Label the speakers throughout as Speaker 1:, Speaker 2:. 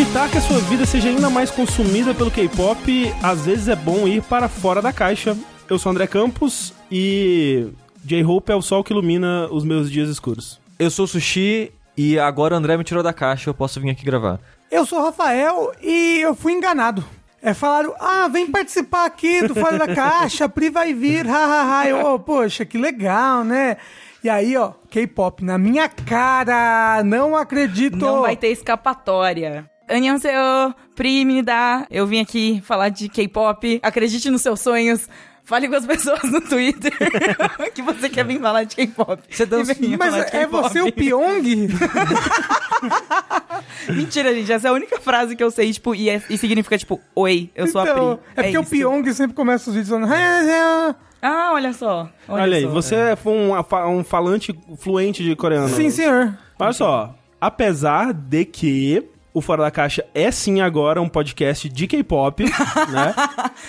Speaker 1: evitar que a sua vida seja ainda mais consumida pelo K-pop, às vezes é bom ir para fora da caixa. Eu sou André Campos e J-Hope é o sol que ilumina os meus dias escuros.
Speaker 2: Eu sou Sushi e agora o André me tirou da caixa, eu posso vir aqui gravar.
Speaker 3: Eu sou o Rafael e eu fui enganado. É, falaram, ah, vem participar aqui do Fora da Caixa, a Pri vai vir, hahaha. Eu, oh, poxa, que legal, né? E aí, ó, K-pop na minha cara, não acredito.
Speaker 4: Não vai ter escapatória. Annyeonghaseyo, Primida, eu vim aqui falar de K-pop, acredite nos seus sonhos. Fale com as pessoas no Twitter que você quer vir falar de K-pop.
Speaker 2: Você dança-
Speaker 3: Mas
Speaker 4: falar de
Speaker 3: é você o Pyong?
Speaker 4: Mentira, gente. Essa é a única frase que eu sei, tipo, e, é- e significa, tipo, oi, eu sou a Pri.
Speaker 3: Então, é porque o
Speaker 4: isso.
Speaker 3: Pyong sempre começa os vídeos falando... "Ah,
Speaker 4: olha só. Olha,
Speaker 1: Olha, aí,
Speaker 4: só.
Speaker 1: você foi um, um falante fluente de coreano.
Speaker 3: Sim, senhor.
Speaker 1: Olha só, apesar de que o Fora da Caixa é sim agora um podcast de K-pop, né?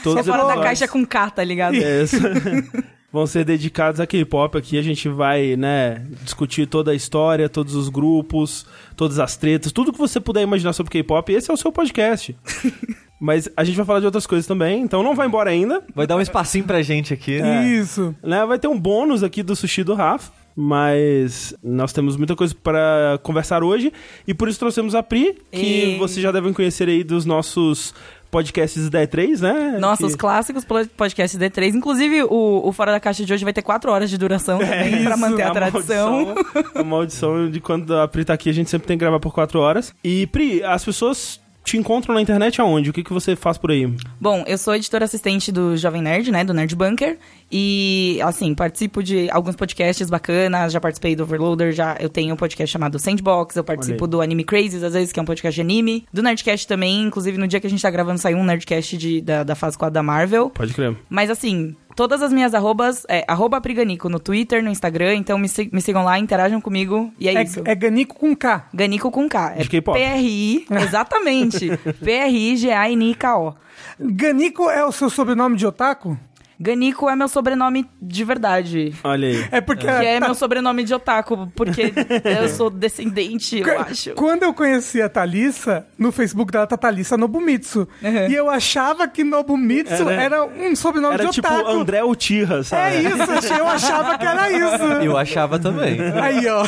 Speaker 4: Você
Speaker 1: os
Speaker 4: fora da caixa com K, tá ligado?
Speaker 1: Isso. Vão ser dedicados a K-pop aqui. A gente vai, né, discutir toda a história, todos os grupos, todas as tretas, tudo que você puder imaginar sobre K-pop. Esse é o seu podcast. Mas a gente vai falar de outras coisas também, então não vai embora ainda.
Speaker 2: Vai dar um espacinho pra gente aqui.
Speaker 3: Isso.
Speaker 1: Né? Vai ter um bônus aqui do sushi do Rafa. Mas nós temos muita coisa para conversar hoje e por isso trouxemos a Pri, que
Speaker 4: E-
Speaker 1: vocês já devem conhecer aí dos nossos podcasts da E3, né?
Speaker 4: Nossa,
Speaker 1: Que-
Speaker 4: os clássicos podcasts D3. Inclusive, o, o Fora da Caixa de hoje vai ter quatro horas de duração também, pra
Speaker 1: isso,
Speaker 4: manter a, tradição.
Speaker 1: maldição- A maldição de quando a Pri tá aqui, a gente sempre tem que gravar por quatro horas. E, Pri, as pessoas te encontram na internet aonde? O que, que você faz por aí?
Speaker 4: Bom, eu sou editora assistente do Jovem Nerd, né? Do Nerd Bunker. E, assim, participo de alguns podcasts bacanas. Já participei do Overloader, já eu tenho um podcast chamado Sandbox. Eu participo do Anime Crazes, às vezes, que é um podcast de anime. Do Nerdcast também. Inclusive, no dia que a gente tá gravando, saiu um Nerdcast de, da, da fase 4 da Marvel.
Speaker 1: Pode crer.
Speaker 4: Mas assim, todas as minhas arrobas é arroba Priganico no Twitter, no Instagram, então me, sig- me sigam lá, interajam comigo e é,
Speaker 3: É,
Speaker 4: isso.
Speaker 3: é Ganico com K.
Speaker 4: Ganico com K. É
Speaker 1: De K-pop.
Speaker 4: P-R-I, exatamente. P-R-I-G-A-N-I-K-O.
Speaker 3: Ganico é o seu sobrenome de otaku?
Speaker 4: Ganico é meu sobrenome de verdade.
Speaker 1: Olha aí.
Speaker 3: É porque...
Speaker 4: Que é meu sobrenome de otaku, porque eu sou descendente, eu
Speaker 3: Qu-
Speaker 4: acho.
Speaker 3: Quando eu conheci a Thalissa, no Facebook dela tá Thalissa Nobumitsu.
Speaker 4: Uhum.
Speaker 3: E eu achava que Nobumitsu
Speaker 1: Era-
Speaker 3: era, um sobrenome
Speaker 1: Era
Speaker 3: de
Speaker 1: tipo
Speaker 3: otaku.
Speaker 1: André Uchiha,
Speaker 3: É
Speaker 1: sabe?
Speaker 3: isso, eu achava que era isso.
Speaker 2: Eu achava também.
Speaker 3: Aí, ó.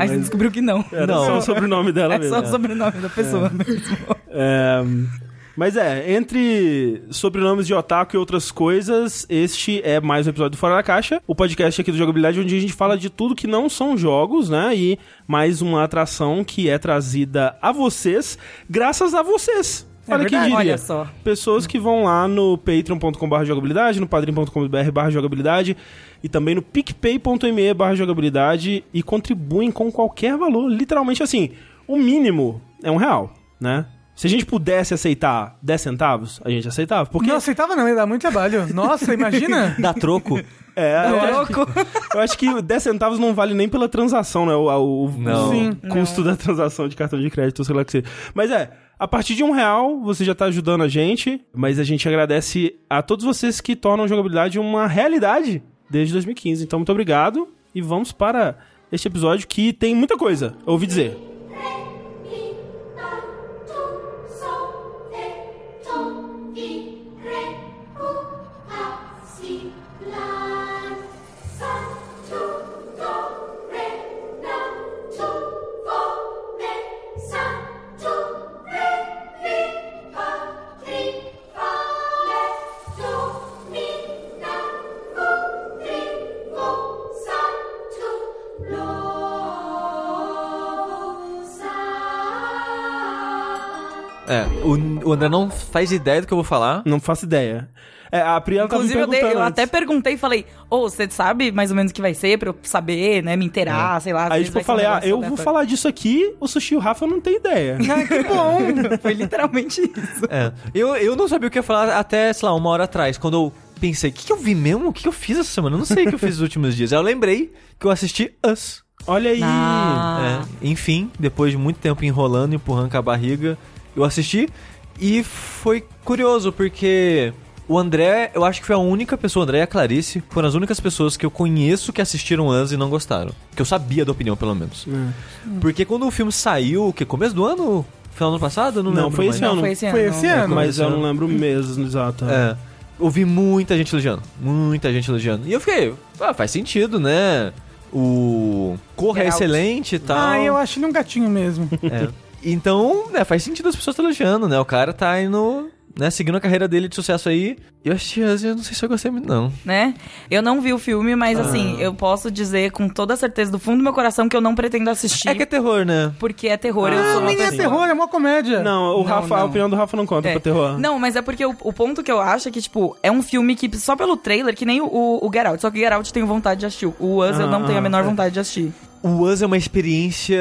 Speaker 4: Aí você descobriu que não.
Speaker 1: Era
Speaker 2: Não.
Speaker 1: só o sobrenome dela
Speaker 4: É
Speaker 1: mesmo.
Speaker 4: só o sobrenome da pessoa mesmo.
Speaker 1: É, mas é, entre sobrenomes de otaku e outras coisas, este é mais um episódio do Fora da Caixa, o podcast aqui do Jogabilidade, onde a gente fala de tudo que não são jogos, né? E mais uma atração que é trazida a vocês, graças a vocês.
Speaker 3: É
Speaker 1: Olha quem
Speaker 3: verdade.
Speaker 1: diria.
Speaker 4: Olha só.
Speaker 1: Pessoas que vão lá no patreon.com.br jogabilidade, no padrim.com.br jogabilidade e também no picpay.me barra jogabilidade e contribuem com qualquer valor. Literalmente assim, o mínimo é um real, né? Se a gente pudesse aceitar 10 centavos, a gente aceitava. Porque
Speaker 3: Não aceitava não, ia dar muito trabalho. Nossa, imagina.
Speaker 2: Dá troco?
Speaker 1: é, eu, acho
Speaker 4: Troco.
Speaker 1: que, eu acho que 10 centavos não vale nem pela transação, né? O, o, o-
Speaker 2: Não.
Speaker 3: Sim.
Speaker 1: custo da transação de cartão de crédito, sei lá o que seja. Mas é, a partir de um real, você já tá ajudando a gente, mas a gente agradece a todos vocês que tornam a jogabilidade uma realidade desde 2015. Então, muito obrigado e vamos para este episódio que tem muita coisa, eu ouvi dizer.
Speaker 2: André não faz ideia do que eu vou falar.
Speaker 1: Não faço ideia. É, a Pri, ela tava me
Speaker 4: Inclusive, eu, dei- eu até perguntei e falei, ô, você sabe mais ou menos o que vai ser pra eu saber, né, me inteirar, sei lá.
Speaker 1: Aí, tipo, eu falei, ah, eu vou
Speaker 4: aleatório."
Speaker 1: falar disso aqui, o Sushi e o Rafa não tem ideia.
Speaker 3: Ah, que bom.
Speaker 4: Foi literalmente isso.
Speaker 2: É. Eu, eu não sabia o que ia falar até, sei lá, uma hora atrás, quando eu pensei, o que, que eu vi mesmo? O que, que eu fiz essa semana? Eu não sei o que eu fiz nos últimos dias. Aí eu lembrei que eu assisti Us.
Speaker 1: Olha aí.
Speaker 4: Ah.
Speaker 2: É, enfim, depois de muito tempo enrolando, empurrando com a barriga, eu assisti e foi curioso porque o André, eu acho que foi a única pessoa, o André e a Clarice, foram as únicas pessoas que eu conheço que assistiram Us e não gostaram. Que eu sabia da opinião, pelo menos. Porque quando o filme saiu, que começo do ano? Final do ano passado? Não,
Speaker 1: Não, foi
Speaker 2: mais.
Speaker 1: esse
Speaker 4: Não,
Speaker 1: ano.
Speaker 4: foi esse ano.
Speaker 3: Foi esse ano?
Speaker 1: Mas eu não lembro o mês exato.
Speaker 2: É. Ouvi muita gente elogiando. Muita gente elogiando. E eu fiquei, ah, faz sentido, né? O Corra é excelente e tal.
Speaker 3: Ah, eu acho ele um gatinho mesmo.
Speaker 2: É. Então, né, faz sentido as pessoas estar elogiando, né? O cara tá indo, né, seguindo a carreira dele de sucesso aí. E eu achei, eu não sei se eu gostei muito, não.
Speaker 4: né? Eu não vi o filme, mas
Speaker 2: Ah.
Speaker 4: assim, eu posso dizer com toda certeza do fundo do meu coração que eu não pretendo assistir.
Speaker 2: É que é terror, né?
Speaker 4: Porque é terror, eu
Speaker 1: Ah,
Speaker 4: sou
Speaker 3: Não,
Speaker 4: uma
Speaker 3: nem é terror, é uma comédia.
Speaker 1: Não, o
Speaker 4: Não,
Speaker 1: Rafa, a
Speaker 4: não.
Speaker 1: opinião do Rafa não conta
Speaker 4: É.
Speaker 1: pra terror.
Speaker 4: Não, mas é porque o, o ponto que eu acho é que, tipo, é um filme que só pelo trailer, que nem o, o, o Get Out. Só que o Get Out eu tenho vontade de assistir. O Us eu
Speaker 1: Ah,
Speaker 4: não tenho a
Speaker 1: ah,
Speaker 4: menor
Speaker 1: é.
Speaker 4: vontade de assistir.
Speaker 2: O Us é uma experiência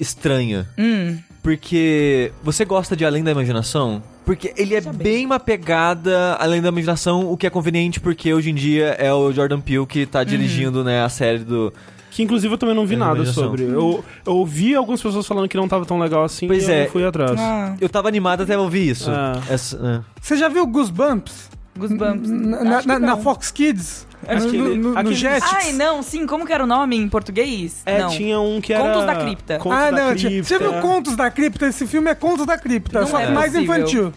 Speaker 2: estranha.
Speaker 4: Hum.
Speaker 2: Porque você gosta de Além da Imaginação? Porque ele é bem. uma pegada Além da Imaginação, o que é conveniente porque hoje em dia é o Jordan Peele que
Speaker 4: Uhum.
Speaker 2: tá dirigindo, né, a série do...
Speaker 1: Que inclusive eu também não vi
Speaker 2: É,
Speaker 1: nada sobre. Eu, eu ouvi algumas pessoas falando que não tava tão legal assim
Speaker 2: Pois
Speaker 1: e eu
Speaker 2: é.
Speaker 1: não fui atrás.
Speaker 4: Ah,
Speaker 2: Eu tava animado até ouvir isso.
Speaker 1: Ah.
Speaker 2: Essa- é.
Speaker 3: Você já viu Goosebumps?
Speaker 4: Goosebumps.
Speaker 3: Na, na,
Speaker 4: Acho que
Speaker 3: na-. Fox Kids?
Speaker 1: Aquele-
Speaker 3: no, no, no
Speaker 1: aquele-
Speaker 3: Jetix?
Speaker 4: Ai, não, sim, como que era o nome em português?
Speaker 1: É,
Speaker 4: não.
Speaker 1: tinha um que era...
Speaker 4: Contos da Cripta.
Speaker 1: Contos
Speaker 3: ah,
Speaker 1: da
Speaker 3: não, tinha-
Speaker 1: Cripta.
Speaker 3: você viu Contos da Cripta? Esse filme é Contos da Cripta,
Speaker 4: Não
Speaker 3: só
Speaker 4: é
Speaker 3: que mais
Speaker 4: possível.
Speaker 3: infantil.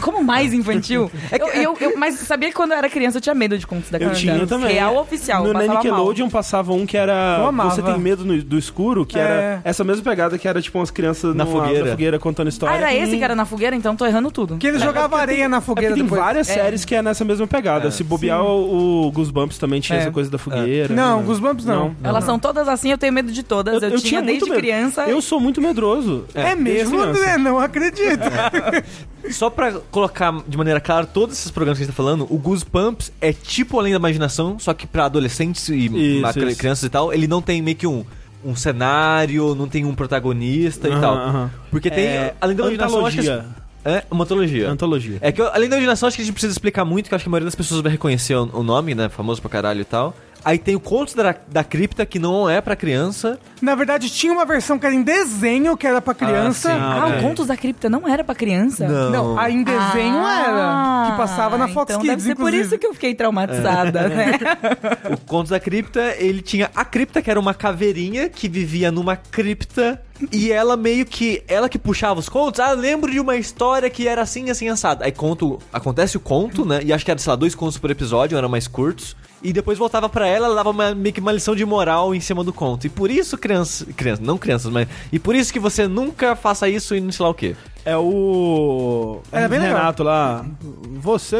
Speaker 4: Como mais infantil? eu, eu- eu- mas sabia que quando eu era criança eu tinha medo de contos da
Speaker 1: Eu
Speaker 4: Cripta?
Speaker 1: tinha também.
Speaker 4: Real oficial,
Speaker 1: No
Speaker 4: eu
Speaker 1: na
Speaker 4: passava
Speaker 1: Nickelodeon um que era
Speaker 3: Eu.
Speaker 1: Você tem medo no- do escuro, que
Speaker 3: É.
Speaker 1: era essa mesma pegada que era tipo umas crianças
Speaker 2: Na
Speaker 1: numa-
Speaker 2: fogueira.
Speaker 1: na fogueira contando
Speaker 4: mal.
Speaker 1: história.
Speaker 4: Ah, era esse
Speaker 1: Hum.
Speaker 4: que era na fogueira? Então tô errando tudo.
Speaker 3: Que ele jogava areia na
Speaker 1: É
Speaker 3: fogueira
Speaker 1: porque tem
Speaker 3: depois.
Speaker 1: várias
Speaker 4: É.
Speaker 1: séries que é nessa mesma pegada.
Speaker 2: É.
Speaker 1: Se bobear, o, o Goosebumps também tinha
Speaker 3: É.
Speaker 1: essa coisa da fogueira.
Speaker 3: Não,
Speaker 1: né?
Speaker 3: Goosebumps não.
Speaker 4: Elas são todas assim, eu tenho medo de todas. Eu, tinha, desde criança.
Speaker 1: Eu sou muito medroso.
Speaker 3: É, mesmo? Não acredito.
Speaker 2: Só pra colocar de maneira clara todos esses programas que a gente tá falando, o Goosebumps é tipo Além da Imaginação, só que pra adolescentes e
Speaker 1: Isso, isso.
Speaker 2: crianças e tal, ele não tem meio que um, um cenário, não tem um protagonista e
Speaker 1: Aham,
Speaker 2: tal.
Speaker 1: aham.
Speaker 2: Porque tem,
Speaker 1: É,
Speaker 2: Além da Imaginação, acho que...
Speaker 1: antologia.
Speaker 2: É, uma antologia.
Speaker 1: Antologia.
Speaker 2: É que, além da imaginação, acho que a gente precisa explicar muito, que acho que a maioria das pessoas vai reconhecer o, o nome, né? Famoso pra caralho e tal. Aí tem o Contos da, da Cripta, que não é pra criança.
Speaker 3: Na verdade, tinha uma versão que era em desenho, que era pra criança.
Speaker 2: sim.
Speaker 4: Ah,
Speaker 1: ok.
Speaker 4: o Contos da Cripta não era pra criança?
Speaker 2: Não.
Speaker 3: Não, a em desenho
Speaker 4: Ah,
Speaker 3: era. Que passava na Fox
Speaker 4: então
Speaker 3: Kids,
Speaker 4: deve ser por
Speaker 3: inclusive.
Speaker 4: isso que eu fiquei traumatizada, né?
Speaker 2: O Contos da Cripta, ele tinha a cripta, que era uma caveirinha que vivia numa cripta. E ela meio que. Ela que puxava os contos. Ah, lembro de uma história que era assim, assim, assado. Aí conto. Acontece o conto, né? E acho que era, sei lá, dois contos por episódio, eram mais curtos. E depois voltava pra ela, ela dava uma- meio que uma lição de moral em cima do conto. E por isso, crianças. Crianças, não crianças, mas. E por isso que você nunca faça isso e não sei lá o quê.
Speaker 1: É o.
Speaker 3: Era bem legal.
Speaker 1: Renato lá. Você.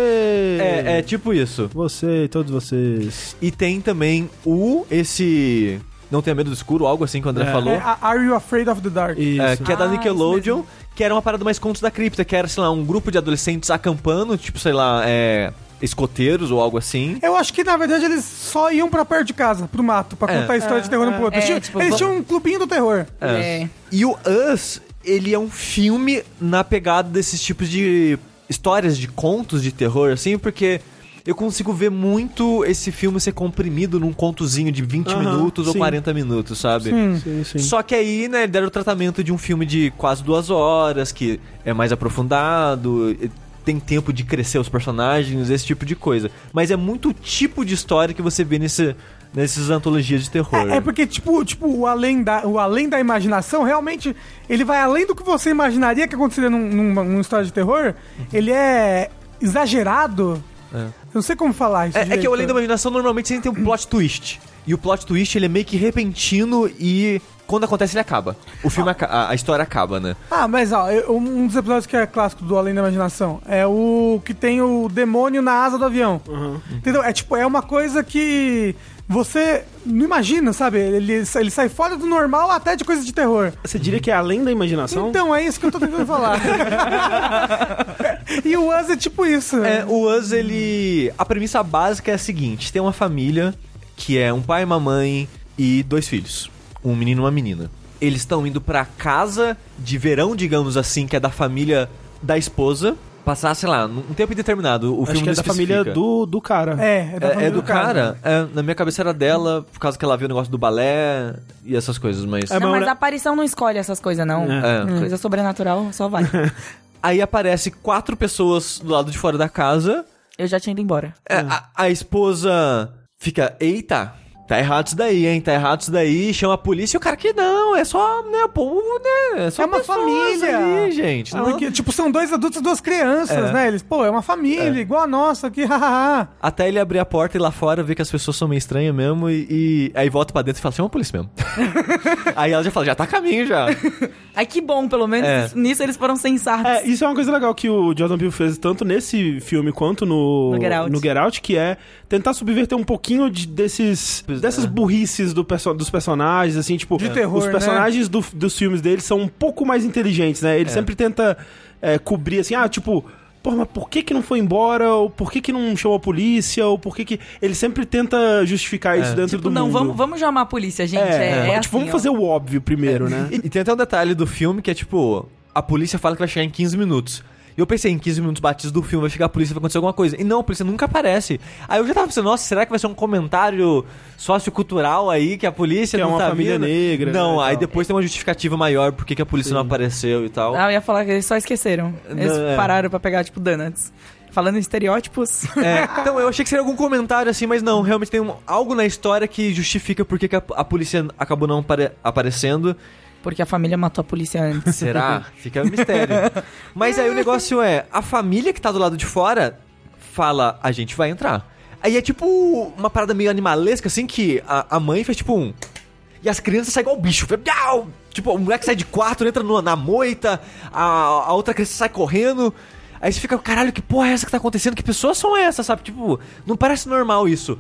Speaker 2: É, é tipo isso.
Speaker 1: Você e todos vocês.
Speaker 2: E tem também o. Esse. Não tenha medo do escuro, algo assim que o André
Speaker 1: É.
Speaker 2: falou.
Speaker 3: É, a- Are You Afraid of the Dark?
Speaker 1: Isso.
Speaker 2: É, que é da
Speaker 4: Ah,
Speaker 2: Nickelodeon, que era uma parada mais contos da cripta, que era, sei lá, um grupo de adolescentes acampando, tipo, sei lá, é, escoteiros ou algo assim.
Speaker 3: Eu acho que, na verdade, eles só iam pra perto de casa, pro mato, pra
Speaker 2: É.
Speaker 3: contar história de terror um pro outro.
Speaker 4: É,
Speaker 3: Eles tinham-
Speaker 4: tipo,
Speaker 3: eles tinham um clubinho do terror.
Speaker 4: É.
Speaker 2: E o Us, ele é um filme na pegada desses tipos de histórias, de contos de terror, assim, porque eu consigo ver muito esse filme ser comprimido num contozinho de 20
Speaker 1: Aham,
Speaker 2: minutos ou
Speaker 1: sim.
Speaker 2: 40 minutos, sabe?
Speaker 3: Sim.
Speaker 1: Sim, sim.
Speaker 2: Só que aí, né, deram o tratamento de um filme de quase duas horas, que é mais aprofundado, e tem tempo de crescer os personagens, esse tipo de coisa. Mas é muito o tipo de história que você vê nesse, nessas antologias de terror.
Speaker 3: É, é porque, tipo, tipo o, além da, o além da imaginação, realmente, ele vai além do que você imaginaria que aconteceria num, numa, numa história de terror. Ele é exagerado.
Speaker 2: É.
Speaker 3: Eu não sei como falar isso.
Speaker 2: É, é que o Além da Imaginação normalmente sempre tem um plot twist. E o plot twist ele é meio que repentino e quando acontece ele acaba. O filme, aca- a, a história acaba, né?
Speaker 3: Ah, mas ó, eu- um dos episódios que é clássico do Além da Imaginação é o que tem o demônio na asa do avião. Entendeu? É tipo, é uma coisa que você não imagina, sabe? Ele, ele sai fora do normal até de coisa de terror.
Speaker 1: Você diria que é além da imaginação?
Speaker 3: Então, é isso que eu tô tentando falar. e o Us é tipo isso.
Speaker 2: É, o Us, ele. A premissa básica é a seguinte: tem uma família que é um pai, uma mãe e dois filhos. Um menino e uma menina. Eles estão indo pra casa de verão, digamos assim, que é da família da esposa. Passar, sei lá, um tempo indeterminado. O
Speaker 1: Acho
Speaker 2: filme
Speaker 1: que é da família do, do cara.
Speaker 3: É, é, da
Speaker 2: É, é do cara? É, na minha cabeça era dela, por causa que ela viu o negócio do balé e essas coisas, mas.
Speaker 1: É,
Speaker 4: não,
Speaker 1: mas-
Speaker 4: a aparição não escolhe essas coisas, não.
Speaker 1: É.
Speaker 2: É.
Speaker 4: Coisa sobrenatural só vai.
Speaker 2: Aí aparece quatro pessoas do lado de fora da casa.
Speaker 4: Eu já tinha ido embora.
Speaker 2: É, a, a esposa fica, eita, tá errado isso daí, hein? Tá errado isso daí. Chama a polícia e o cara que não, é só, né, povo, né? É, só
Speaker 3: É uma família.
Speaker 2: ali, gente. Não-
Speaker 3: que, tipo, são dois adultos e duas crianças,
Speaker 2: É.
Speaker 3: né? Eles, pô, é uma família, igual a nossa aqui, hahaha.
Speaker 2: Até ele abrir a porta e ir lá fora ver que as pessoas são meio estranhas mesmo e, e aí volta pra dentro e fala, chama a polícia mesmo. aí ela já fala, já tá a caminho já.
Speaker 4: Ai, que bom, pelo menos
Speaker 2: É.
Speaker 4: nisso eles foram sensatos.
Speaker 1: É, isso é uma coisa legal que o Jordan Peele fez tanto nesse filme quanto no,
Speaker 4: No Get Out.
Speaker 1: no Get Out, que é tentar subverter um pouquinho de- desses, dessas
Speaker 2: é.
Speaker 1: burrices do perso- dos personagens, assim, tipo...
Speaker 3: De terror,
Speaker 1: Os
Speaker 3: né?
Speaker 1: personagens do- dos filmes dele são um pouco mais inteligentes, né? Ele
Speaker 2: É.
Speaker 1: sempre tenta é, cobrir, assim, ah, tipo... Pô, mas por que que não foi embora? Ou por que que não chamou a polícia? Ou por que que... Ele sempre tenta justificar isso dentro
Speaker 4: tipo,
Speaker 1: do
Speaker 4: não,
Speaker 1: mundo.
Speaker 4: vamos, vamos chamar a polícia, gente. É,
Speaker 1: É,
Speaker 4: é
Speaker 1: tipo,
Speaker 4: assim,
Speaker 1: vamos
Speaker 4: ó.
Speaker 1: fazer o óbvio primeiro, né?
Speaker 2: E, e tem até um detalhe do filme que é tipo, a polícia fala que vai chegar em 15 minutos. E eu pensei, em 15 minutos batidos do filme vai chegar a polícia, vai acontecer alguma coisa. E não, a polícia nunca aparece. Aí eu já tava pensando, nossa, será que vai ser um comentário sociocultural aí que a polícia
Speaker 1: Que é
Speaker 2: não
Speaker 1: uma
Speaker 2: tá
Speaker 1: família
Speaker 2: vindo?
Speaker 1: negra,
Speaker 2: Não,
Speaker 1: né,
Speaker 2: aí
Speaker 1: tal.
Speaker 2: depois tem uma justificativa maior por que a polícia não apareceu e tal.
Speaker 4: Ah, eu ia falar que eles só esqueceram. Eles
Speaker 2: Não, é.
Speaker 4: pararam pra pegar, tipo, donuts. Falando em estereótipos.
Speaker 2: É, então eu achei que seria algum comentário assim, mas não, realmente tem um- algo na história que justifica por que que a, a polícia acabou não apare- aparecendo.
Speaker 4: Porque a família matou a polícia antes.
Speaker 2: Será? Fica um mistério. Mas aí o negócio é, a família que tá do lado de fora fala, a gente vai entrar. Aí é tipo uma parada meio animalesca, assim, que a, a mãe fez tipo um... E as crianças saem igual bicho. Tipo, o moleque sai de quatro, entra no- na moita, a, a outra criança sai correndo. Aí você fica, caralho, que porra é essa que tá acontecendo? Que pessoas são essas, sabe? Tipo, não parece normal isso.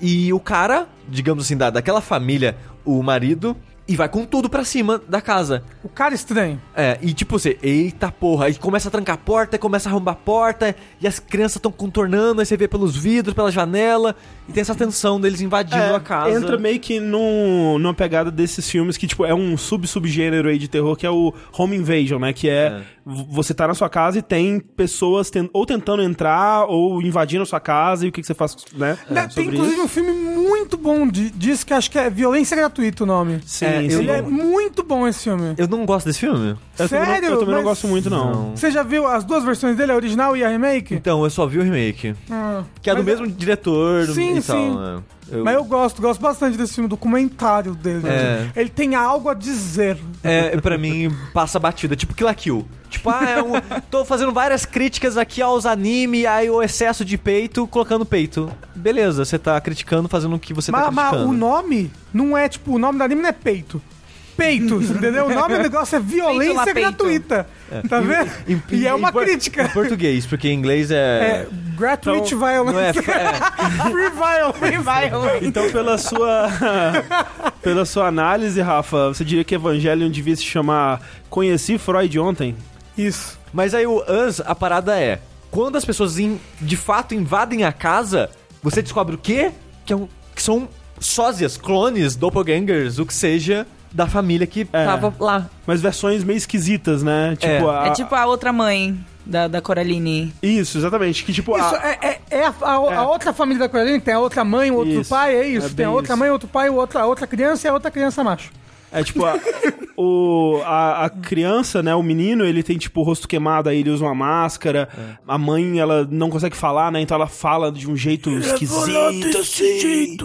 Speaker 2: E o cara, digamos assim, da, daquela família, o marido, e vai com tudo pra cima da casa.
Speaker 3: O cara estranho.
Speaker 2: É, e tipo você, eita porra, aí começa a trancar a porta, começa a arrombar a porta, e as crianças estão contornando, aí você vê pelos vidros, pela janela, e tem essa tensão deles invadindo
Speaker 1: É,
Speaker 2: a casa.
Speaker 1: Entra meio que num, numa pegada desses filmes que, tipo, é um sub-subgênero aí de terror, que é o Home Invasion, né? Que é,
Speaker 2: É.
Speaker 1: você tá na sua casa e tem pessoas ten- ou tentando entrar ou invadindo a sua casa e o que, que você faz, né?
Speaker 3: Né, tem
Speaker 1: sobre
Speaker 3: inclusive
Speaker 1: isso.
Speaker 3: um filme muito bom de- disso, que acho que é Violência Gratuita o nome.
Speaker 1: Sim,
Speaker 2: É,
Speaker 1: sim.
Speaker 3: Ele é
Speaker 2: não-
Speaker 3: muito bom esse filme.
Speaker 2: Eu não gosto desse filme.
Speaker 1: Eu também não-
Speaker 3: Sério?
Speaker 1: eu também não
Speaker 3: Mas-
Speaker 1: gosto muito, não.
Speaker 3: Você já viu as duas versões dele, a original e a remake?
Speaker 2: Então, eu só vi o remake.
Speaker 3: Ah,
Speaker 2: Que é do mesmo diretor
Speaker 3: Sim,
Speaker 2: e tal.
Speaker 3: sim.
Speaker 2: né? Eu-
Speaker 3: Mas eu gosto, gosto bastante desse filme, documentário dele.
Speaker 2: É.
Speaker 3: Ele tem algo a dizer.
Speaker 2: É, pra mim, passa batida. Tipo Kill la Kill. Tipo, ah, é um, tô fazendo várias críticas aqui aos anime, aí o excesso de peito, colocando peito. Beleza, você tá criticando, fazendo o que você tá
Speaker 3: Mas, mas
Speaker 2: criticando.
Speaker 3: o nome não é, tipo, o nome do anime não é peito. Peitos, entendeu? O nome do negócio é violência
Speaker 4: peito.
Speaker 3: gratuita. Tá vendo?
Speaker 2: Em-
Speaker 3: e é uma crítica.
Speaker 2: Em português, porque em inglês
Speaker 3: É,
Speaker 2: é.
Speaker 3: gratuity
Speaker 1: Então,
Speaker 3: violence.
Speaker 2: é, é-
Speaker 3: Free violence.
Speaker 4: Free violence.
Speaker 1: Então, pela sua, pela sua análise, Rafa, você diria que Evangelion devia se chamar Conheci Freud ontem?
Speaker 3: Isso.
Speaker 2: Mas aí o Us, a parada é. Quando as pessoas in- de fato invadem a casa, você descobre o quê? Que, é um- que são sósias, clones, doppelgangers, o que seja, da família que
Speaker 1: É.
Speaker 2: tava lá.
Speaker 1: Mas versões meio esquisitas, né? Tipo,
Speaker 2: É.
Speaker 1: a-
Speaker 4: É tipo a outra mãe da, da Coraline.
Speaker 1: Isso, exatamente. Que tipo,
Speaker 3: Isso,
Speaker 1: a-
Speaker 3: é, é, é a, a- a
Speaker 1: É.
Speaker 3: outra família da Coraline, tem a outra mãe, o outro
Speaker 1: Isso,
Speaker 3: pai, é isso.
Speaker 1: é
Speaker 3: tem a outra
Speaker 1: isso.
Speaker 3: mãe, outro pai, outra, a outra criança e a outra criança macho.
Speaker 1: É tipo, a, o, a, a criança, né, o menino, ele tem tipo o rosto queimado, aí ele usa uma máscara. A mãe, ela não consegue falar, né, então ela fala de um jeito esquisito, assim.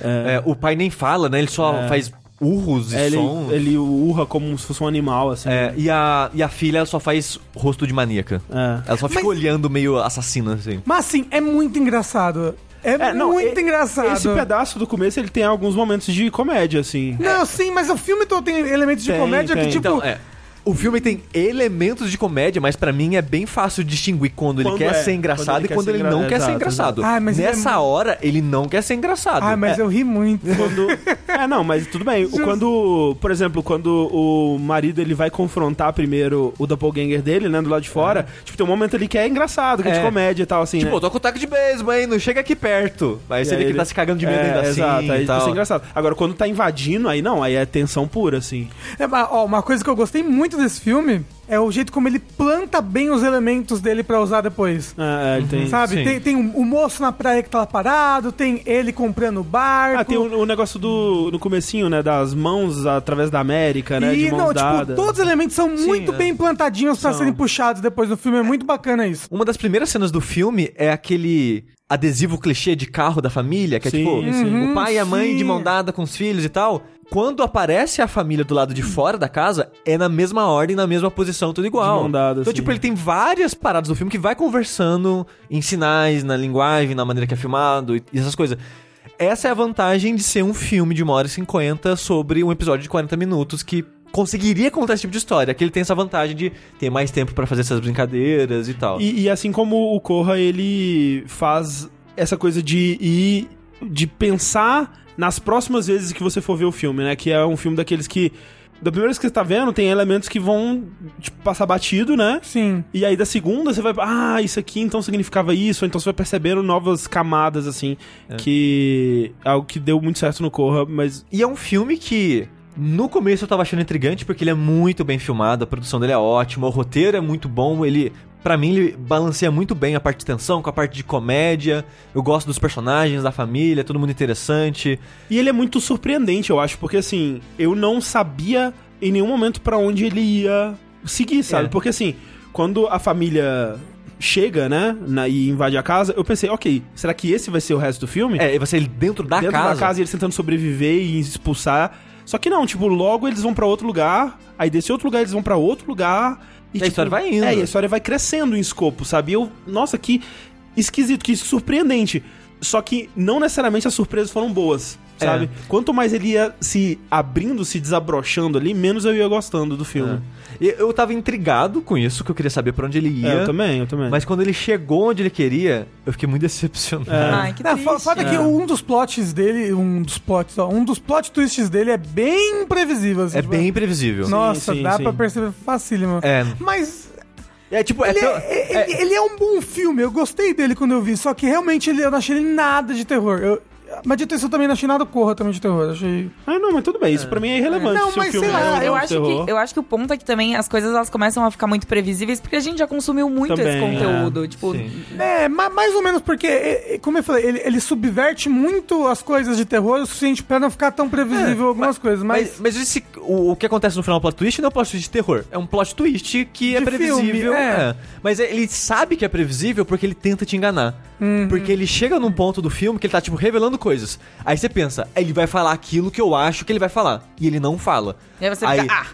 Speaker 2: É. É, o pai nem fala, né? Ele só faz urros e
Speaker 1: É, ele,
Speaker 2: sons.
Speaker 1: ele urra como se fosse um animal, assim.
Speaker 2: É, e, a, e a filha ela só faz rosto de maníaca.
Speaker 1: É.
Speaker 2: Ela só fica
Speaker 3: Mas-
Speaker 2: olhando meio assassina, assim.
Speaker 3: Mas assim, é muito engraçado. É,
Speaker 1: É, não,
Speaker 3: muito
Speaker 1: e-
Speaker 3: engraçado.
Speaker 1: Esse pedaço do começo, ele tem alguns momentos de comédia, assim.
Speaker 3: Não, sim, mas o filme todo tem elementos de
Speaker 1: Tem,
Speaker 3: comédia
Speaker 1: tem.
Speaker 3: que, tipo.
Speaker 2: Então, é. O filme tem elementos de comédia, mas pra mim é bem fácil distinguir quando, ele
Speaker 1: Quando
Speaker 2: quer
Speaker 1: é,
Speaker 2: ser engraçado
Speaker 1: quando ele
Speaker 2: e quando
Speaker 1: quer
Speaker 2: ele
Speaker 1: ser
Speaker 2: não
Speaker 1: engra-
Speaker 2: quer ser
Speaker 1: exato,
Speaker 2: engraçado.
Speaker 3: exato. Ah, mas ele é
Speaker 2: Nessa
Speaker 3: mu-
Speaker 2: hora, ele não quer ser engraçado.
Speaker 3: Ai, mas
Speaker 2: É,
Speaker 3: eu ri muito.
Speaker 1: Quando... É, não, mas tudo bem. O- Quando, por exemplo, quando o marido ele vai confrontar primeiro o doppelganger dele, né, do lado de fora, tipo, tem um momento ali que é engraçado, que é, de
Speaker 2: É.
Speaker 1: comédia e tal, assim,
Speaker 2: Tipo,
Speaker 1: né?
Speaker 2: eu tô com taco de beisebol, hein? Não chega aqui perto. Aí você vê que ele tá
Speaker 1: ele-
Speaker 2: se cagando de medo
Speaker 1: é,
Speaker 2: ainda assim.
Speaker 1: Exato, aí
Speaker 2: tal.
Speaker 1: isso é engraçado. Agora, quando tá invadindo, aí não, aí é tensão pura, assim.
Speaker 3: É, mas, ó, uma coisa que eu gostei muito desse filme é o jeito como ele planta bem os elementos dele pra usar depois.
Speaker 1: É, é, ele tem...
Speaker 3: Sabe?
Speaker 2: sim.
Speaker 3: Tem, tem o, o moço na praia que tá lá parado, tem ele comprando o barco.
Speaker 1: Ah, tem o, o negócio do no comecinho, né, das mãos através da América, né,
Speaker 3: e,
Speaker 1: de mãos
Speaker 3: não, tipo,
Speaker 1: dadas.
Speaker 3: todos os elementos são muito
Speaker 2: é.
Speaker 3: bem plantadinhos pra
Speaker 1: São.
Speaker 3: serem puxados depois do filme. É muito bacana isso.
Speaker 2: Uma das primeiras cenas do filme é aquele adesivo clichê de carro da família, que
Speaker 1: Sim,
Speaker 2: é tipo
Speaker 1: sim.
Speaker 2: o pai e a mãe
Speaker 3: sim.
Speaker 2: de mão dada com os filhos e tal. Quando aparece a família do lado de fora da casa, é na mesma ordem, na mesma posição, tudo igual.
Speaker 1: Dada,
Speaker 2: então,
Speaker 1: assim.
Speaker 2: tipo, ele tem várias paradas do filme que vai conversando em sinais, na linguagem, na maneira que é filmado e essas coisas. Essa é a vantagem de ser um filme de 1 hora e 50 sobre um episódio de 40 minutos que conseguiria contar esse tipo de história. Que ele tem essa vantagem de ter mais tempo pra fazer essas brincadeiras e tal.
Speaker 1: E, e assim como o Corra, ele faz essa coisa de ir. de pensar nas próximas vezes que você for ver o filme, né? Que é um filme daqueles que. Da primeira vez que você tá vendo, tem elementos que vão tipo, passar batido, né?
Speaker 3: Sim.
Speaker 1: E aí da segunda você vai. Ah, isso aqui então significava isso. Ou então você vai percebendo novas camadas, assim. Que. é Algo que deu muito certo no Corra, mas.
Speaker 2: E é um filme que. No começo eu tava achando intrigante porque ele é muito bem filmado, a produção dele é ótima, o roteiro é muito bom, ele, Pra mim, ele balanceia muito bem a parte de tensão com a parte de comédia. Eu gosto dos personagens, da família, todo mundo interessante.
Speaker 1: E ele é muito surpreendente, eu acho, porque assim, eu não sabia em nenhum momento pra onde ele ia seguir, sabe?
Speaker 2: É.
Speaker 1: Porque assim, quando a família chega, né, na, e invade a casa, eu pensei, ok, será que esse vai ser o resto do filme?
Speaker 2: É, e você ele dentro da
Speaker 1: Dentro
Speaker 2: casa.
Speaker 1: da casa e eles tentando sobreviver e expulsar. Só que não, tipo, logo eles vão pra outro lugar, aí desse outro lugar eles vão pra outro lugar. E,
Speaker 2: a
Speaker 1: tipo,
Speaker 2: história vai indo.
Speaker 1: É, e a história vai crescendo em escopo, sabe? E eu, nossa, que esquisito, que surpreendente. Só que não necessariamente as surpresas foram boas,
Speaker 2: É.
Speaker 1: sabe? Quanto mais ele ia se abrindo, se desabrochando ali, menos eu ia gostando do filme.
Speaker 2: E eu tava intrigado com isso, que eu queria saber pra onde ele ia.
Speaker 1: É, eu também, eu também.
Speaker 2: Mas quando ele chegou onde ele queria, eu fiquei muito decepcionado.
Speaker 1: É.
Speaker 4: Ai, que
Speaker 3: Não,
Speaker 4: triste.
Speaker 3: fo- foda que
Speaker 1: É.
Speaker 3: um dos plots dele, um dos plots, ó, um dos plot twists dele é bem imprevisível. assim,
Speaker 2: É
Speaker 3: tipo,
Speaker 2: bem imprevisível.
Speaker 3: Nossa,
Speaker 1: sim,
Speaker 3: dá
Speaker 1: sim.
Speaker 3: pra perceber facílimo.
Speaker 2: É.
Speaker 3: Mas
Speaker 2: É tipo, é
Speaker 3: ele é,
Speaker 2: é-
Speaker 3: ele- ele é um bom filme, eu gostei dele quando eu vi, só que realmente ele, eu não achei ele nada de terror. Eu, mas isso, eu também não achei nada corra também de terror. Achei.
Speaker 1: Ah, não, mas tudo bem, isso pra mim é irrelevante.
Speaker 3: Não, mas sei lá,
Speaker 1: é ou não
Speaker 4: Eu
Speaker 1: de
Speaker 4: acho,
Speaker 1: terror.
Speaker 4: que, eu acho que o ponto é que também as coisas elas começam a ficar muito previsíveis porque a gente já consumiu muito esse
Speaker 1: Também,
Speaker 4: conteúdo. Tipo,
Speaker 2: Sim.
Speaker 3: É, ma- mais ou menos porque, é, é, como eu falei, ele, ele subverte muito as coisas de terror o suficiente pra não ficar tão previsível algumas coisas, mas.
Speaker 2: Mas, mas esse, o, o que acontece no final do plot twist não é um plot twist de terror. É um plot twist que é
Speaker 3: De
Speaker 2: previsível.
Speaker 3: filme, é.
Speaker 2: Mas ele sabe que é previsível porque ele tenta te enganar.
Speaker 3: Uhum.
Speaker 2: Porque ele chega num ponto do filme que ele tá, tipo, revelando coisas. Aí você pensa, ele vai falar aquilo que eu acho que ele vai falar. E ele não fala.
Speaker 4: e aí você
Speaker 2: Aí,
Speaker 4: fica, ah,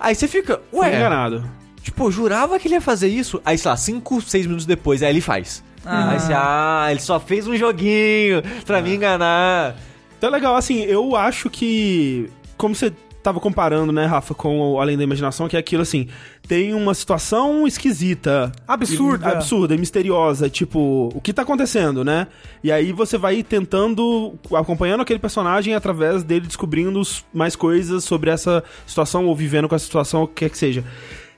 Speaker 2: aí você fica,
Speaker 1: Fui
Speaker 2: ué,
Speaker 1: enganado.
Speaker 2: tipo, eu jurava que ele ia fazer isso. Aí, sei lá, 5, 6 minutos depois, aí ele faz.
Speaker 4: Ah.
Speaker 2: Aí você, ah, ele só fez um joguinho pra me enganar.
Speaker 1: Então é legal, assim, eu acho que. Como você tava comparando, né, Rafa, com o Além da Imaginação, que é aquilo assim. Tem uma situação esquisita.
Speaker 3: Absurda.
Speaker 1: e- absurda e misteriosa. Tipo, o que tá acontecendo, né? E aí você vai tentando, acompanhando aquele personagem através dele descobrindo mais coisas sobre essa situação, ou vivendo com essa situação, o que quer que seja.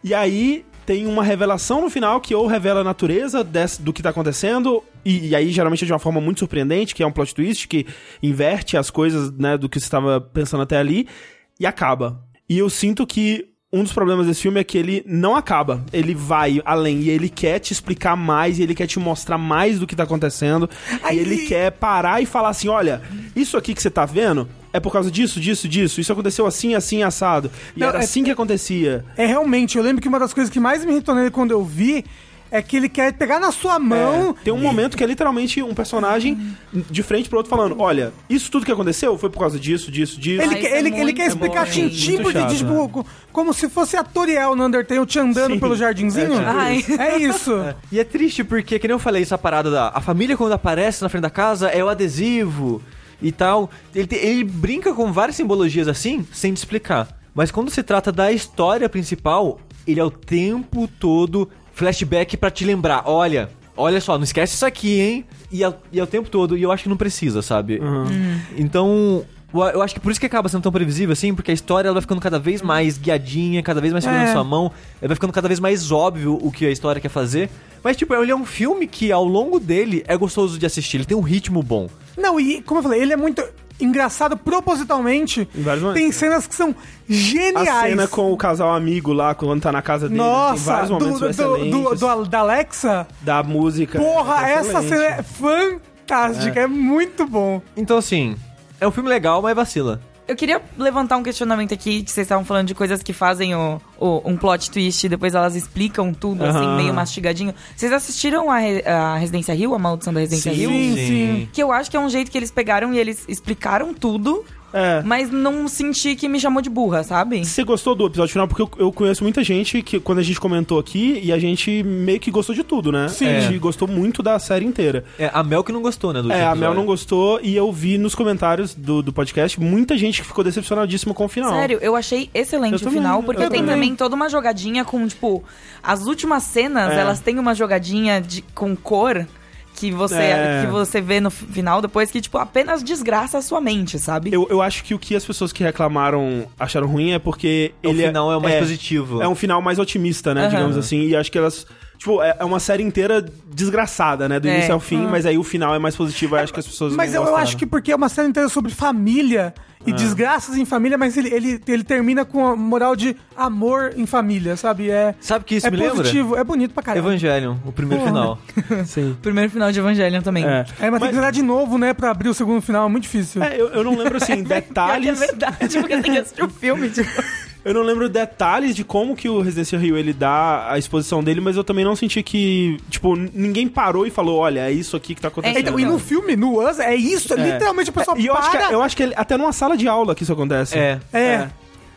Speaker 1: E aí tem uma revelação no final que ou revela a natureza desse- do que tá acontecendo, e, e aí geralmente é de uma forma muito surpreendente, que é um plot twist que inverte as coisas, né, do que você estava pensando até ali, e acaba. E eu sinto que um dos problemas desse filme é que ele não acaba. Ele vai além e ele quer te explicar mais e ele quer te mostrar mais do que tá acontecendo.
Speaker 3: Aí-
Speaker 1: E ele quer parar e falar assim: olha, isso aqui que você tá vendo é por causa disso, disso, disso. Isso aconteceu assim, assim, assado. E
Speaker 3: Não,
Speaker 1: era
Speaker 3: é-
Speaker 1: assim que acontecia.
Speaker 3: É realmente, eu lembro que uma das coisas que mais me irritou nele quando eu vi é que ele quer pegar na sua mão.
Speaker 1: É, tem um momento que é literalmente um personagem de frente pro outro falando: Olha, isso tudo que aconteceu foi por causa disso, disso, disso.
Speaker 3: Ele,
Speaker 4: Ah,
Speaker 3: quer,
Speaker 4: é
Speaker 3: ele, ele quer explicar
Speaker 4: bom,
Speaker 3: tintim por
Speaker 1: chato,
Speaker 3: tintim, tipo, co- como se fosse a Toriel no Undertale te andando
Speaker 1: Sim.
Speaker 3: pelo jardinzinho.
Speaker 1: É, tipo
Speaker 4: Ai.
Speaker 3: É isso.
Speaker 2: E é triste porque, que nem eu falei, essa parada da. A família, quando aparece na frente da casa, é o adesivo e tal. Ele, te- ele brinca com várias simbologias assim, sem te explicar. Mas quando se trata da história principal, ele é o tempo todo flashback pra te lembrar: olha, olha só, não esquece isso aqui, hein? E é, e é o tempo todo, e eu acho que não precisa, sabe? Então. Eu acho que por isso que acaba sendo tão previsível assim, porque a história ela vai ficando cada vez mais guiadinha, cada vez mais segurando
Speaker 3: É.
Speaker 2: sua mão, vai ficando cada vez mais óbvio o que a história quer fazer. Mas, tipo, ele é um filme que ao longo dele é gostoso de assistir, ele tem um ritmo bom.
Speaker 3: Não, e como eu falei, ele é muito engraçado propositalmente. Tem cenas que são
Speaker 1: A
Speaker 3: geniais.
Speaker 1: cena com o casal amigo lá, quando tá na casa dele.
Speaker 3: Nossa,
Speaker 1: vários momentos
Speaker 3: do, do, do, do- da Alexa.
Speaker 1: Da música.
Speaker 3: Porra,
Speaker 1: é
Speaker 3: essa cena é fantástica, é. muito bom.
Speaker 2: Então, assim, é um filme legal, mas vacila.
Speaker 4: Eu queria levantar um questionamento aqui, que vocês estavam falando de coisas que fazem o, o- um plot twist e depois elas explicam tudo, assim,
Speaker 1: Aham.
Speaker 4: meio mastigadinho. Vocês assistiram a, a Residência Rio, a Maldição da Residência
Speaker 1: Sim.
Speaker 4: Rio?
Speaker 3: Sim, sim.
Speaker 4: Que eu acho que é um jeito que eles pegaram e eles explicaram tudo,
Speaker 1: É.
Speaker 4: mas não senti que me chamou de burra, sabe?
Speaker 1: Você gostou do episódio final? Porque eu, eu conheço muita gente que, quando a gente comentou aqui, e a gente meio que gostou de tudo, né?
Speaker 2: Sim.
Speaker 1: A gente
Speaker 2: É.
Speaker 1: gostou muito da série inteira.
Speaker 2: É, a Mel que não gostou, né? Do
Speaker 1: É, a Mel não gostou, e eu vi nos comentários do, do podcast muita gente que ficou decepcionadíssima com o final.
Speaker 4: Sério, eu achei excelente
Speaker 1: Eu
Speaker 4: o
Speaker 1: também,
Speaker 4: final, porque tem
Speaker 1: também.
Speaker 4: também toda uma jogadinha com, tipo, as últimas cenas,
Speaker 1: É.
Speaker 4: elas têm uma jogadinha de, com cor que você,
Speaker 1: É.
Speaker 4: que você vê no final depois que, tipo, apenas desgraça a sua mente, sabe?
Speaker 1: Eu, eu acho que o que as pessoas que reclamaram acharam ruim é porque
Speaker 2: O
Speaker 1: ele
Speaker 2: final é o mais positivo.
Speaker 1: É um final mais otimista, né?
Speaker 4: Aham.
Speaker 1: Digamos assim. E acho que elas. Tipo, é é uma série inteira desgraçada, né? Do
Speaker 4: É.
Speaker 1: início ao fim, mas aí o final é mais positivo. Eu acho que as pessoas.
Speaker 3: Mas eu, eu acho que porque é uma série inteira sobre família
Speaker 1: É.
Speaker 3: e desgraças em família, mas ele, ele, ele termina com a moral de amor em família, sabe? É,
Speaker 2: Sabe o que isso
Speaker 3: é
Speaker 2: me lembra?
Speaker 3: positivo, é bonito pra caralho.
Speaker 2: Evangelion, o primeiro
Speaker 3: Porra.
Speaker 2: final.
Speaker 1: Sim.
Speaker 4: Primeiro final de Evangelion também.
Speaker 1: É.
Speaker 3: É, mas, tem que zerar de novo, né, pra abrir o segundo final, é muito difícil.
Speaker 1: É, eu, eu não lembro, assim,
Speaker 4: que é
Speaker 1: detalhes.
Speaker 4: verdade, porque tem que assistir o filme, tipo...
Speaker 1: Eu não lembro detalhes de como que o Residência Rio ele dá a exposição dele, mas eu também não senti que, tipo, ninguém parou e falou, olha, é isso aqui que tá acontecendo.
Speaker 3: Então, e no filme, no Us, é isso, é. literalmente a pessoa
Speaker 1: E eu
Speaker 3: para...
Speaker 1: acho, que, eu acho que ele- até numa sala de aula que isso acontece.
Speaker 2: É.
Speaker 3: É.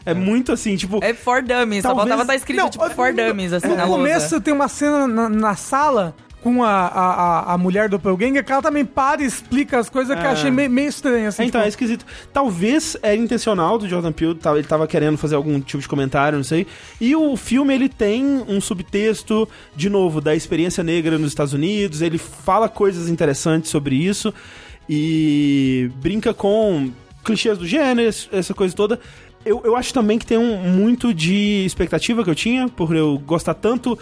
Speaker 1: É muito assim, tipo.
Speaker 4: É for dummies, só
Speaker 1: Talvez-
Speaker 4: faltava estar escrito,
Speaker 3: Não,
Speaker 4: tipo, for
Speaker 3: no-
Speaker 4: dummies, assim,
Speaker 3: No
Speaker 4: na
Speaker 3: começo tem uma cena na, na sala com a, a, a, mulher do Doppelganger que ela também para e explica as coisas que eu
Speaker 1: É.
Speaker 3: achei meio, meio estranho, assim.
Speaker 1: É, então, é
Speaker 3: tipo,
Speaker 1: esquisito. Talvez era intencional do Jordan Peele, ele tava querendo fazer algum tipo de comentário, não sei. E o filme, ele tem um subtexto, de novo, da experiência negra nos Estados Unidos, ele fala coisas interessantes sobre isso e brinca com clichês do gênero, essa coisa toda. Eu, eu acho também que tem um muito de expectativa que eu tinha, por eu gostar tanto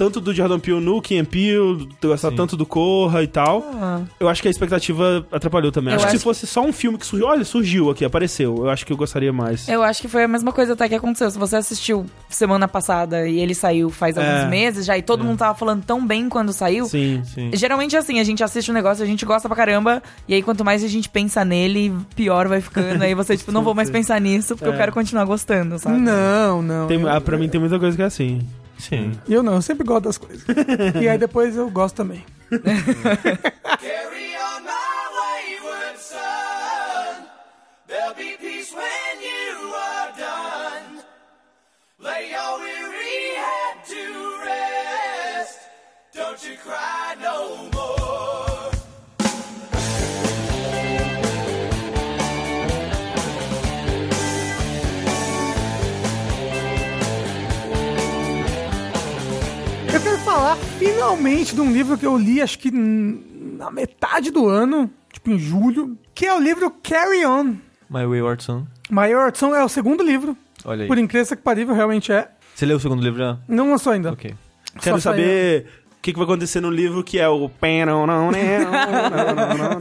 Speaker 1: tanto do Jordan Peele no Key Peele, gostar
Speaker 2: Sim.
Speaker 1: tanto do Corra e tal.
Speaker 3: ah,
Speaker 1: Eu acho que a expectativa atrapalhou também.
Speaker 4: Eu
Speaker 1: acho que se
Speaker 4: acho
Speaker 1: fosse só um filme que surgiu, olha, surgiu aqui, apareceu. Eu acho que eu gostaria mais.
Speaker 4: Eu acho que foi a mesma coisa até que aconteceu. Se você assistiu semana passada e ele saiu faz
Speaker 1: É.
Speaker 4: alguns meses já, e todo mundo tava falando tão bem quando saiu.
Speaker 1: Sim.
Speaker 2: Sim.
Speaker 4: Geralmente é assim, a gente assiste um negócio, a gente gosta pra caramba, e aí quanto mais a gente pensa nele, pior vai ficando. Aí você, tipo, não vou mais pensar nisso, porque eu
Speaker 1: É.
Speaker 4: quero continuar gostando, sabe?
Speaker 3: não, não.
Speaker 1: Tem,
Speaker 3: eu,
Speaker 1: ah, pra mim tem muita coisa que é assim.
Speaker 2: Sim.
Speaker 3: eu não, eu sempre gosto das coisas. e aí depois eu gosto também.
Speaker 5: Carry on my wayward son. There'll be peace when you are done. Lay your weary head to rest. Don't you cry
Speaker 3: finalmente de um livro que eu li, acho que na metade do ano, tipo em julho, que é o livro Carry On.
Speaker 2: My Wayward Son.
Speaker 3: Maior Son é o segundo livro.
Speaker 2: Olha aí.
Speaker 3: Por incrível que parível, realmente é.
Speaker 2: Você leu o segundo livro já?
Speaker 3: Não lançou ainda.
Speaker 2: Ok.
Speaker 1: Quero
Speaker 3: Só
Speaker 1: saber o que, que vai acontecer no livro que é o.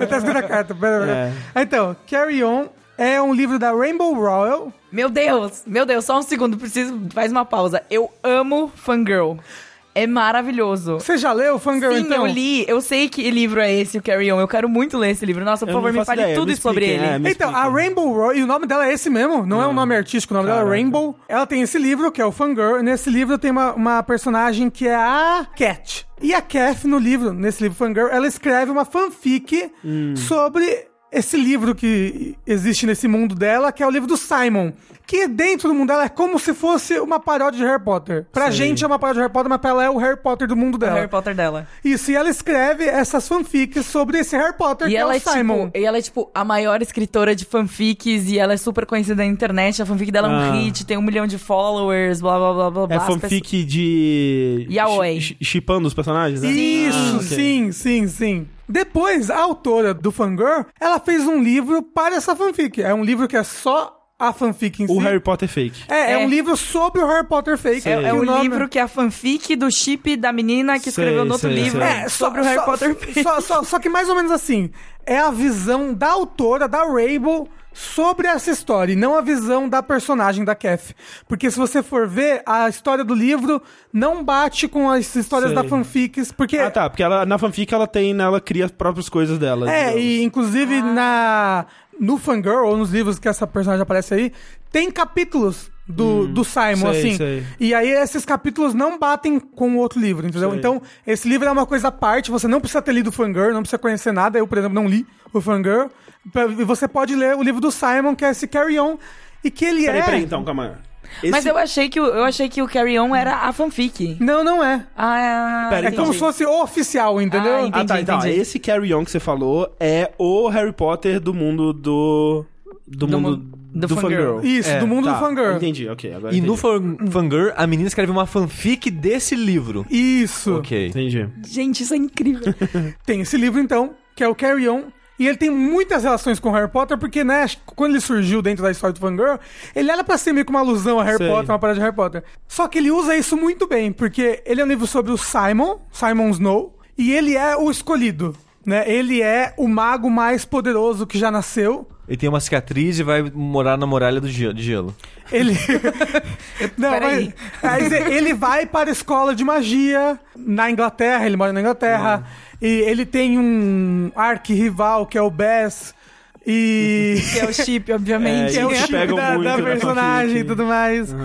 Speaker 3: Tá escrito a carta.
Speaker 1: É.
Speaker 3: Então, Carry On é um livro da Rainbow Royal.
Speaker 4: Meu Deus, meu Deus, só um segundo, preciso, faz uma pausa. Eu amo Fangirl. É maravilhoso.
Speaker 3: Você já leu Fangirl,
Speaker 4: Sim,
Speaker 3: então?
Speaker 4: eu li. Eu sei que livro é esse, o Carry On. Eu quero muito ler esse livro. Nossa, por
Speaker 1: Eu
Speaker 4: favor,
Speaker 1: não
Speaker 4: me fale
Speaker 1: ideia,
Speaker 4: tudo
Speaker 1: me
Speaker 4: sobre ele.
Speaker 1: é,
Speaker 3: Então, a. Rainbow Royal, e o nome dela é esse mesmo, não é um nome artístico, o nome dela é
Speaker 1: Caraca.
Speaker 3: Rainbow. Ela tem esse livro, que é o Fangirl, e nesse livro tem uma, uma personagem que é a Cat. E a Cat, no livro, nesse livro Fangirl, ela escreve uma fanfic
Speaker 1: Hum.
Speaker 3: sobre esse livro que existe nesse mundo dela, que é o livro do Simon. Que dentro do mundo dela é como se fosse uma paródia de Harry Potter. Pra
Speaker 1: Sei.
Speaker 3: gente é uma paródia de Harry Potter, mas pra ela é o Harry Potter do mundo
Speaker 4: O
Speaker 3: dela.
Speaker 4: Harry Potter dela.
Speaker 3: Isso, e ela escreve essas fanfics sobre esse Harry Potter,
Speaker 4: E
Speaker 3: que
Speaker 4: ela,
Speaker 3: é
Speaker 4: é,
Speaker 3: o Simon.
Speaker 4: tipo, e ela é, tipo, a maior escritora de fanfics e ela é super conhecida na internet. A fanfic dela é um
Speaker 1: Ah.
Speaker 4: hit, tem um milhão de followers, blá blá blá blá blá.
Speaker 1: É
Speaker 4: As
Speaker 1: fanfic de.
Speaker 4: Yaoi.
Speaker 1: chi- Chipando os personagens, né?
Speaker 3: Isso,
Speaker 1: Ah, ok.
Speaker 3: sim, sim, sim. Depois, a autora do Fangirl, ela fez um livro para essa fanfic. É um livro que é só a fanfic em si.
Speaker 1: O Harry Potter fake.
Speaker 3: É, é,
Speaker 4: É.
Speaker 3: um livro sobre o Harry Potter fake.
Speaker 1: Sei.
Speaker 4: É, é um
Speaker 3: o nome-
Speaker 4: livro que é a fanfic do chip da menina que
Speaker 1: Sei,
Speaker 4: escreveu no outro
Speaker 1: sei,
Speaker 4: livro
Speaker 1: sei.
Speaker 3: É, só,
Speaker 4: sobre o Harry
Speaker 3: só-
Speaker 4: Potter
Speaker 3: Só, só, só que mais ou menos assim. É a visão da autora, da Rainbow, sobre essa história, e não a visão da personagem da Kef. Porque se você for ver, a história do livro não bate com as histórias
Speaker 1: Sei.
Speaker 3: da fanfics, porque...
Speaker 1: Ah, tá. Porque ela, na fanfic ela tem, né, ela cria as próprias coisas dela.
Speaker 3: É,
Speaker 1: digamos.
Speaker 3: e inclusive na, no Fangirl, ou nos livros que essa personagem aparece aí, tem capítulos do, do Simon,
Speaker 1: sei,
Speaker 3: assim.
Speaker 1: sei.
Speaker 3: E aí esses capítulos não batem com o outro livro, entendeu?
Speaker 1: Sei.
Speaker 3: Então, esse livro é uma coisa à parte, você não precisa ter lido o Fangirl, não precisa conhecer nada. Eu, por exemplo, não li o Fangirl. E você pode ler o livro do Simon, que é esse Carry On, e que ele
Speaker 1: Peraí,
Speaker 3: é...
Speaker 1: peraí, então, calma. Esse...
Speaker 4: Mas eu achei, que o, eu achei que o Carry On era a fanfic.
Speaker 3: Não, não é.
Speaker 4: Ah,
Speaker 1: Pera,
Speaker 3: É como se fosse o oficial, entendeu?
Speaker 4: Ah, entendi.
Speaker 1: Ah, tá, então. Esse Carry On que você falou é o Harry Potter do mundo do. Do,
Speaker 4: Do
Speaker 1: mundo
Speaker 4: mu- do
Speaker 1: do
Speaker 4: Fangirl.
Speaker 1: Fangirl.
Speaker 3: Isso,
Speaker 2: É,
Speaker 3: do mundo
Speaker 1: Tá,
Speaker 3: do Fangirl.
Speaker 1: Entendi, ok. Agora
Speaker 2: E no
Speaker 1: entendi.
Speaker 2: Fan- Fangirl, a menina escreve uma fanfic desse livro.
Speaker 3: Isso.
Speaker 2: Ok.
Speaker 1: Entendi.
Speaker 4: Gente, isso é incrível.
Speaker 3: Tem esse livro, então, que é o Carry On. E ele tem muitas relações com Harry Potter, porque, né, quando ele surgiu dentro da história do Fangirl, ele era pra ser meio que uma alusão a Harry
Speaker 1: Sei.
Speaker 3: Potter, uma parada de Harry Potter. Só que ele usa isso muito bem, porque ele é um livro sobre o Simon, Simon Snow, e ele é o escolhido, né? Ele é o mago mais poderoso que já nasceu.
Speaker 2: Ele tem uma cicatriz e vai morar na muralha do ge- de gelo.
Speaker 3: Ele. Não,
Speaker 4: Peraí.
Speaker 3: mas, quer dizer, ele vai para a escola de magia na Inglaterra, ele mora na Inglaterra. E ele tem um arqui-rival que é o Bess. E.
Speaker 4: que é o chip, obviamente.
Speaker 1: É,
Speaker 3: que é o chip da,
Speaker 1: muito
Speaker 3: da
Speaker 1: na
Speaker 3: personagem e tudo mais.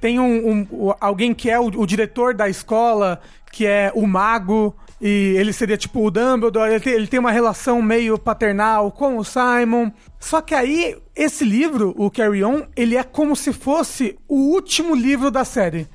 Speaker 3: Tem um, um- alguém que é o, o diretor da escola, que é o mago. E ele seria tipo o Dumbledore. Ele tem, ele tem uma relação meio paternal com o Simon. Só que aí, esse livro, o Carry On, ele é como se fosse o último livro da série.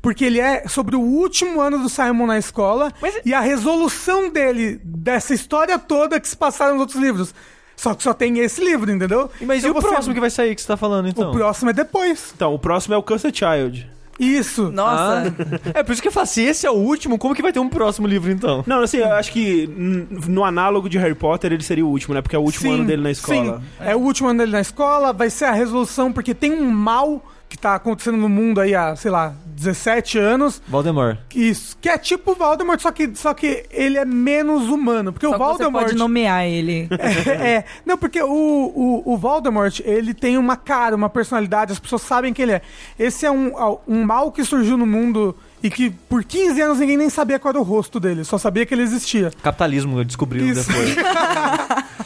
Speaker 3: Porque ele é sobre o último ano do Simon na escola
Speaker 4: Mas-
Speaker 3: e a resolução dele, dessa história toda que se passaram nos outros livros. Só que só tem esse livro, entendeu?
Speaker 2: Mas
Speaker 3: Então
Speaker 2: e o
Speaker 3: você-
Speaker 2: próximo que vai sair que você tá falando, então?
Speaker 3: O próximo é depois.
Speaker 1: Então, o próximo é o Cursed Child.
Speaker 3: Isso.
Speaker 4: Nossa.
Speaker 2: Ah, é por isso que eu falo, se esse é o último, como que vai ter um próximo livro, então?
Speaker 1: Não, assim, eu acho que no análogo de Harry Potter ele seria o último, né? Porque é o último
Speaker 3: Sim,
Speaker 1: ano dele na escola.
Speaker 3: Sim, é o último ano dele na escola, vai ser a resolução, porque tem um mal que tá acontecendo no mundo aí há, sei lá, 17 anos.
Speaker 2: Voldemort.
Speaker 3: Isso, que é tipo o Voldemort, só que, só que ele é menos humano. Porque
Speaker 4: Só
Speaker 3: o
Speaker 4: que você
Speaker 3: Voldemort.
Speaker 4: pode nomear ele.
Speaker 3: é, é. não, porque o, o, o Voldemort, ele tem uma cara, uma personalidade, as pessoas sabem quem ele é. Esse é um, um mal que surgiu no mundo e que por 15 anos ninguém nem sabia qual era o rosto dele, só sabia que ele existia.
Speaker 2: Capitalismo, descobriram
Speaker 3: Isso.
Speaker 2: depois.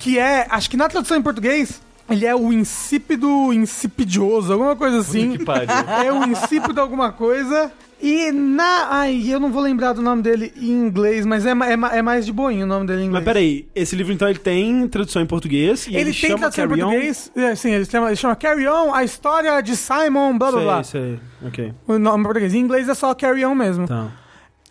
Speaker 3: Que é, acho que na tradução em português, ele é o insípido, insipidioso, alguma coisa assim.
Speaker 2: que pariu.
Speaker 3: É o insípido alguma coisa. E na. Ai, eu não vou lembrar do nome dele em inglês, mas é, é, é mais de boinho o nome dele em inglês.
Speaker 1: Mas peraí, esse livro então ele tem tradução em português ele,
Speaker 3: Ele, tem
Speaker 1: chama
Speaker 3: tradução em português. É, sim, ele chama, ele chama Carry On, a história de Simon, blá blá blá.
Speaker 1: Sei, sei. Ok.
Speaker 3: O nome em português. Em inglês é só Carry On mesmo.
Speaker 1: Tá.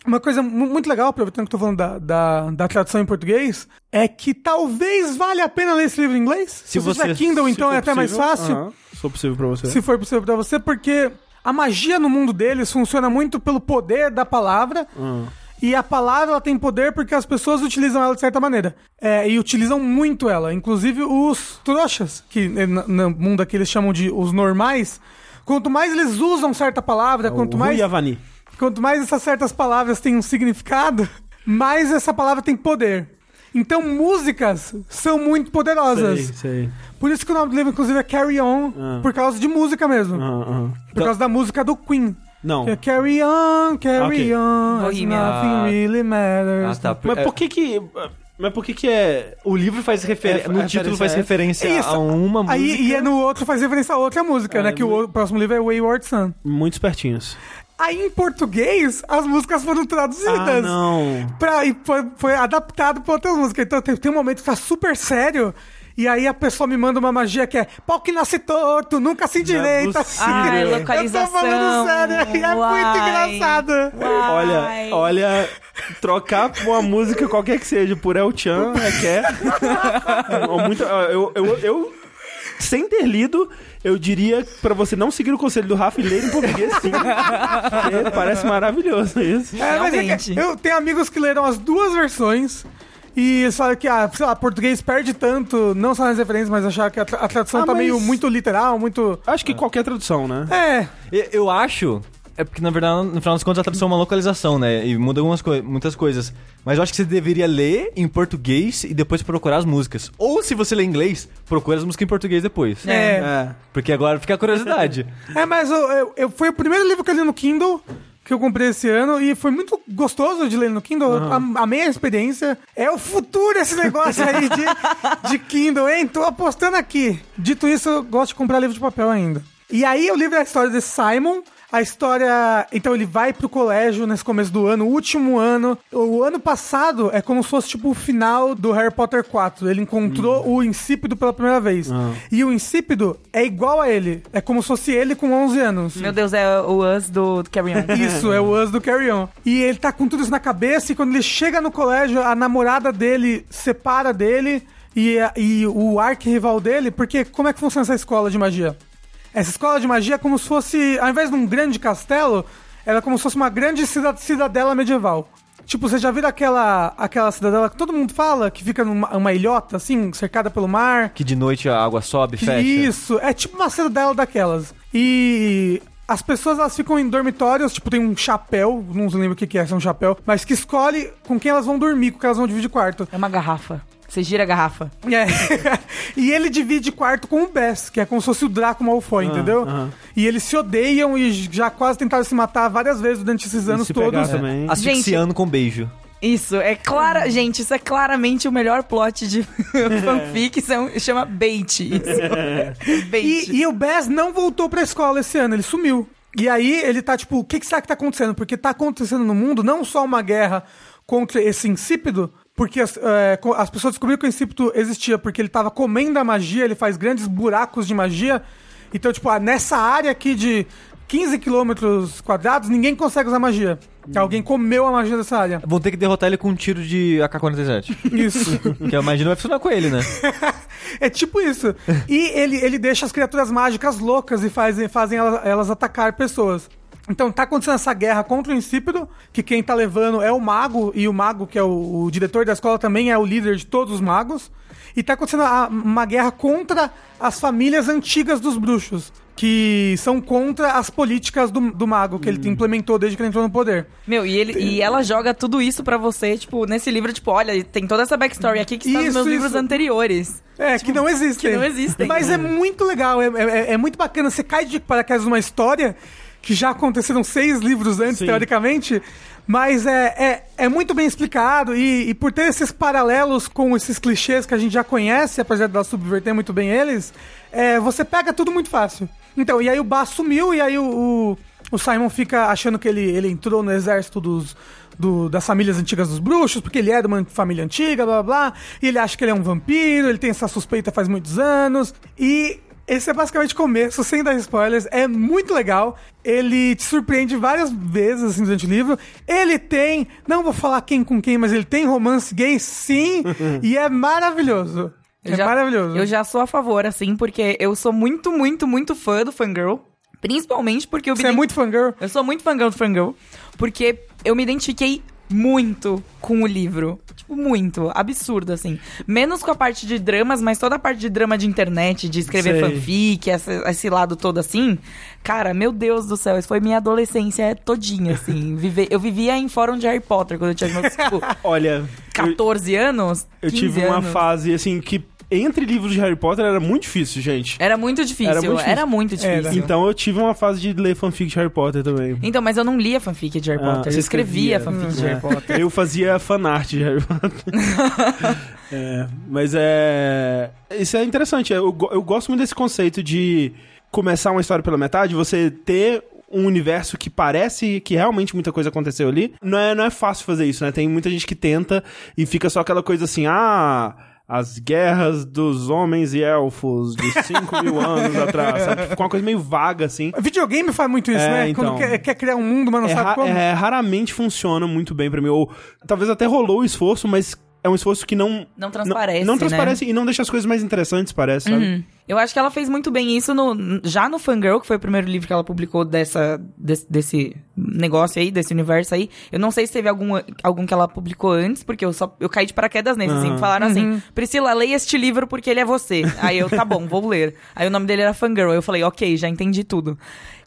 Speaker 3: Uma coisa mu- muito legal, aproveitando que eu tô falando da, da, da tradução em português, é que talvez valha a pena ler esse livro em inglês. Se, você
Speaker 2: você-
Speaker 3: tiver Kindle,
Speaker 1: Se
Speaker 3: então é até mais fácil.
Speaker 1: aham, se for possível pra você.
Speaker 3: Se for possível pra você, porque a magia no mundo deles funciona muito pelo poder da palavra.
Speaker 1: Ah.
Speaker 3: E a palavra ela tem poder porque as pessoas utilizam ela de certa maneira. É, e utilizam muito ela. Inclusive os trouxas, que eh, no, mundo aqui eles chamam de os normais. Quanto mais eles usam certa palavra, quanto
Speaker 1: o
Speaker 3: mais,
Speaker 1: Rui Avani.
Speaker 3: Quanto mais essas certas palavras têm um significado, mais essa palavra tem poder. Então músicas são muito poderosas.
Speaker 1: Sei, sei.
Speaker 3: Por isso que o nome do livro, inclusive, é Carry On,
Speaker 1: Ah.
Speaker 3: por causa de música mesmo.
Speaker 1: Aham, aham.
Speaker 3: Por causa da música do Queen.
Speaker 1: Não.
Speaker 3: É carry on, carry
Speaker 1: Ok.
Speaker 3: on, as
Speaker 4: Bohemian.
Speaker 3: nothing
Speaker 2: Ah.
Speaker 3: really matters.
Speaker 2: Ah, tá.
Speaker 1: Mas
Speaker 2: É,
Speaker 1: por que que... Mas por que que é...
Speaker 2: O livro faz referência.
Speaker 1: É,
Speaker 2: no
Speaker 1: é
Speaker 2: título faz
Speaker 1: referência
Speaker 2: referência
Speaker 3: Isso.
Speaker 2: a uma música.
Speaker 3: Aí, e é no outro faz referência a outra música,
Speaker 1: Ah,
Speaker 3: né? Que o próximo livro é Wayward Son.
Speaker 1: Muito espertinhos.
Speaker 3: Aí em português, as músicas foram
Speaker 1: Ah,
Speaker 3: traduzidas.
Speaker 1: não.
Speaker 3: pra, e foi, foi adaptado pra outras músicas. Então tem, tem um momento que tá super sério. E aí a pessoa me manda uma magia que é pau que nasce torto, nunca se endireita.
Speaker 1: possível.
Speaker 4: Ai,
Speaker 3: Eu tô
Speaker 4: localização.
Speaker 3: falando sério, e é muito
Speaker 4: Uai.
Speaker 3: engraçado.
Speaker 1: Olha,
Speaker 4: Ai.
Speaker 1: olha, trocar uma música qualquer que seja por El Chan é que é. muito, eu, eu, eu, sem ter lido, eu diria pra você não seguir o conselho do Rafa e ler em português, sim. Porque parece maravilhoso isso.
Speaker 3: É, mas é que eu tenho amigos que leram as duas versões. E sabe que, ah, sei lá, português perde tanto, não só nas referências, mas achar que a, tra- a tradução
Speaker 1: Ah,
Speaker 3: tá
Speaker 1: mas-
Speaker 3: meio muito literal, muito.
Speaker 1: Acho que qualquer tradução, né?
Speaker 3: É,
Speaker 2: Eu- Eu acho. É porque, na verdade, no final das contas, a tradução é uma localização, né? E muda algumas coi- muitas coisas. Mas eu acho que você deveria ler em português e depois procurar as músicas. Ou, se você lê inglês, procura as músicas em português depois.
Speaker 3: é.
Speaker 2: Porque agora fica a curiosidade.
Speaker 3: É, mas eu, eu, eu- foi o primeiro livro que eu li no Kindle, que eu comprei esse ano e foi muito gostoso de ler no Kindle. Am- amei a experiência. É o futuro esse negócio aí de, de Kindle, hein? Tô apostando aqui. Dito isso, eu gosto de comprar livro de papel ainda. E aí o livro é a história desse Simon. A história. Então ele vai pro colégio nesse começo do ano, o último ano. O ano passado é como se fosse tipo o final do Harry Potter 4. Ele encontrou o Insípido pela primeira vez. E o Insípido é igual a ele. É como se fosse ele com 11 anos.
Speaker 4: Meu Deus, é o Us do, do Carry On.
Speaker 3: Isso, é o Us do Carry On. E ele tá com tudo isso na cabeça, e quando ele chega no colégio, a namorada dele separa dele e, e o arquirrival dele, porque como é que funciona essa escola de magia? Essa escola de magia é como se fosse, ao invés de um grande castelo, ela é como se fosse uma grande cida- cidadela medieval. Tipo, você já viu aquela, aquela cidadela que todo mundo fala, que fica numa uma ilhota, assim, cercada pelo mar?
Speaker 2: Que de noite a água sobe, fecha.
Speaker 3: Isso, é tipo uma cidadela daquelas. E as pessoas elas ficam em dormitórios, tipo, tem um chapéu, não lembro o que, que é, se é um chapéu, mas que escolhe com quem elas vão dormir, com quem elas vão dividir quarto.
Speaker 4: É uma garrafa. Você gira a garrafa.
Speaker 3: É. e ele divide quarto com o Bess, que é como se fosse o Draco Malfoy, entendeu?
Speaker 1: aham.
Speaker 3: E eles se odeiam e já quase tentaram se matar várias vezes durante esses anos
Speaker 1: se pegar
Speaker 3: todos.
Speaker 1: também.
Speaker 2: Asfixiando com beijo.
Speaker 4: Isso, é clara. Gente, isso é claramente o melhor plot de fanfic. São, chama bait. Isso. bait.
Speaker 3: E, e o Bess não voltou pra escola esse ano, ele sumiu. E aí ele tá tipo, o que, que será que tá acontecendo? Porque tá acontecendo no mundo não só uma guerra contra esse insípido, porque as, é, as pessoas descobriram que o insípido existia porque ele tava comendo a magia, ele faz grandes buracos de magia. Então, tipo, ah, nessa área aqui de 15 quilômetros quadrados, ninguém consegue usar magia. Alguém comeu a magia dessa área.
Speaker 2: Vão ter que derrotar ele com um tiro de AK-47.
Speaker 3: Isso.
Speaker 2: que eu imagino vai funcionar com ele, né?
Speaker 3: É tipo isso. E ele, ele deixa as criaturas mágicas loucas e fazem, fazem elas, elas atacar pessoas. Então tá acontecendo essa guerra contra o Insípido, que quem tá levando é o mago, e o mago, que é o, o diretor da escola, também é o líder de todos os magos. E tá acontecendo a- uma guerra contra as famílias antigas dos bruxos, que são contra as políticas do, do mago, que ele implementou desde que ele entrou no poder.
Speaker 4: Meu, e, ele, e ela joga tudo isso pra você, tipo, nesse livro, tipo, olha, tem toda essa backstory aqui que está nos
Speaker 3: Isso,
Speaker 4: meus livros
Speaker 3: isso.
Speaker 4: anteriores.
Speaker 3: É, que não existem.
Speaker 4: que não existem.
Speaker 3: Mas é muito legal, é, é- é muito bacana. Você cai de paraquedas numa história que já aconteceram seis livros antes,
Speaker 1: Sim.
Speaker 3: teoricamente. Mas é, é, é muito bem explicado e, e por ter esses paralelos com esses clichês que a gente já conhece, apesar de ela subverter muito bem eles, é, você pega tudo muito fácil. Então, e aí o Bá sumiu e aí o, o, o Simon fica achando que ele, ele entrou no exército dos, do- das famílias antigas dos bruxos, porque ele é de uma família antiga, blá blá blá, e ele acha que ele é um vampiro, ele tem essa suspeita faz muitos anos, e esse é basicamente o começo, sem dar spoilers, é muito legal, ele te surpreende várias vezes assim, durante o livro, ele tem, não vou falar quem com quem, mas ele tem romance gay sim, e é maravilhoso.
Speaker 4: Eu
Speaker 3: é
Speaker 4: já-
Speaker 3: maravilhoso.
Speaker 4: Eu já sou a favor, assim, porque eu sou muito, muito, muito fã do Fangirl. Principalmente porque eu me
Speaker 3: Você é muito fangirl?
Speaker 4: Eu sou muito fangirl do Fangirl. Porque eu me identifiquei muito com o livro. Tipo, muito. Absurdo, assim. Menos com a parte de dramas, mas toda a parte de drama de internet, de escrever
Speaker 1: Sei.
Speaker 4: fanfic, essa- esse lado todo assim. Cara, meu Deus do céu, isso foi minha adolescência todinha, assim. Viver, eu vivia em fórum de Harry Potter quando eu tinha meus, tipo,
Speaker 1: Olha, eu,
Speaker 4: 14 anos.
Speaker 1: eu
Speaker 4: 15
Speaker 1: tive uma
Speaker 4: anos.
Speaker 1: fase, assim, que entre livros de Harry Potter era muito difícil, gente.
Speaker 4: Era muito difícil,
Speaker 1: Era muito difícil.
Speaker 4: era muito difícil.
Speaker 3: Era.
Speaker 1: Então eu tive uma fase de ler fanfic de Harry Potter também.
Speaker 4: Então, mas eu não lia fanfic de Harry
Speaker 1: Ah,
Speaker 4: Potter.
Speaker 1: você
Speaker 4: Eu escrevia,
Speaker 1: escrevia.
Speaker 4: fanfic de
Speaker 1: É.
Speaker 4: Harry Potter.
Speaker 1: Eu fazia fanart de Harry Potter. É, mas é. Isso é interessante. Eu, eu gosto muito desse conceito de começar uma história pela metade, você ter um universo que parece que realmente muita coisa aconteceu ali. Não é, não é fácil fazer isso, né? Tem muita gente que tenta e fica só aquela coisa assim, ah. As guerras dos homens e elfos de 5 mil anos atrás, sabe? Fica uma coisa meio vaga, assim.
Speaker 3: Videogame faz muito isso,
Speaker 1: É,
Speaker 3: né?
Speaker 1: então.
Speaker 3: Quando quer, quer criar um mundo, mas não
Speaker 1: É,
Speaker 3: sabe como.
Speaker 1: é, raramente funciona muito bem pra mim. Ou talvez até rolou o esforço, mas é um esforço que não.
Speaker 4: Não transparece,
Speaker 1: Não, não
Speaker 4: né?
Speaker 1: transparece e não deixa as coisas mais interessantes, parece, sabe?
Speaker 4: Uhum. Eu acho que ela fez muito bem isso no, já no Fangirl, que foi o primeiro livro que ela publicou dessa, desse, desse negócio aí, desse universo aí. Eu não sei se teve algum, algum que ela publicou antes, porque eu só eu caí de paraquedas nesse, assim.
Speaker 1: Aham.
Speaker 4: Falaram assim, Priscila, leia este livro porque ele é você. Aí eu, tá bom, vou ler. Aí o nome dele era Fangirl. Eu falei, ok, já entendi tudo.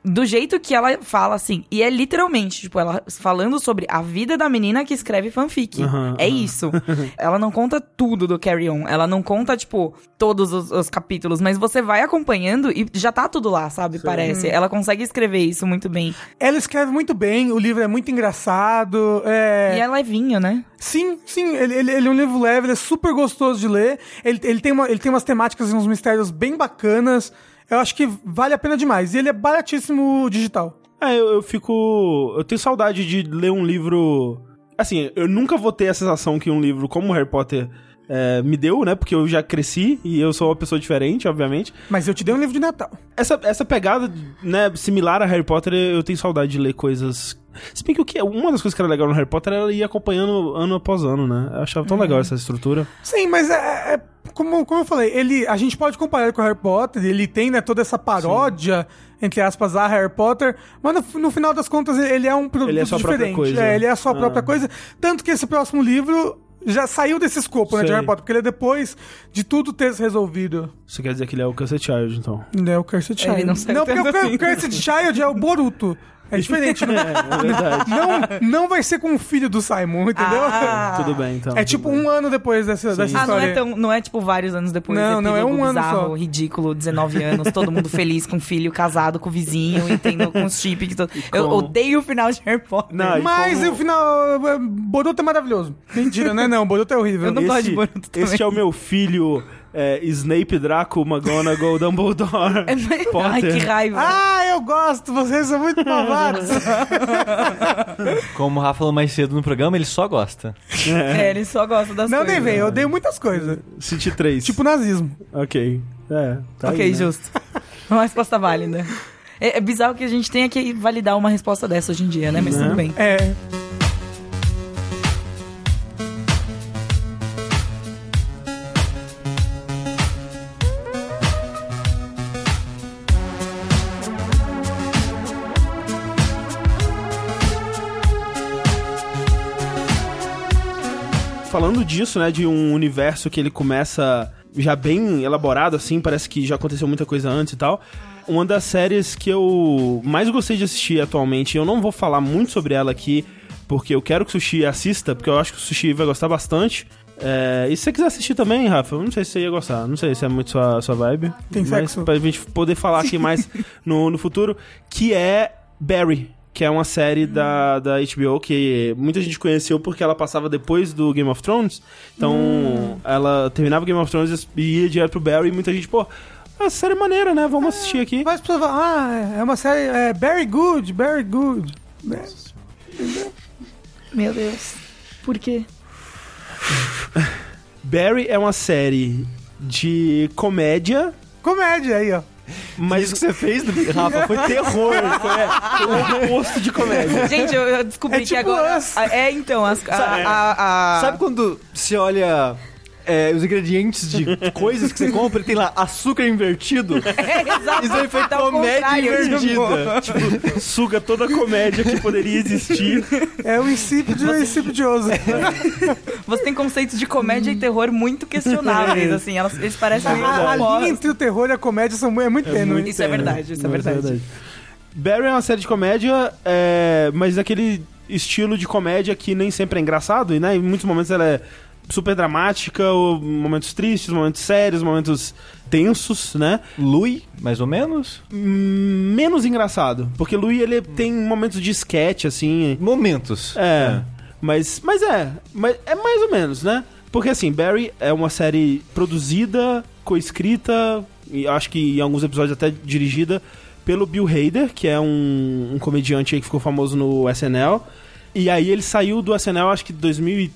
Speaker 4: Do jeito que ela fala, assim, e é literalmente, tipo, ela falando sobre a vida da menina que escreve fanfic.
Speaker 1: Aham,
Speaker 4: é
Speaker 1: aham.
Speaker 4: isso. ela não conta tudo do Carry On. Ela não conta, tipo, todos os, os capítulos, mas você vai acompanhando e já tá tudo lá, sabe? Parece. Ela consegue escrever isso muito bem.
Speaker 3: Ela escreve muito bem, o livro é muito engraçado. É...
Speaker 4: E é levinho, né?
Speaker 3: Sim, sim, ele, ele, ele é um livro leve, ele é super gostoso de ler. Ele, ele, tem, uma, ele tem umas temáticas e uns mistérios bem bacanas. Eu acho que vale a pena demais. E ele é baratíssimo digital.
Speaker 1: É, eu, eu fico. Eu tenho saudade de ler um livro. Assim, eu nunca vou ter a sensação que um livro como Harry Potter é, me deu, né? Porque eu já cresci e eu sou uma pessoa diferente, obviamente.
Speaker 3: Mas eu te dei um livro de Natal.
Speaker 1: Essa, essa pegada, né, similar a Harry Potter, eu tenho saudade de ler coisas. Se bem que o que uma das coisas que era legal no Harry Potter era ir acompanhando ano após ano, né? Eu achava tão legal essa estrutura.
Speaker 3: Sim, mas é, é- como, como eu falei, ele, a gente pode comparar ele com o Harry Potter, ele tem né, toda essa paródia, entre aspas, a Harry Potter, mas no, no final das contas ele é um produto
Speaker 1: Ele é
Speaker 3: diferente. É, ele é a sua
Speaker 1: Ah.
Speaker 3: própria coisa. Tanto que esse próximo livro já saiu desse escopo, né, de. Harry Potter, porque ele é depois de tudo ter se resolvido.
Speaker 1: Isso quer dizer que ele é o Cursed Child, então.
Speaker 3: Ele é o Cursed Child.
Speaker 4: Ele não saiu
Speaker 3: porque o
Speaker 4: assim.
Speaker 3: Cursed Child é o Boruto. É diferente, né?
Speaker 1: É, é verdade.
Speaker 3: Não, não vai ser com o filho do Simon, entendeu?
Speaker 4: Ah.
Speaker 1: Tudo bem, então.
Speaker 3: É tipo um ano depois dessa, dessa
Speaker 4: Ah, não
Speaker 3: história.
Speaker 4: é, tão, não é tipo vários anos depois.
Speaker 3: Não, não, é um ano
Speaker 4: bizarro,
Speaker 3: só.
Speaker 4: ridículo, 19 anos, todo mundo feliz com o filho, casado com o vizinho, e tendo com os chip que todo... Eu odeio o final de Harry Potter.
Speaker 1: Não, e
Speaker 3: Mas
Speaker 1: como-
Speaker 3: o final. é, Boruto é maravilhoso. Mentira, né? Não, Boruto é horrível.
Speaker 4: Eu não gosto de Boruto também.
Speaker 1: este é o meu filho, é, Snape, Draco, McGonagall, Dumbledore,
Speaker 4: É,
Speaker 1: Potter.
Speaker 4: Ai, que raiva.
Speaker 3: Ah, eu gosto, vocês são muito malvados.
Speaker 2: Como o Rafa falou mais cedo no programa, ele só gosta.
Speaker 4: É, ele só gosta das
Speaker 3: não,
Speaker 4: coisas.
Speaker 3: nem vem, eu odeio muitas coisas.
Speaker 1: City 3.
Speaker 3: Tipo nazismo.
Speaker 1: Ok. É, tá
Speaker 4: ok,
Speaker 1: aí, né?
Speaker 4: justo. Uma resposta válida. É, é bizarro que a gente tenha que validar uma resposta dessa hoje em dia, né? Mas
Speaker 1: Né?
Speaker 4: tudo bem.
Speaker 3: É.
Speaker 1: Falando disso, né, de um universo que ele começa já bem elaborado, assim, parece que já aconteceu muita coisa antes e tal. Uma das séries que eu mais gostei de assistir atualmente, eu não vou falar muito sobre ela aqui, porque eu quero que o Sushi assista, porque eu acho que o Sushi vai gostar bastante. É, e se você quiser assistir também, Rafa, eu não sei se você ia gostar, não sei se é muito sua, sua vibe.
Speaker 3: Tem
Speaker 1: mas
Speaker 3: sexo?
Speaker 1: pra gente poder falar aqui mais no, no futuro, que é Barry, que é uma série da, da HBO que muita gente conheceu porque ela passava depois do Game of Thrones. Então, ela terminava o Game of Thrones e ia direto pro Barry e muita gente, pô, essa série é maneira, né? Vamos assistir aqui.
Speaker 3: Mas as pessoas falam, ah, é uma série. É very good, very good.
Speaker 4: Meu Deus. Por quê?
Speaker 1: Barry é uma série de comédia,
Speaker 3: Comédia aí, ó.
Speaker 1: Mas
Speaker 2: Isso que você fez, Rafa, foi terror.
Speaker 1: foi o oposto de comédia.
Speaker 4: Gente, eu, descobri
Speaker 3: É
Speaker 4: que
Speaker 3: tipo
Speaker 4: agora.
Speaker 3: Us.
Speaker 4: a- É, então, as, a, a, a-
Speaker 2: Sabe quando se olha é, os ingredientes de coisas que você compra e tem lá açúcar invertido?
Speaker 4: É, exato.
Speaker 2: Isso aí foi
Speaker 4: Tá
Speaker 2: comédia invertida.
Speaker 1: Tipo, suga toda a comédia que poderia existir.
Speaker 3: É o insípido e o insípidioso.
Speaker 4: Você tem conceitos de comédia e terror muito questionáveis, assim. Elas, eles parecem meio
Speaker 3: A, a linha entre o terror e a comédia são, é muito tênue.
Speaker 1: muito
Speaker 4: Isso é
Speaker 1: tênue.
Speaker 4: verdade, isso é
Speaker 1: Mas
Speaker 4: verdade.
Speaker 1: Barry é uma série de comédia, é, mas daquele estilo de comédia que nem sempre é engraçado, e né, em muitos momentos ela é super dramática, momentos tristes, momentos sérios, momentos tensos, né?
Speaker 2: Lui, mais ou menos?
Speaker 1: Hum, Menos engraçado, porque Louis ele tem momentos de sketch, assim,
Speaker 2: Momentos.
Speaker 1: é, mas, mas é, mas é mais ou menos, né? Porque assim, Barry é uma série produzida, coescrita, e acho que em alguns episódios até dirigida pelo Bill Hader, que é um, um comediante aí que ficou famoso no SNL. E aí ele saiu do SNL, acho que 2013,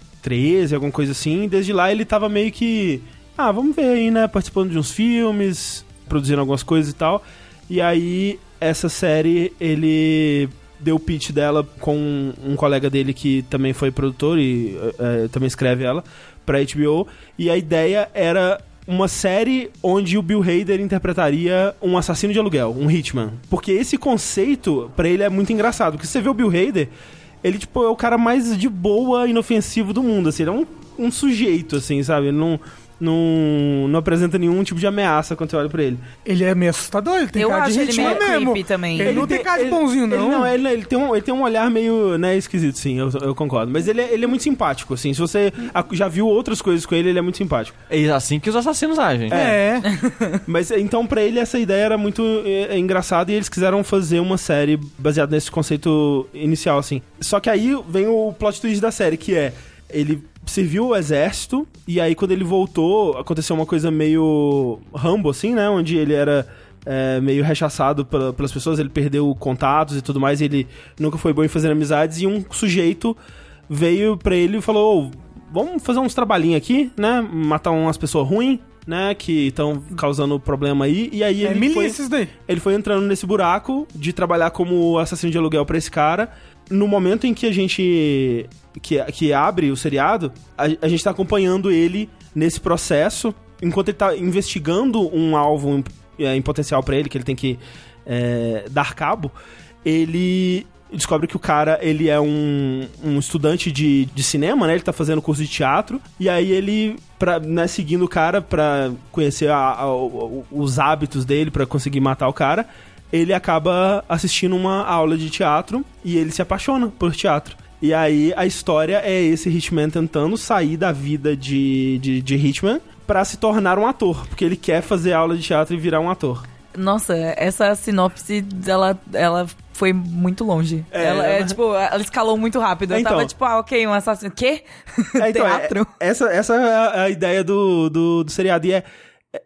Speaker 1: alguma coisa assim. Desde lá ele tava meio que. Ah, vamos ver aí, né? Participando de uns filmes, produzindo algumas coisas e tal. E aí, essa série, ele deu o pitch dela com um colega dele que também foi produtor e eh, também escreve ela pra HBO. E a ideia era uma série onde o Bill Hader interpretaria um assassino de aluguel, um hitman. Porque esse conceito, pra ele, é muito engraçado. Porque você vê o Bill Hader, ele, tipo, é o cara mais de boa, inofensivo do mundo, assim. Ele é um, um sujeito, assim, sabe? Ele não... não, não apresenta nenhum tipo de ameaça quando você olha pra ele.
Speaker 3: Ele é meio assustador, ele tem
Speaker 4: Eu
Speaker 3: cara
Speaker 4: acho
Speaker 3: de
Speaker 4: ele meio
Speaker 3: mesmo.
Speaker 4: creepy também.
Speaker 3: Ele, não tem cara de bonzinho,
Speaker 1: Ele,
Speaker 3: não.
Speaker 1: não, ele, ele tem um, ele tem um olhar meio, né, esquisito, sim, eu, eu concordo. Mas ele é, ele é muito simpático, assim. Se você já viu outras coisas com ele, ele é muito simpático.
Speaker 2: É assim que os assassinos agem.
Speaker 3: É.
Speaker 1: Mas então, pra ele, essa ideia era muito é, é, engraçada e eles quiseram fazer uma série baseada nesse conceito inicial, assim. Só que aí vem o plot twist da série, que é ele serviu o exército e aí quando ele voltou, aconteceu uma coisa meio Rambo, assim, né? Onde ele era é, meio rechaçado pela- pelas pessoas, ele perdeu contatos e tudo mais, e ele nunca foi bom em fazer amizades, e um sujeito veio pra ele e falou: "Ô, vamos fazer uns trabalhinhos aqui, né? Matar umas pessoas ruins, né? Que estão causando problema aí. E aí
Speaker 3: É
Speaker 1: ele foi,
Speaker 3: daí.
Speaker 1: ele foi entrando nesse buraco de trabalhar como assassino de aluguel pra esse cara. No momento em que a gente. que, que abre o seriado, a, a gente tá acompanhando ele nesse processo, enquanto ele tá investigando um alvo em, é, em potencial pra ele, que ele tem que é, dar cabo, ele descobre que o cara, ele é um, um estudante de, de cinema, né? Ele tá fazendo curso de teatro. E aí ele, pra, né, seguindo o cara pra conhecer a- a- os hábitos dele, pra conseguir matar o cara, ele acaba assistindo uma aula de teatro e ele se apaixona por teatro. E aí a história é esse Hitman tentando sair da vida de, de, de Hitman pra se tornar um ator, porque ele quer fazer aula de teatro e virar um ator.
Speaker 4: Nossa, essa sinopse, ela, ela foi muito longe.
Speaker 1: É,
Speaker 4: ela, é, tipo, ela escalou muito rápido. Eu
Speaker 1: Então.
Speaker 4: tava tipo, ah, ok, um assassino. Quê?
Speaker 1: É, então,
Speaker 4: Teatro?
Speaker 1: é- essa, essa é a- a ideia do, do, do seriado. E é,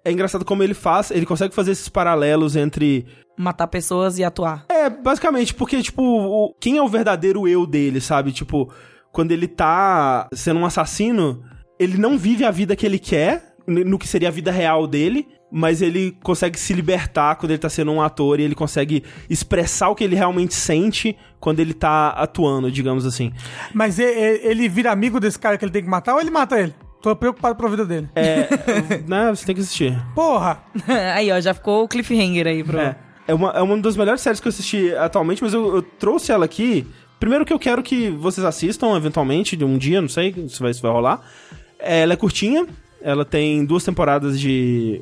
Speaker 1: é engraçado como ele faz, ele consegue fazer esses paralelos entre.
Speaker 4: Matar pessoas e atuar.
Speaker 1: É, basicamente, porque, tipo, o- quem é o verdadeiro eu dele, sabe? Tipo, quando ele tá sendo um assassino, ele não vive a vida que ele quer, no que seria a vida real dele. Mas ele consegue se libertar quando ele tá sendo um ator e ele consegue expressar o que ele realmente sente quando ele tá atuando, digamos assim.
Speaker 3: Mas ele vira amigo desse cara que ele tem que matar ou ele mata ele? Tô preocupado pra vida dele.
Speaker 1: É, né, você tem que assistir.
Speaker 3: Porra!
Speaker 4: aí, ó, já ficou o cliffhanger aí pro.
Speaker 1: É. É uma, é uma das melhores séries que eu assisti atualmente, mas eu, eu trouxe ela aqui. Primeiro que eu quero que vocês assistam, eventualmente, de um dia, não sei se vai, se vai rolar. É, Ela é curtinha, ela tem duas temporadas de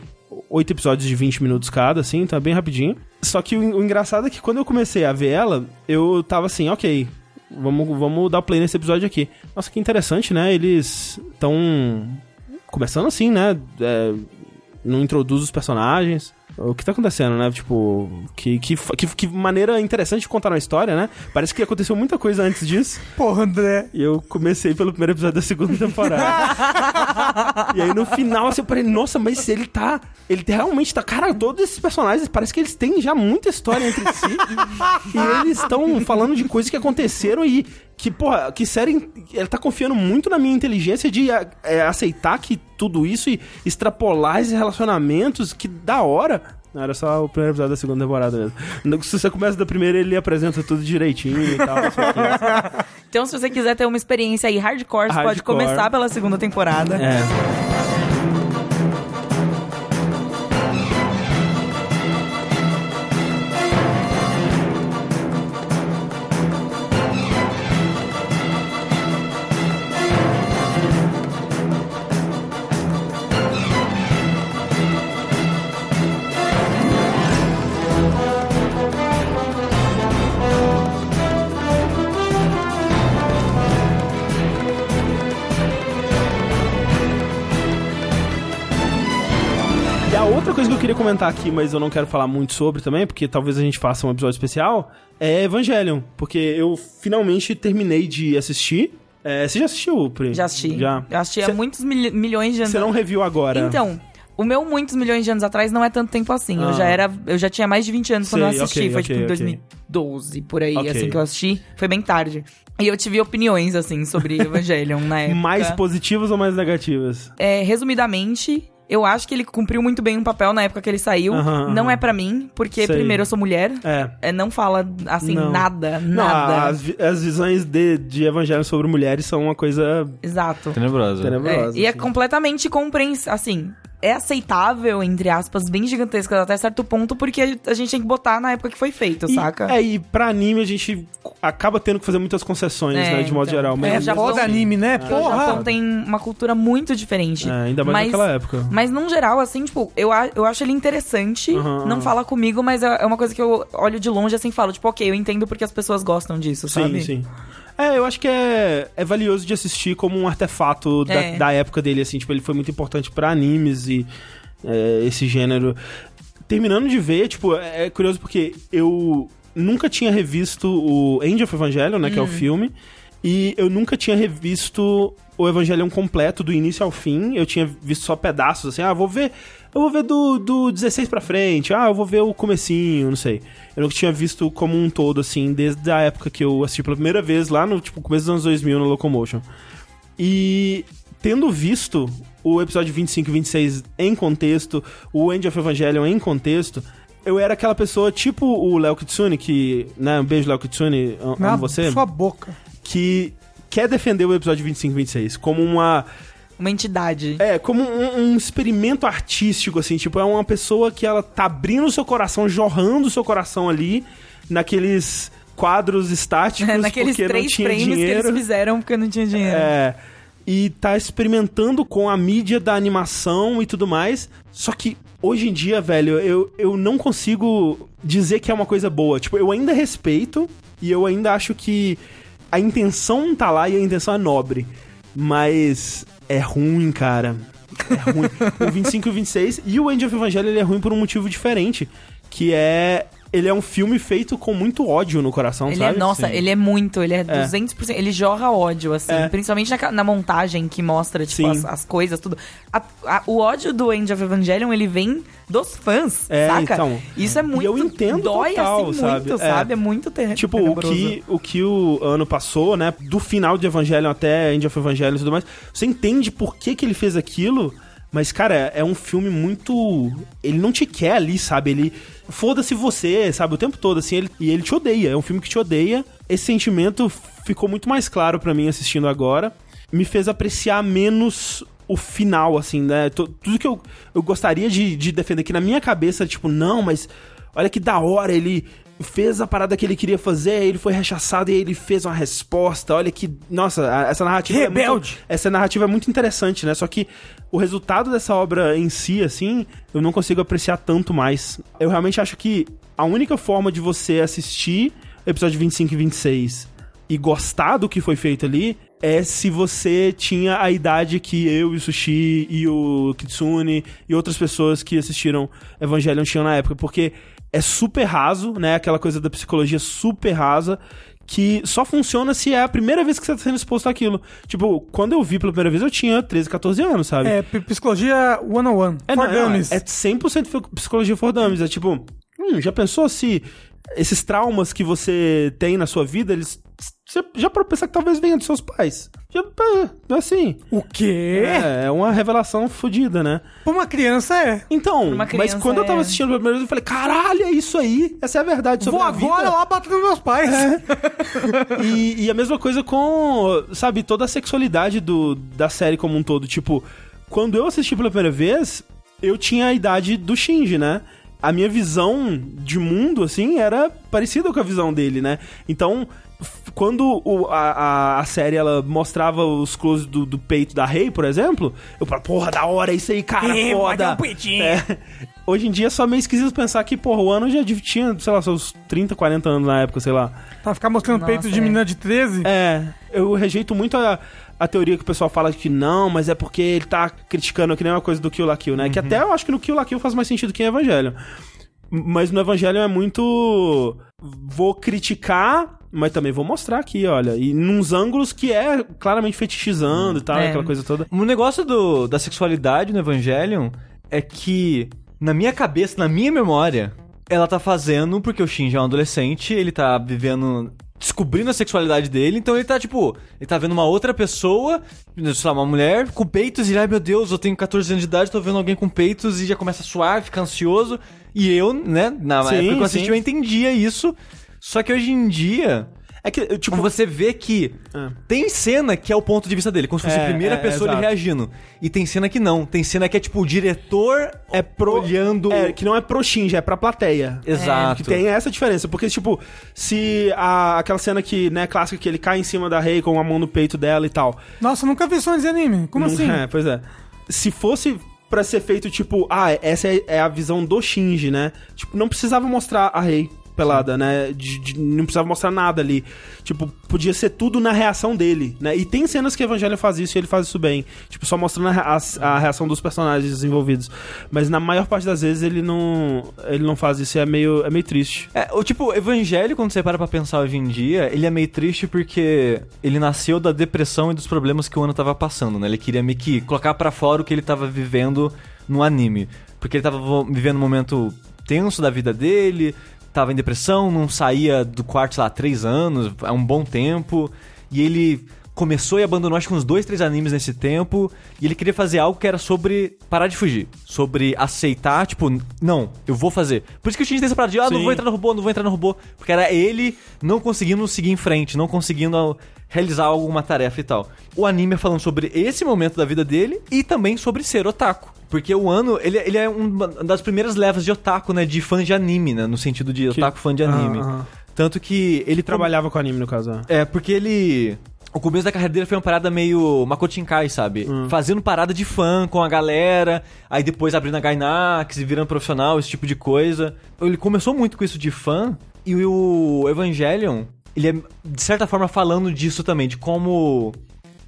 Speaker 1: oito episódios de 20 minutos cada, assim, então é bem rapidinho. Só que o, o engraçado é que quando eu comecei a ver ela, eu tava assim, ok, vamos, vamos dar play nesse episódio aqui. Nossa, que interessante, né? Eles estão começando assim, né? É, não introduz os personagens. O que tá acontecendo, né? Tipo, que, que, que, que maneira interessante de contar uma história, né? Parece que aconteceu muita coisa antes disso.
Speaker 3: Porra, André.
Speaker 1: E eu comecei pelo primeiro episódio da segunda temporada. e aí no final, assim, eu falei, nossa, mas ele tá. Ele realmente tá. Cara, todos esses personagens, parece que eles têm já muita história entre si. e eles estão falando de coisas que aconteceram e. Que, porra, que série. Ele tá confiando muito na minha inteligência de é, aceitar que tudo isso e extrapolar esses relacionamentos, que da hora. Não, era só o primeiro episódio da segunda temporada mesmo. Se você começa da primeira, ele apresenta tudo direitinho e tal.
Speaker 4: Então, se você quiser ter uma experiência aí hardcore, você pode
Speaker 1: Hardcore.
Speaker 4: começar pela segunda temporada.
Speaker 1: É. comentar aqui, mas eu não quero falar muito sobre também, porque talvez a gente faça um episódio especial, é Evangelion. Porque eu finalmente terminei de assistir. É, você já assistiu, Pri?
Speaker 4: Já assisti.
Speaker 1: Já.
Speaker 4: Eu assisti
Speaker 1: Cê-
Speaker 4: há muitos mil- milhões de anos.
Speaker 1: Você não reviu agora?
Speaker 4: Então, o meu muitos milhões de anos atrás não é tanto tempo assim. Eu
Speaker 1: Ah.
Speaker 4: já era, eu já tinha mais de 20 anos quando eu
Speaker 1: Sei,
Speaker 4: assisti.
Speaker 1: ok,
Speaker 4: Foi
Speaker 1: ok,
Speaker 4: tipo em
Speaker 1: ok.
Speaker 4: 2012 por aí, assim que eu assisti. Foi bem tarde. E eu tive opiniões assim sobre Evangelion na época.
Speaker 1: Mais positivas ou mais negativas?
Speaker 4: É, resumidamente, eu acho que ele cumpriu muito bem um papel na época que ele saiu.
Speaker 1: Aham,
Speaker 4: Não é pra mim, porque
Speaker 1: Sei.
Speaker 4: primeiro eu sou mulher.
Speaker 1: É.
Speaker 4: É, não fala assim
Speaker 1: Não.
Speaker 4: nada,
Speaker 1: Não,
Speaker 4: nada.
Speaker 1: as, as visões de, de Evangelho sobre mulheres são uma coisa
Speaker 4: Exato.
Speaker 2: Tenebrosa.
Speaker 1: tenebrosa.
Speaker 4: É, e é
Speaker 1: assim.
Speaker 4: completamente compreensível. Assim, é aceitável, entre aspas, bem gigantescas até certo ponto, porque a gente tem que botar na época que foi feito,
Speaker 1: E-
Speaker 4: saca?
Speaker 1: É, e pra anime a gente acaba tendo que fazer muitas concessões,
Speaker 4: É,
Speaker 1: né, de modo
Speaker 4: então.
Speaker 1: geral.
Speaker 4: É,
Speaker 1: Mas,
Speaker 4: já
Speaker 3: Foda anime, né?
Speaker 4: O
Speaker 3: Porra!
Speaker 4: Japão tem uma cultura muito diferente.
Speaker 1: É, ainda mais
Speaker 4: mas,
Speaker 1: naquela época.
Speaker 4: Mas, num geral, assim, tipo, eu, eu acho ele interessante.
Speaker 1: Aham,
Speaker 4: não fala comigo, mas é é uma coisa que eu olho de longe assim e falo, tipo, ok, eu entendo porque as pessoas gostam disso, sabe?
Speaker 1: Sim, sim. É, eu acho que é, é valioso de assistir como um artefato da,
Speaker 4: É.
Speaker 1: da época dele, assim. Tipo, ele foi muito importante pra animes e é, esse gênero. Terminando de ver, tipo, é é curioso porque eu nunca tinha revisto o End of Evangelion, né, que é o filme, e eu nunca tinha revisto o Evangelion completo, do início ao fim. Eu tinha visto só pedaços, assim, ah, vou ver... Eu vou ver do, do 16 pra frente, ah, eu vou ver o comecinho, não sei. Eu nunca tinha visto como um todo, assim, desde a época que eu assisti pela primeira vez, lá no, tipo, começo dos anos 2000, no Locomotion. E tendo visto o episódio 25 e 26 em contexto, o End of Evangelion em contexto, eu era aquela pessoa tipo o Léo Kitsune, que, né, um beijo Léo Kitsune, amo você,
Speaker 3: sua boca.
Speaker 1: que quer defender o episódio 25 e 26 como uma
Speaker 4: Uma entidade.
Speaker 1: é, como um, um experimento artístico, assim, tipo, é uma pessoa que ela tá abrindo o seu coração, jorrando o seu coração ali, naqueles quadros estáticos,
Speaker 4: Naqueles
Speaker 1: porque
Speaker 4: três
Speaker 1: não tinha
Speaker 4: frames que
Speaker 1: dinheiro.
Speaker 4: eles fizeram porque não tinha dinheiro.
Speaker 1: É, e tá experimentando com a mídia da animação e tudo mais, só que hoje em dia, velho, eu, eu não consigo dizer que é uma coisa boa. Tipo, eu ainda respeito e eu ainda acho que a intenção tá lá e a intenção é nobre, mas é ruim, cara. É ruim. o 25 e o 26 e o End of Evangelho ele é ruim por um motivo diferente, que é ele é um filme feito com muito ódio no coração,
Speaker 4: Ele
Speaker 1: sabe?
Speaker 4: é, nossa,
Speaker 1: Sim.
Speaker 4: ele é muito, ele é 200%, ele jorra ódio, assim,
Speaker 1: É.
Speaker 4: principalmente na, na montagem que mostra, tipo, as, as coisas, tudo. A- a- o ódio do End of Evangelion, ele vem dos fãs,
Speaker 1: É,
Speaker 4: saca?
Speaker 1: então.
Speaker 4: Isso é muito,
Speaker 1: eu entendo
Speaker 4: dói,
Speaker 1: total,
Speaker 4: assim,
Speaker 1: sabe?
Speaker 4: muito,
Speaker 1: É.
Speaker 4: sabe? É muito ter
Speaker 1: Tipo, o que, o que o ano passou, né? Do final de Evangelion até End of Evangelion e tudo mais. Você entende por que, que ele fez aquilo, mas, cara, é um filme muito. Ele não te quer ali, sabe? Ele. Foda-se você, sabe? O tempo todo, assim. Ele, e ele te odeia. É um filme que te odeia. Esse sentimento ficou muito mais claro pra mim assistindo agora. Me fez apreciar menos o final, assim, né? Tu- Tudo que eu, eu gostaria de, de defender aqui na minha cabeça, tipo, não, mas olha que da hora, ele fez a parada que ele queria fazer, aí ele foi rechaçado e aí ele fez uma resposta. Olha que, nossa, essa narrativa é muito,
Speaker 3: Rebelde.
Speaker 1: essa narrativa é muito interessante, né? Só que o resultado dessa obra em si, assim, eu não consigo apreciar tanto mais. Eu realmente acho que a única forma de você assistir episódio 25 e 26 e gostar do que foi feito ali é se você tinha a idade que eu e o Sushi e o Kitsune e outras pessoas que assistiram Evangelion tinham na época, porque é super raso, né? Aquela coisa da psicologia super rasa que só funciona se é a primeira vez que você tá sendo exposto àquilo. Tipo, quando eu vi pela primeira vez, eu tinha 13, 14 anos, sabe?
Speaker 3: É, psicologia 101.
Speaker 1: É,
Speaker 3: for
Speaker 1: não,
Speaker 3: dummies.
Speaker 1: é 100% fi- psicologia for dummies. É tipo, hum, já pensou se esses traumas que você tem na sua vida, eles. Você já parou pra pensar que talvez venham dos seus pais? Já, é, assim.
Speaker 3: O quê?
Speaker 1: É, é uma revelação fodida, né?
Speaker 3: Pra uma criança é.
Speaker 1: Então,
Speaker 4: Uma
Speaker 1: mas
Speaker 4: criança
Speaker 1: quando eu tava
Speaker 4: é-
Speaker 1: assistindo pela primeira vez, eu falei, caralho, é isso aí. Essa é a verdade sobre
Speaker 3: Vou
Speaker 1: a vida.
Speaker 3: agora lá bater nos meus pais.
Speaker 1: E, e a mesma coisa com, sabe, toda a sexualidade do, da série como um todo. Tipo, quando eu assisti pela primeira vez, eu tinha a idade do Shinji, né? A minha visão de mundo, assim, era parecida com a visão dele, né? Então, quando o- a, a, a série ela mostrava os closes do, do peito da Rei, por exemplo, eu falava, porra, da hora, isso aí, cara,
Speaker 3: dar
Speaker 1: foda.
Speaker 3: um peitinho.
Speaker 1: É. Hoje em dia é só meio esquisito pensar que, porra, o ano já tinha, sei lá, seus 30, 40 anos na época, sei lá.
Speaker 3: Pra ficar mostrando
Speaker 4: Nossa,
Speaker 3: peito de
Speaker 4: é.
Speaker 3: menina de 13.
Speaker 1: É, eu rejeito muito a, a teoria que o pessoal fala que não, mas é porque ele tá criticando que nem uma coisa do Kill la Kill, né? Que até eu acho que no Kill la Kill faz mais sentido que em Evangelho. Mas no Evangelho é muito. Vou criticar, mas também vou mostrar aqui, olha. E nos ângulos que é claramente fetichizando e tal,
Speaker 4: É.
Speaker 1: aquela coisa toda.
Speaker 2: O negócio do, da sexualidade no Evangelion é que, na minha cabeça, na minha memória, ela tá fazendo porque o Shinji é um adolescente, ele tá vivendo. descobrindo a sexualidade dele, então ele tá, tipo, ele tá vendo uma outra pessoa, sei lá, uma mulher com peitos e, ai meu Deus, eu tenho 14 anos de idade, tô vendo alguém com peitos e já começa a suar, fica ansioso. E eu, né, na
Speaker 1: Sim,
Speaker 2: época que eu assisti,
Speaker 1: sim.
Speaker 2: eu entendia isso. Só que hoje em dia,
Speaker 1: É que, tipo,
Speaker 2: Como você vê que
Speaker 1: É.
Speaker 2: tem cena que é o ponto de vista dele, como se fosse
Speaker 1: É,
Speaker 2: a primeira
Speaker 1: é,
Speaker 2: pessoa ele
Speaker 1: exato.
Speaker 2: reagindo. E tem cena que não. Tem cena que é tipo o diretor
Speaker 1: é pro.
Speaker 2: olhando.
Speaker 1: É, que não é pro Shinji, é pra plateia.
Speaker 2: Exato.
Speaker 1: Que tem essa diferença, porque, tipo, se a, aquela cena que, né, clássica, que ele cai em cima da Rei com a mão no peito dela e tal.
Speaker 3: Nossa, nunca vi isso antes de anime. Como
Speaker 1: Não-
Speaker 3: assim?
Speaker 1: É, pois é. Se fosse pra ser feito, tipo, ah, essa é, é a visão do Shinji, né? Tipo, não precisava mostrar a Rei pelada, né? De- de- não precisava mostrar nada ali. Tipo, podia ser tudo na reação dele, né? E tem cenas que Evangelho faz isso e ele faz isso bem. Tipo, só mostrando a, a- a reação dos personagens envolvidos. Mas na maior parte das vezes ele não, ele não faz isso e é meio, é meio triste.
Speaker 2: É, o tipo, evangelho, quando você para pra pensar hoje em dia, ele é meio triste porque ele nasceu da depressão e dos problemas que o ano tava passando, né? Ele queria meio que colocar pra fora o que ele tava vivendo no anime. Porque ele tava vivendo um momento tenso da vida dele, tava em depressão, não saía do quarto, sei lá, há três anos, há um bom tempo. E ele começou e abandonou acho que uns dois, três animes nesse tempo. E ele queria fazer algo que era sobre parar de fugir. Sobre aceitar, tipo, não, eu vou fazer. Por isso que o Shinji tem essa parada de, ah, não
Speaker 1: Sim.
Speaker 2: vou entrar no robô, não vou entrar no robô. Porque era ele não conseguindo seguir em frente, não conseguindo realizar alguma tarefa e tal. O anime é falando sobre esse momento da vida dele e também sobre ser otaku. Porque o ano, ele, ele é uma das primeiras levas de otaku, né? De fã de anime, né? No sentido de
Speaker 1: Que-
Speaker 2: otaku fã de anime.
Speaker 1: Ah, ah.
Speaker 2: Tanto que ele
Speaker 1: Trabalhava com anime, no caso. é.
Speaker 2: é, porque ele. O começo da carreira dele foi uma parada meio Makoto Shinkai, sabe? Fazendo parada de fã com a galera, aí depois abrindo a Gainax e virando profissional, esse tipo de coisa. Ele começou muito com isso de fã, e o Evangelion, ele é, de certa forma, falando disso também, de como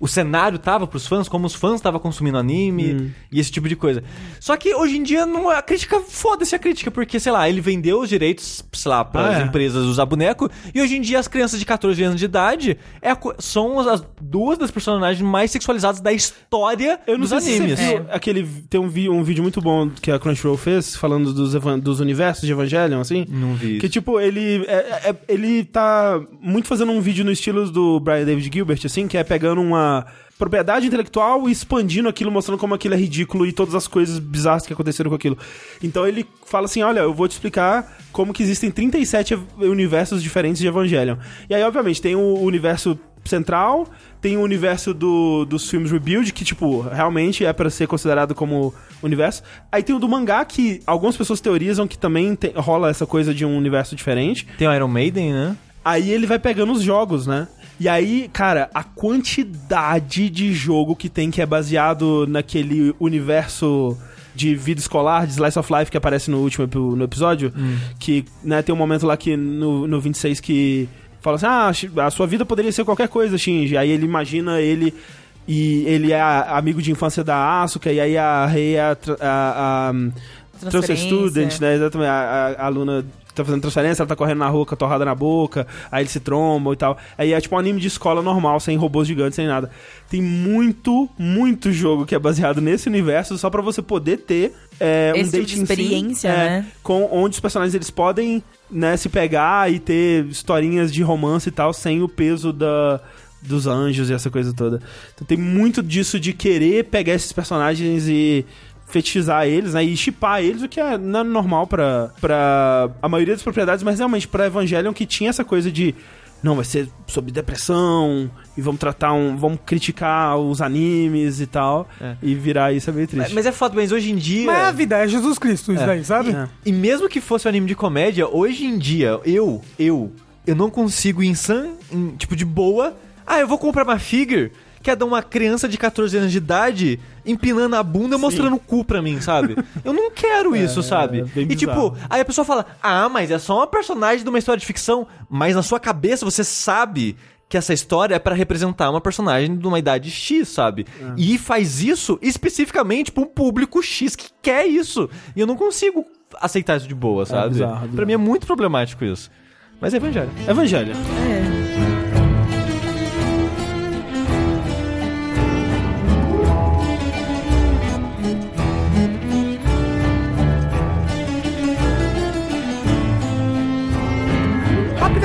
Speaker 2: o cenário tava pros fãs, como os fãs estavam consumindo anime e esse tipo de coisa. Só que hoje em dia não é a crítica, foda-se a crítica, porque, sei lá, ele vendeu os direitos, sei lá, pras
Speaker 1: Ah, é.
Speaker 2: empresas usar boneco, e hoje em dia as crianças de 14 anos de idade é são as duas das personagens mais sexualizadas da história
Speaker 1: Eu não
Speaker 2: dos
Speaker 1: sei
Speaker 2: animes.
Speaker 1: se você viu aquele tem um, vi- um vídeo muito bom que a Crunchyroll fez falando dos, dos universos de Evangelion assim.
Speaker 2: Não vi
Speaker 1: Que tipo, ele é- é- ele tá muito fazendo um vídeo no estilo do Brian David Gilbert assim, que é pegando uma propriedade intelectual e expandindo aquilo, mostrando como aquilo é ridículo e todas as coisas bizarras que aconteceram com aquilo. Então ele fala assim, olha, eu vou te explicar como que existem 37 ev- universos diferentes de Evangelion. E aí, obviamente, tem o universo central, tem o universo do- dos filmes Rebuild, que, tipo, realmente é pra ser considerado como universo. Aí tem o do mangá, que algumas pessoas teorizam que também rola essa coisa de um universo diferente.
Speaker 2: Tem o Iron Maiden, né?
Speaker 1: Aí ele vai pegando os jogos, né? E aí, cara, a quantidade de jogo que tem que é baseado naquele universo de vida escolar, de Slice of Life que aparece no último no episódio, que, né, tem um momento lá que no, no 26 que fala assim, ah, a sua vida poderia ser qualquer coisa, Shinji. Aí ele imagina ele e ele é amigo de infância da Asuka, e aí a Rei é a, a, a Transfer
Speaker 4: Transferência.
Speaker 1: Student, né? Exatamente. A- a aluna tá fazendo transferência, ela tá correndo na rua com a torrada na boca, aí eles se trombam e tal. Aí é tipo um anime de escola normal, sem robôs gigantes, sem nada. Tem muito, muito jogo que é baseado nesse universo só pra você poder ter é, um
Speaker 4: Esse tipo
Speaker 1: dating
Speaker 4: de
Speaker 1: sim,
Speaker 4: experiência,
Speaker 1: é,
Speaker 4: né?
Speaker 1: Com, onde os personagens eles podem né, se pegar e ter historinhas de romance e tal, sem o peso da dos anjos e essa coisa toda. Então tem muito disso de querer pegar esses personagens e fetichizar eles, né, e chipar eles, o que é não é normal pra, pra a maioria das propriedades, mas realmente pra Evangelion que tinha essa coisa de não, vai ser sobre depressão e vamos tratar um, vamos criticar os animes e tal,
Speaker 2: É.
Speaker 1: e virar isso é meio triste.
Speaker 2: Mas é foda, mas hoje em dia...
Speaker 3: Mas a vida é Jesus Cristo, isso
Speaker 2: É.
Speaker 3: daí, sabe?
Speaker 1: É.
Speaker 2: E mesmo que fosse um anime de comédia, hoje em dia, eu, eu, eu não consigo ir em san, em, tipo, de boa. Ah, eu vou comprar uma figure que é de uma criança de 14 anos de idade empinando a bunda mostrando o cu pra mim, sabe? Eu não quero isso, sabe?
Speaker 1: bem
Speaker 2: E
Speaker 1: bizarro.
Speaker 2: tipo, aí a pessoa fala: "Ah, mas é só uma personagem de uma história de ficção", mas na sua cabeça você sabe que essa história é pra representar uma personagem de uma idade X, sabe?
Speaker 1: É.
Speaker 2: E faz isso especificamente pra um público X que quer isso. E eu não consigo aceitar isso de boa, sabe?
Speaker 1: bizarro,
Speaker 2: Pra
Speaker 1: bizarro.
Speaker 2: mim é muito problemático isso. Mas é evangelho.
Speaker 1: Evangelho.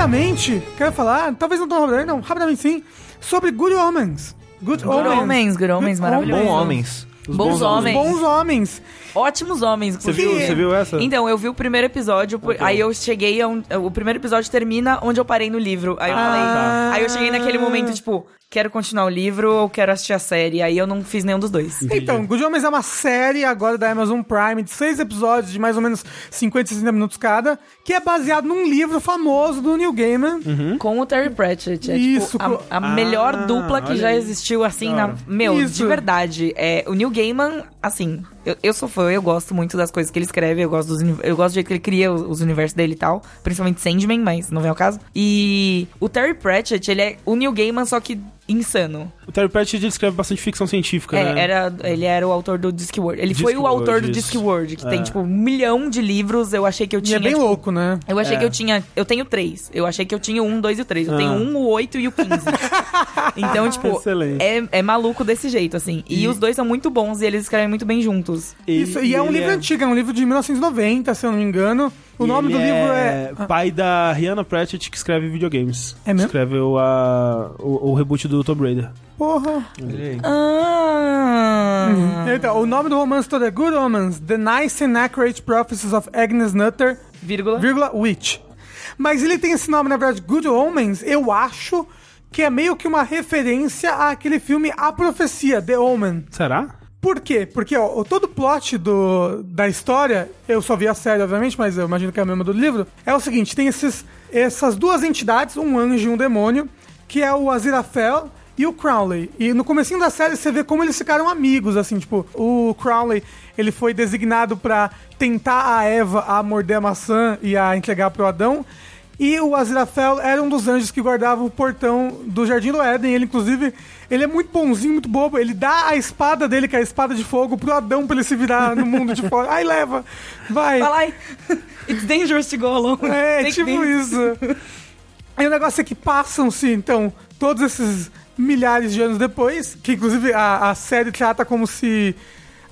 Speaker 3: Rapidamente, quero falar, talvez não tão rapidamente, não, rapidamente sim, sobre Good Omens. Good,
Speaker 4: Good Omens, Good Omens, maravilhoso.
Speaker 2: Bom homens.
Speaker 1: Os
Speaker 4: Bons homens.
Speaker 3: Bons homens.
Speaker 4: Ótimos homens.
Speaker 1: Você
Speaker 4: inclusive.
Speaker 1: viu, você viu essa?
Speaker 4: Então, eu vi o primeiro episódio, por- aí eu cheguei a um, O primeiro episódio termina onde eu parei no livro. Aí eu
Speaker 1: Ah,
Speaker 4: falei.
Speaker 1: tá.
Speaker 4: Aí eu cheguei naquele momento, tipo, quero continuar o livro ou quero assistir a série. Aí eu não fiz nenhum dos dois.
Speaker 3: Então, Good Homens é uma série agora da Amazon Prime de seis episódios de mais ou menos 50, 60 minutos cada, que é baseado num livro famoso do Neil Gaiman.
Speaker 4: Com o Terry Pratchett. É,
Speaker 3: Isso,
Speaker 4: tipo, a, a melhor
Speaker 1: Ah,
Speaker 4: dupla que
Speaker 1: olha
Speaker 4: já
Speaker 1: aí.
Speaker 4: existiu, assim, na. Meu,
Speaker 3: Isso.
Speaker 4: de verdade. É, o Neil Gaiman, assim, eu, eu sou fã, eu gosto muito das coisas que ele escreve, eu gosto, dos, eu gosto do jeito que ele cria os, os universos dele e tal. Principalmente Sandman, mas não vem ao caso. E o Terry Pratchett, ele é o Neil Gaiman, só que insano.
Speaker 1: O Terry Pratchett ele escreve bastante ficção científica,
Speaker 4: É,
Speaker 1: né?
Speaker 4: era, ele era o autor do Discworld. Ele foi o autor do. Discworld, que
Speaker 1: É.
Speaker 4: tem, tipo, um milhão de livros. Eu achei que eu
Speaker 3: E
Speaker 4: tinha.
Speaker 3: é bem
Speaker 4: tipo,
Speaker 3: louco, né?
Speaker 4: Eu achei
Speaker 1: É.
Speaker 4: que eu tinha. Eu tenho três. Eu achei que eu tinha um, dois e o três. Eu tenho
Speaker 1: Ah.
Speaker 4: um, o oito e o quinze. então, tipo,
Speaker 1: Excelente.
Speaker 4: é, é maluco desse jeito, assim. E, os dois são muito bons e eles escrevem muito bem juntos.
Speaker 3: Isso, e é um livro antigo, é um livro de 1990, se eu não me engano. O
Speaker 1: e
Speaker 3: nome do livro é.
Speaker 1: pai da Rihanna Pratchett, que escreve videogames.
Speaker 3: É mesmo?
Speaker 1: Escreveu a, o, o reboot do Tomb Raider.
Speaker 3: Porra.
Speaker 4: Ah.
Speaker 3: Então, o nome do romance todo é Good Omens, The Nice and Accurate Prophecies of Agnes Nutter,
Speaker 4: Vírgula.
Speaker 3: vírgula, Witch. Mas ele tem esse nome, na verdade, Good Omens, eu acho que é meio que uma referência àquele filme A Profecia, The Omen.
Speaker 1: Será?
Speaker 3: Por quê? Porque ó, todo o plot do, da história, eu só vi a série, obviamente, mas eu imagino que é a mesma do livro, é o seguinte, tem esses, essas duas entidades, um anjo e um demônio, que é o Aziraphale e o Crowley. E no comecinho da série você vê como eles ficaram amigos, assim, tipo, o Crowley, ele foi designado pra tentar a Eva a morder a maçã e a entregar pro Adão, e o Aziraphale era um dos anjos que guardava o portão do Jardim do Éden. Ele, inclusive, ele é muito bonzinho, muito bobo. Ele dá a espada dele, que é a espada de fogo, pro Adão pra ele se virar no mundo de fora. Aí leva, vai.
Speaker 4: Fala aí. It's dangerous to go alone.
Speaker 3: É,
Speaker 4: Take
Speaker 3: tipo isso. Aí o negócio é que passam-se, então, todos esses milhares de anos depois, que inclusive a, a série trata como se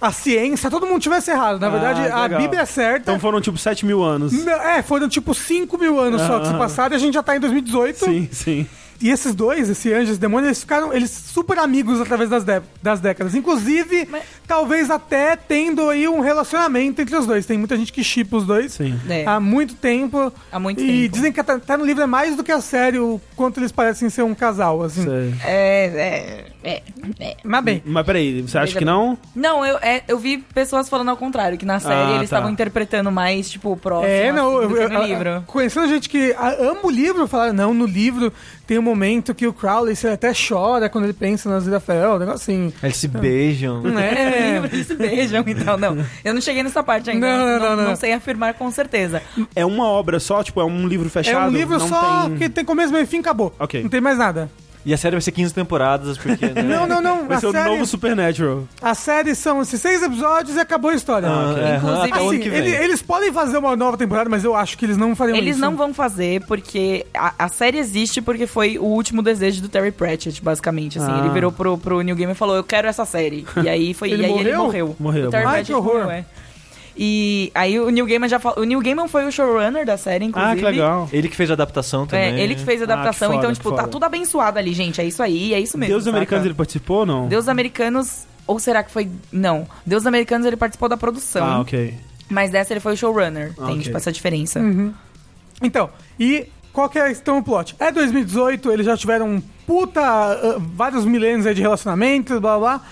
Speaker 3: a ciência, todo mundo tivesse errado. Na
Speaker 1: Ah,
Speaker 3: verdade, a
Speaker 1: legal.
Speaker 3: Bíblia é certa.
Speaker 1: Então foram tipo 7 mil anos.
Speaker 3: Não, é, foram tipo 5 mil anos só que se
Speaker 1: Aham.
Speaker 3: passaram e a gente já tá em 2018.
Speaker 1: Sim, sim.
Speaker 3: E esses dois, esse anjo e esse demônio, eles ficaram eles super amigos através das, das décadas. Inclusive,
Speaker 4: Mas-
Speaker 3: talvez até tendo aí um relacionamento entre os dois. Tem muita gente que chipa os dois
Speaker 1: Sim.
Speaker 4: É.
Speaker 3: há muito tempo.
Speaker 4: Há muito
Speaker 3: e
Speaker 4: tempo.
Speaker 3: dizem que até, até no livro é mais do que a série o quanto eles parecem ser um casal, assim.
Speaker 4: É, é, é, é.
Speaker 3: Mas bem,
Speaker 1: Mas peraí, você acha que não?
Speaker 4: Não, eu, é, eu vi pessoas falando ao contrário, que na série
Speaker 1: Ah,
Speaker 4: eles
Speaker 1: tá.
Speaker 4: estavam interpretando mais, tipo, próximo
Speaker 3: é, não,
Speaker 4: assim, do
Speaker 3: eu,
Speaker 4: que no
Speaker 3: eu-
Speaker 4: livro.
Speaker 3: conhecendo gente que a- ama o livro, falaram, não, no livro tem um momento que o Crowley ele até chora quando ele pensa na Zirafael, um negócio assim.
Speaker 2: Eles se beijam.
Speaker 3: É.
Speaker 4: Eles se beijam, então, não. Eu não cheguei nessa parte ainda.
Speaker 3: Não, não, não, não.
Speaker 4: sei afirmar com certeza.
Speaker 1: É uma obra só? Tipo, é um livro
Speaker 3: É
Speaker 1: fechado?
Speaker 3: um livro
Speaker 1: não
Speaker 3: só
Speaker 1: tem...
Speaker 3: que tem começo, meio e fim, acabou.
Speaker 1: Ok.
Speaker 3: Não tem mais nada.
Speaker 2: E a série vai ser 15 temporadas, porque. né?
Speaker 3: Não, não, não.
Speaker 1: Vai
Speaker 3: a,
Speaker 1: ser o
Speaker 3: série,
Speaker 1: novo Supernatural.
Speaker 3: a série são esses seis episódios e acabou a história.
Speaker 1: Ah, ok.
Speaker 2: é,
Speaker 4: Inclusive-
Speaker 2: o ano
Speaker 3: Assim, ele- eles podem fazer uma nova temporada, mas eu acho que eles não fariam
Speaker 4: Eles
Speaker 3: isso.
Speaker 4: não vão fazer porque a, a série existe porque foi o último desejo do Terry Pratchett, basicamente. Assim,
Speaker 1: Ah.
Speaker 4: ele virou pro, pro New Gamer e falou: Eu quero essa série. E aí foi.
Speaker 3: Ele
Speaker 4: e aí ele
Speaker 3: morreu?
Speaker 4: morreu.
Speaker 1: Morreu.
Speaker 4: O Terry
Speaker 3: Ai,
Speaker 4: Pratchett
Speaker 3: que horror.
Speaker 4: morreu, é. E aí o Neil Gaiman já falou. O Neil Gaiman foi o showrunner da série, inclusive.
Speaker 1: Ah, que legal.
Speaker 2: Ele que fez a adaptação também.
Speaker 4: É, ele que fez a adaptação,
Speaker 1: Ah, foda,
Speaker 4: então, tipo, tá tudo abençoado ali, gente. É isso aí, é isso mesmo.
Speaker 1: Deus
Speaker 4: saca?
Speaker 1: Americanos ele participou ou não?
Speaker 4: Deus Americanos. Ou será que foi. Não. Deus Americanos ele participou da produção.
Speaker 1: Ah, ok.
Speaker 4: Mas dessa ele foi o showrunner. Tem,
Speaker 1: Ok.
Speaker 4: tipo, essa diferença.
Speaker 3: Então, e qual que é então o plot? É 2018, eles já tiveram um puta. ah, vários milênios aí de relacionamentos, blá blá. blá.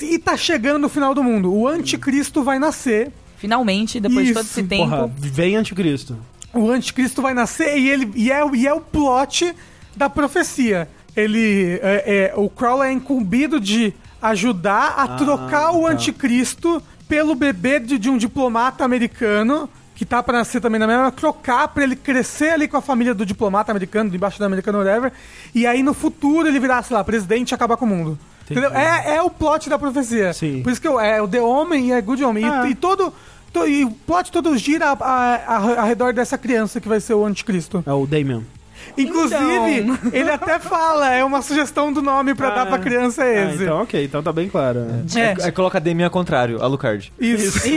Speaker 3: E tá chegando no final do mundo. O anticristo vai nascer.
Speaker 4: Finalmente, depois de todo esse tempo.
Speaker 1: Porra, vem anticristo.
Speaker 3: O anticristo vai nascer e ele e é, e é o plot da profecia. Ele é, é, o Crowley é incumbido de ajudar a trocar o
Speaker 1: tá.
Speaker 3: anticristo pelo bebê de, de um diplomata americano que tá pra nascer também na mesma, trocar pra ele crescer ali com a família do diplomata americano, do embaixador americano, whatever, e aí no futuro ele virar, sei lá, presidente e acabar com o mundo.
Speaker 1: Entendi.
Speaker 3: Entendeu? É, é o plot da profecia.
Speaker 1: Sim.
Speaker 3: Por isso que eu, é o The Homem e é Good Homem. E-
Speaker 1: Ah.
Speaker 3: E, todo, to- e o plot todo gira a- a- a- ao redor dessa criança que vai ser o anticristo.
Speaker 1: É o Damien.
Speaker 3: Inclusive,
Speaker 4: Então.
Speaker 3: ele até fala, é uma sugestão do nome pra dar pra criança
Speaker 1: Ah,
Speaker 3: esse.
Speaker 1: então ok, então tá bem claro.
Speaker 3: É,
Speaker 2: Aí coloca a Demi ao contrário, Alucard.
Speaker 3: isso.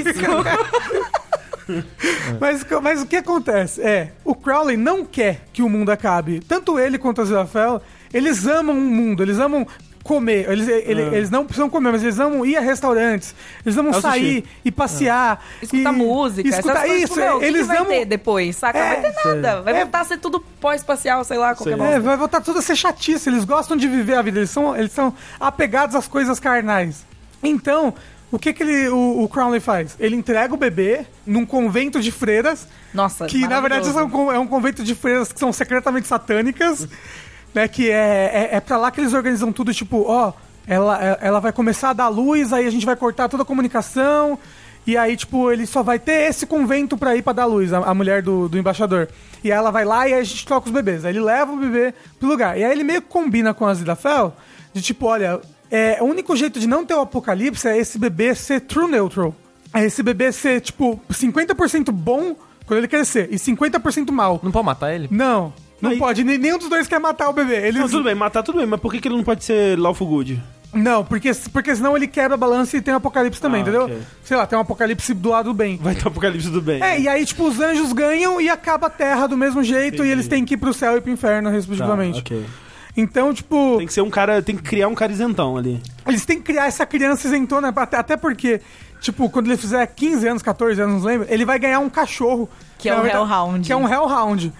Speaker 3: mas, mas o que acontece é, o Crowley não quer que o mundo acabe. Tanto ele quanto a Zerafel, eles amam o mundo, eles amam comer. Eles, ele-
Speaker 1: Ah.
Speaker 3: eles não precisam comer, mas eles amam ir a restaurantes. Eles amam
Speaker 1: É
Speaker 3: sair
Speaker 1: sushi.
Speaker 3: e passear.
Speaker 4: Escutar
Speaker 3: e-
Speaker 4: música,
Speaker 3: Escutar isso.
Speaker 4: tipo, meu, o que
Speaker 3: eles
Speaker 4: que vai
Speaker 3: amam.
Speaker 4: ter depois, saca?
Speaker 3: É,
Speaker 4: vai ter nada. Vai
Speaker 3: É.
Speaker 4: voltar a ser tudo pós-espacial, sei lá, qualquer
Speaker 1: Sei.
Speaker 3: É, vai voltar tudo a ser chatice. Eles gostam de viver a vida. Eles são, eles são apegados às coisas carnais. Então, o que, que ele, o, o Crowley faz? Ele entrega o bebê num convento de freiras,
Speaker 4: Nossa,
Speaker 3: que na verdade são, é um convento de freiras que são secretamente satânicas, né? Que é, é, é pra lá que eles organizam tudo, tipo, ó, ela, é- ela vai começar a dar luz, aí a gente vai cortar toda a comunicação. E aí, tipo, ele só vai ter esse convento pra ir pra dar luz, a, a mulher do, do embaixador. E aí ela vai lá e aí a gente troca os bebês. Aí ele leva o bebê pro lugar. E aí ele meio que combina com a Zidafel, de tipo, olha, é, o único jeito de não ter o apocalipse é esse bebê ser true neutral. É esse bebê ser, tipo, 50% bom quando ele crescer e 50% mal.
Speaker 2: Não pode matar ele?
Speaker 3: Não, não
Speaker 1: Aí-
Speaker 3: pode. Nem- Nenhum dos dois quer matar o bebê. Eles...
Speaker 1: Não, tudo bem, matar tudo bem, mas por que, que ele não pode ser lawful good?
Speaker 3: Não, porque, porque senão ele quebra a balança e tem um apocalipse também,
Speaker 1: Ah,
Speaker 3: entendeu?
Speaker 1: ok.
Speaker 3: Sei lá, tem um apocalipse do lado do bem.
Speaker 1: Vai ter o apocalipse do bem.
Speaker 3: É, e aí, tipo, os anjos ganham e acaba a terra do mesmo jeito
Speaker 1: Entendi.
Speaker 3: e eles têm que ir pro céu e pro inferno,
Speaker 1: Tá,
Speaker 3: respectivamente.
Speaker 1: ok.
Speaker 3: Então, tipo,
Speaker 1: Tem que ser um cara, tem que criar um cara isentão ali.
Speaker 3: eles têm que criar essa criança isentona, até, até porque, tipo, quando ele fizer 15 anos, 14 anos, não lembro, ele vai ganhar um cachorro.
Speaker 4: Que é
Speaker 3: Na
Speaker 4: o Hellhound.
Speaker 3: Que é um Hellhound.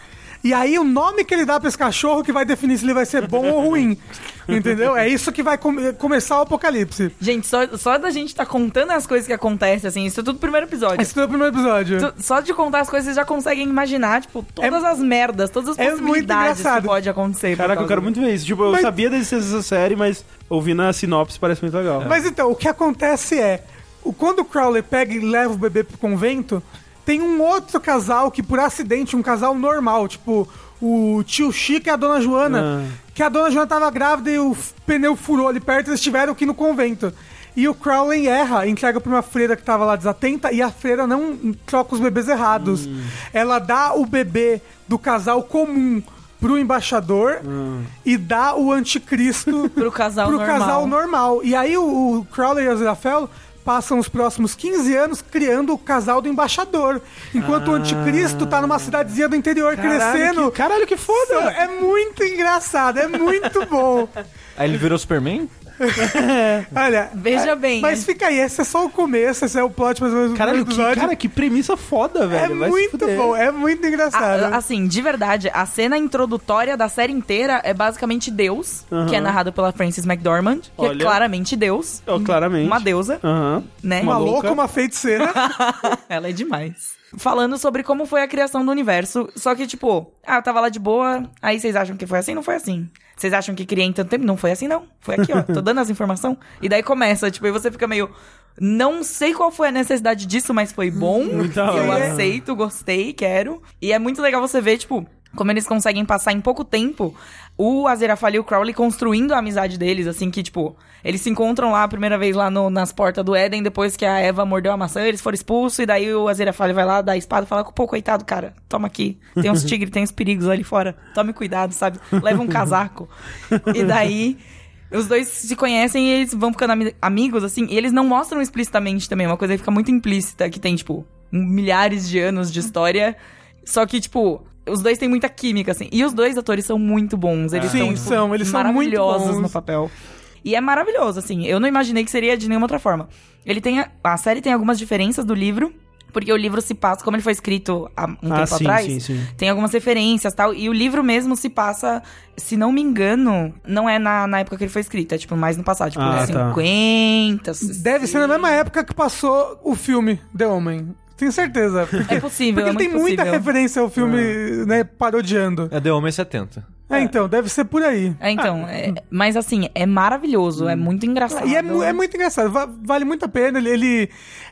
Speaker 3: E aí o nome que ele dá pra esse cachorro que vai definir se ele vai ser bom ou ruim. Entendeu? É isso que vai come- começar o apocalipse.
Speaker 4: Gente, só, só da gente tá contando as coisas que acontecem, assim, isso é tudo no primeiro episódio.
Speaker 3: Esse foi o primeiro episódio.
Speaker 4: Tu- Só de contar as coisas, vocês já conseguem imaginar, tipo, todas as merdas, todas as
Speaker 3: é muito
Speaker 4: possibilidades que pode acontecer.
Speaker 1: Caraca, eu quero muito ver isso. Tipo, eu
Speaker 3: Mas-
Speaker 1: sabia da existência dessa série, mas ouvindo a sinopse parece muito legal.
Speaker 3: Mas então, o que acontece é, o- quando o Crowley pega e leva o bebê pro convento, tem um outro casal que, por acidente, um casal normal, tipo, o tio Chico e a dona Joana,
Speaker 1: Ah.
Speaker 3: que a dona Joana tava grávida e o pneu furou ali perto, eles tiveram que ir no convento. E o Crowley erra, entrega pra uma freira que tava lá desatenta e a freira não troca os bebês errados.
Speaker 1: Hum.
Speaker 3: Ela dá o bebê do casal comum pro embaixador
Speaker 1: Hum.
Speaker 3: e dá o anticristo
Speaker 4: Pro casal
Speaker 3: pro
Speaker 4: normal.
Speaker 3: casal normal. E aí o, o Crowley e a Aziraphale passam os próximos 15 anos criando o casal do embaixador. Enquanto o anticristo tá numa cidadezinha do interior
Speaker 1: Caralho,
Speaker 3: crescendo.
Speaker 1: que, caralho, que foda!
Speaker 3: É muito engraçado, é muito bom.
Speaker 2: Aí ele virou Superman?
Speaker 3: Olha,
Speaker 4: Veja
Speaker 3: é-
Speaker 4: bem,
Speaker 3: Mas
Speaker 4: né?
Speaker 3: fica aí, esse é só o começo, esse é o plot mais ou menos do
Speaker 1: Caralho, que,
Speaker 3: episódio.
Speaker 1: cara, que premissa foda,
Speaker 3: é
Speaker 1: velho. Vai se
Speaker 3: muito bom, é muito engraçado.
Speaker 4: A- assim, de verdade, a cena introdutória da série inteira é basicamente Deus,
Speaker 1: Aham.
Speaker 4: que é narrado pela Frances McDormand, que
Speaker 1: Olha.
Speaker 4: é claramente Deus.
Speaker 1: Ó, claramente.
Speaker 4: Uma deusa,
Speaker 1: Aham.
Speaker 4: né?
Speaker 3: uma
Speaker 1: louca.
Speaker 3: louca, uma feiticeira.
Speaker 4: Ela é demais. Falando sobre como foi a criação do universo. Só que, tipo, ah, eu tava lá de boa. Aí vocês acham que foi assim? Não foi assim. Vocês acham que criei em tanto tempo? Não foi assim, não. Foi aqui, ó. Tô dando as informações. E daí começa, tipo, e você fica meio. Não sei qual foi a necessidade disso, mas foi bom.
Speaker 1: Muito
Speaker 4: eu
Speaker 1: hora.
Speaker 4: aceito, gostei, quero. E é muito legal você ver, tipo, como eles conseguem passar em pouco tempo o Aziraphale e o Crowley construindo a amizade deles, assim, que, tipo, eles se encontram lá a primeira vez lá no- nas portas do Éden, depois que a Eva mordeu a maçã, eles foram expulsos, e daí o Aziraphale vai lá, dá a espada e fala, pô, coitado, cara, toma aqui, tem uns tigres, tem uns perigos ali fora, tome cuidado, sabe? Leva um casaco. e daí... Os dois se conhecem e eles vão ficando ami- amigos, assim, e eles não mostram explicitamente também, uma coisa que fica muito implícita, que tem, tipo, milhares de anos de história, só que, tipo, os dois têm muita química, assim. E os dois atores são muito bons. Eles
Speaker 3: Sim,
Speaker 4: são, tipo,
Speaker 3: são, eles são muito
Speaker 4: maravilhosos
Speaker 3: bons.
Speaker 4: no papel. E é maravilhoso, assim. Eu não imaginei que seria de nenhuma outra forma. Ele tem. A, a série tem algumas diferenças do livro. Porque o livro se passa, como ele foi escrito há um
Speaker 1: Ah,
Speaker 4: tempo
Speaker 1: sim,
Speaker 4: atrás,
Speaker 1: sim, sim.
Speaker 4: tem algumas referências tal. E o livro mesmo se passa, se não me engano, não é na, na época que ele foi escrito, é tipo mais no passado, tipo
Speaker 1: Ah, tá.
Speaker 4: 50.
Speaker 3: Deve ser na mesma época que passou o filme The Homem. Tenho certeza. Porque,
Speaker 4: É possível,
Speaker 3: porque
Speaker 4: é
Speaker 3: ele tem
Speaker 4: muito
Speaker 3: muita
Speaker 4: possível.
Speaker 3: referência ao filme, né, parodiando.
Speaker 2: É The Homem 70.
Speaker 3: É, então, deve ser por aí.
Speaker 4: É, então, é- mas assim, é maravilhoso, é muito engraçado.
Speaker 3: E é, é muito engraçado, va- vale muito a pena. Ele, ele,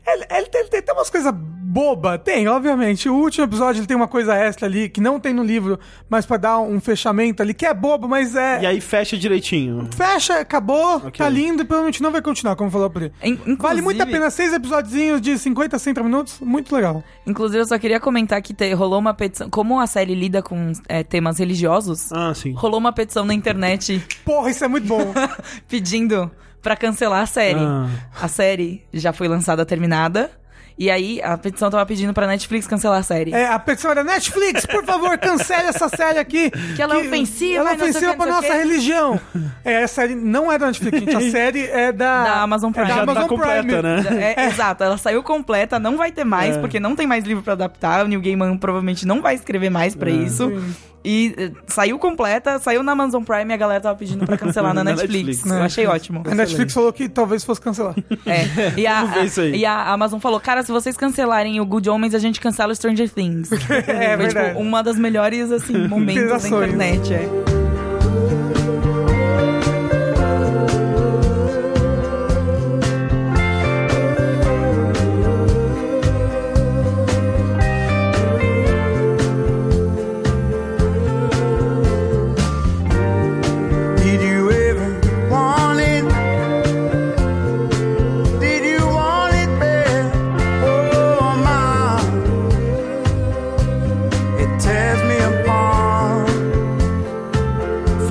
Speaker 3: ele, ele tem, ele tem umas coisas boba, tem, obviamente. O último episódio ele tem uma coisa extra ali que não tem no livro, mas pra dar um fechamento ali, que é bobo, mas é.
Speaker 1: E aí fecha direitinho.
Speaker 3: Fecha, acabou,
Speaker 1: Ok.
Speaker 3: tá lindo e provavelmente não vai continuar, como falou Pri.
Speaker 4: In-
Speaker 3: Vale
Speaker 4: inclusive-
Speaker 3: muito a pena, seis episódios de 50, 60 minutos, muito legal.
Speaker 4: Inclusive, eu só queria comentar que te- rolou uma petição. Como a série lida com é, temas religiosos,
Speaker 1: Ah, sim.
Speaker 4: rolou uma petição na internet
Speaker 3: Porra, isso é muito bom.
Speaker 4: pedindo pra cancelar a série.
Speaker 1: Ah.
Speaker 4: A série já foi lançada terminada. E aí a petição tava pedindo pra Netflix cancelar a série.
Speaker 3: É, a petição era Netflix, por favor, cancele essa série aqui.
Speaker 4: Que ela é ofensiva,
Speaker 3: Ela é ofensiva
Speaker 4: que,
Speaker 3: pra nossa religião. É, a série não é da Netflix, gente. A série é da...
Speaker 4: Da Amazon Prime.
Speaker 3: É da
Speaker 1: Já tá
Speaker 3: Amazon
Speaker 1: completa,
Speaker 3: Prime.
Speaker 1: né?
Speaker 4: É, Exato, ela saiu completa, não vai ter mais,
Speaker 1: É.
Speaker 4: porque não tem mais livro pra adaptar. O Neil Gaiman provavelmente não vai escrever mais
Speaker 1: É.
Speaker 4: pra isso. E eh, saiu completa, saiu na Amazon Prime e a galera tava pedindo pra cancelar na,
Speaker 1: Na
Speaker 4: Netflix.
Speaker 1: Netflix.
Speaker 4: Eu achei ótimo.
Speaker 3: A Netflix falou que talvez fosse cancelar.
Speaker 4: É. E a,
Speaker 1: aí.
Speaker 4: e a Amazon falou, cara, se vocês cancelarem o Good Omens, a gente cancela o Stranger Things.
Speaker 3: É
Speaker 4: Foi,
Speaker 3: verdade.
Speaker 4: tipo, uma das melhores, assim, momentos da internet, é.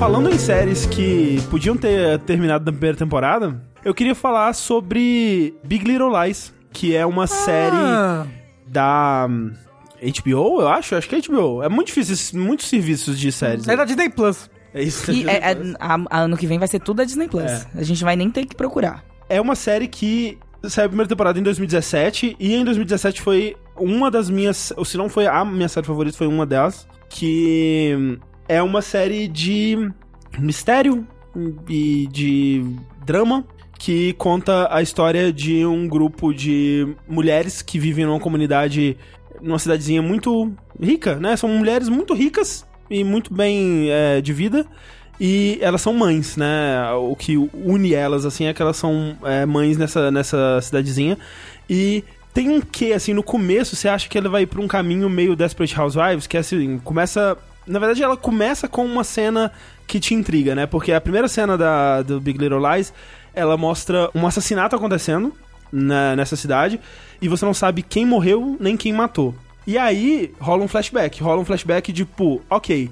Speaker 1: Falando em séries que podiam ter terminado na primeira temporada, eu queria falar sobre Big Little Lies, que é uma série
Speaker 3: Ah,
Speaker 1: da hum, HBO, eu acho. Acho que é HBO. É muito difícil, muitos serviços de séries.
Speaker 3: é da Disney Plus.
Speaker 1: É isso.
Speaker 4: E é- é- a- a ano que vem vai ser tudo da Disney Plus.
Speaker 1: É.
Speaker 4: A gente vai nem ter que procurar.
Speaker 1: É uma série que saiu a primeira temporada em 2017 e em 2017 foi uma das minhas, ou se não foi a minha série favorita, foi uma delas, que é uma série de mistério e de drama que conta a história de um grupo de mulheres que vivem numa comunidade, numa cidadezinha muito rica, né? São mulheres muito ricas e muito bem é, de vida. E elas são mães, né? O que une elas, assim, é que elas são é, mães nessa, nessa cidadezinha. E tem um quê, assim, no começo, você acha que ela vai pra um caminho meio Desperate Housewives, que é assim, começa... Na verdade, ela começa com uma cena que te intriga, né? Porque a primeira cena da, do Big Little Lies, ela mostra um assassinato acontecendo na- nessa cidade, e você não sabe quem morreu nem quem matou. E aí, rola um flashback. Rola um flashback de, tipo, ok,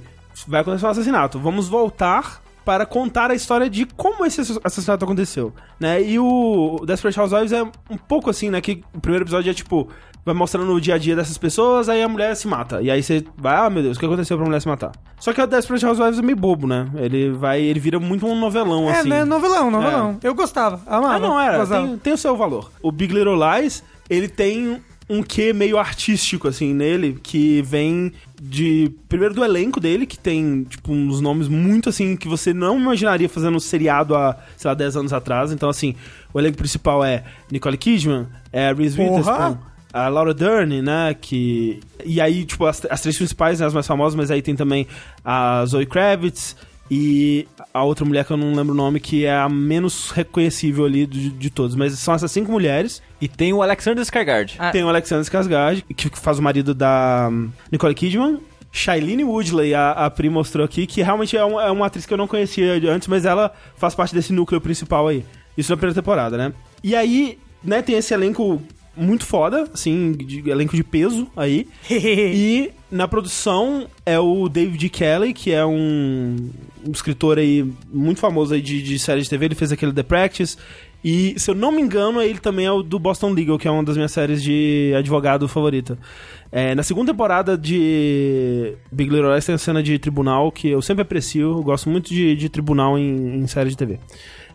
Speaker 1: vai acontecer um assassinato. Vamos voltar para contar a história de como esse assassinato aconteceu, né? E o Desperate Housewives é um pouco assim, né? Que o primeiro episódio é tipo vai mostrando o dia a dia dessas pessoas, aí a mulher se mata. E aí você vai, ah, meu Deus, o que aconteceu pra mulher se matar? Só que o Desperate Housewives é meio bobo, né? Ele vai, ele vira muito um novelão
Speaker 3: É,
Speaker 1: assim.
Speaker 3: né? Novelão, novelão. Eu gostava, amava.
Speaker 1: Ah, não, era. Tem, tem o seu valor. O Big Little Lies, ele tem um quê meio artístico, assim, nele, que vem de... Primeiro do elenco dele, que tem, tipo, uns nomes muito, assim, que você não imaginaria fazendo um seriado há, sei lá, 10 anos atrás. Então, assim, o elenco principal é Nicole Kidman, é Reese! Witherspoon, a Laura Dern, né, que... E aí, tipo, as, as três principais, né, as mais famosas, mas aí tem também a Zoe Kravitz e a outra mulher que eu não lembro o nome, que é a menos reconhecível ali de, de todos. Mas são essas cinco mulheres.
Speaker 2: E tem o Alexander Skarsgård.
Speaker 4: Ah.
Speaker 1: Tem o Alexander Skarsgård, que faz o marido da hum, Nicole Kidman. Shailene Woodley, a, a Pri mostrou aqui, que realmente é, um- é uma atriz que eu não conhecia antes, mas ela faz parte desse núcleo principal aí. Isso na primeira temporada, né? E aí, né, tem esse elenco muito foda, assim, de, elenco de peso aí. E na produção é o David Kelly, que é um, um escritor aí muito famoso aí de, de série de TV. Ele fez aquele The Practice. E, se eu não me engano, ele também é o do Boston Legal, que é uma das minhas séries de advogado favorita. É, na segunda temporada de Big Little Lies tem a cena de tribunal, que eu sempre aprecio. Eu gosto muito de, de tribunal em, em série de TV.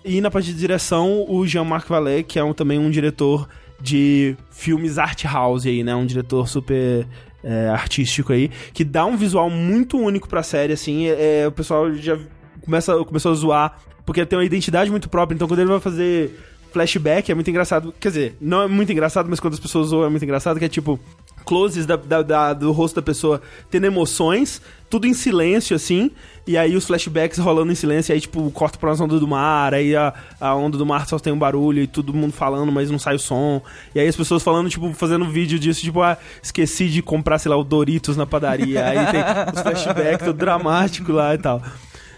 Speaker 1: E na parte de direção, o Jean-Marc Vallée, que é um- também um diretor de filmes art house aí, né? Um diretor super é, artístico aí, que dá um visual muito único pra série, assim. É, o pessoal já começa, começou a zoar, porque tem uma identidade muito própria, então quando ele vai fazer flashback é muito engraçado. Quer dizer, não é muito engraçado, mas quando as pessoas zoam é muito engraçado, que é tipo closes da, da- da- do rosto da pessoa tendo emoções, tudo em silêncio, assim, e aí os flashbacks rolando em silêncio, aí, tipo, corta pra uma onda do mar, aí a, a onda do mar só tem um barulho, e todo mundo falando, mas não sai o som, e aí as pessoas falando, tipo, fazendo vídeo disso, tipo, ah, esqueci de comprar, sei lá, o Doritos na padaria, aí tem os flashbacks, tudo dramático lá e tal.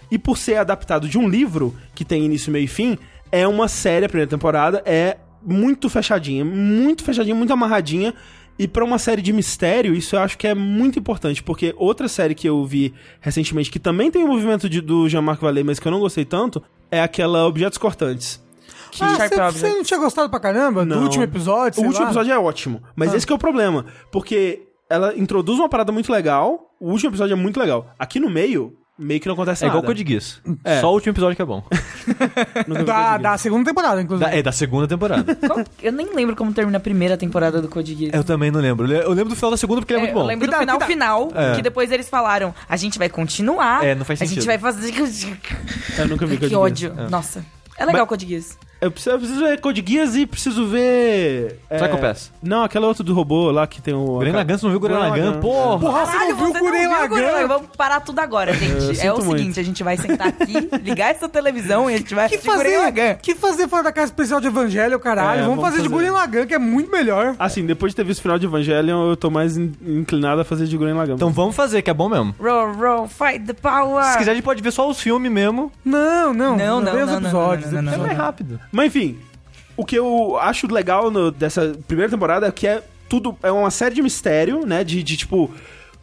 Speaker 1: E por ser adaptado de um livro, que tem início, meio e fim, é uma série, a primeira temporada, é muito fechadinha, muito fechadinha, muito amarradinha. E pra uma série de mistério, isso eu acho que é muito importante, porque outra série que eu vi recentemente, que também tem o movimento de- do Jean-Marc Vallée, mas que eu não gostei tanto, é aquela Objetos Cortantes.
Speaker 3: Ah,
Speaker 4: Sharp
Speaker 3: você, não tinha gostado pra caramba do
Speaker 1: Não.
Speaker 3: último episódio?
Speaker 1: O último
Speaker 3: lá?
Speaker 1: episódio é ótimo, mas
Speaker 3: Ah.
Speaker 1: esse que é o problema. Porque ela introduz uma parada muito legal, o último episódio é muito legal. Aqui no meio, meio que não acontece
Speaker 2: É igual
Speaker 1: nada.
Speaker 2: Code Geass.
Speaker 1: É.
Speaker 2: Só o último episódio que é bom.
Speaker 3: Da, da segunda temporada, inclusive.
Speaker 2: Da- é, da segunda temporada.
Speaker 4: Qual- Eu nem lembro como termina a primeira temporada do Code Geass.
Speaker 2: eu também não lembro. Eu le- Eu lembro do final da segunda porque ele é,
Speaker 4: É,
Speaker 2: muito bom.
Speaker 4: Eu lembro do
Speaker 3: Cuidado,
Speaker 4: final
Speaker 3: cuidado.
Speaker 4: final,
Speaker 2: É.
Speaker 4: que depois eles falaram, a gente vai continuar.
Speaker 2: É, não faz
Speaker 4: A gente
Speaker 2: sentido.
Speaker 4: vai fazer...
Speaker 1: Eu nunca vi
Speaker 4: que
Speaker 1: Code
Speaker 4: ódio.
Speaker 1: Geass.
Speaker 4: Nossa. É legal Code Geass.
Speaker 1: Eu preciso, eu preciso ver Code Geass e preciso ver... é,
Speaker 2: Pass.
Speaker 1: Não, aquela outra do robô lá que tem o...
Speaker 2: Gurren Lagann, você não viu Lagann?
Speaker 1: Lagann.
Speaker 2: Porra!
Speaker 3: Porra, você não viu o Gurren Lagann?
Speaker 4: Vamos parar tudo agora, gente.
Speaker 1: Eu
Speaker 4: é o
Speaker 1: muito.
Speaker 4: seguinte, a gente vai sentar aqui, ligar essa televisão e a gente vai
Speaker 3: que fazer, que fazer fora da casa especial de Evangelho, caralho?
Speaker 1: É,
Speaker 3: vamos,
Speaker 1: vamos
Speaker 3: fazer, de
Speaker 1: fazer.
Speaker 3: Gurren Lagann, que é muito melhor.
Speaker 1: Assim, depois de ter visto o final de Evangelion, eu tô mais in- inclinado a fazer de Gurren Lagann.
Speaker 2: Então vamos fazer, que é bom mesmo.
Speaker 4: Roll, roll, fight the power.
Speaker 2: Se quiser, a gente pode ver só os filmes mesmo.
Speaker 3: Não, não.
Speaker 4: Não, não,
Speaker 3: vê os
Speaker 4: não, não,
Speaker 3: episódios.
Speaker 4: não, não, não,
Speaker 2: É
Speaker 3: episódios.
Speaker 2: mais rápido.
Speaker 1: Mas enfim, o que eu acho legal no- dessa primeira temporada é que é tudo. É uma série de mistério, né? De, de tipo, o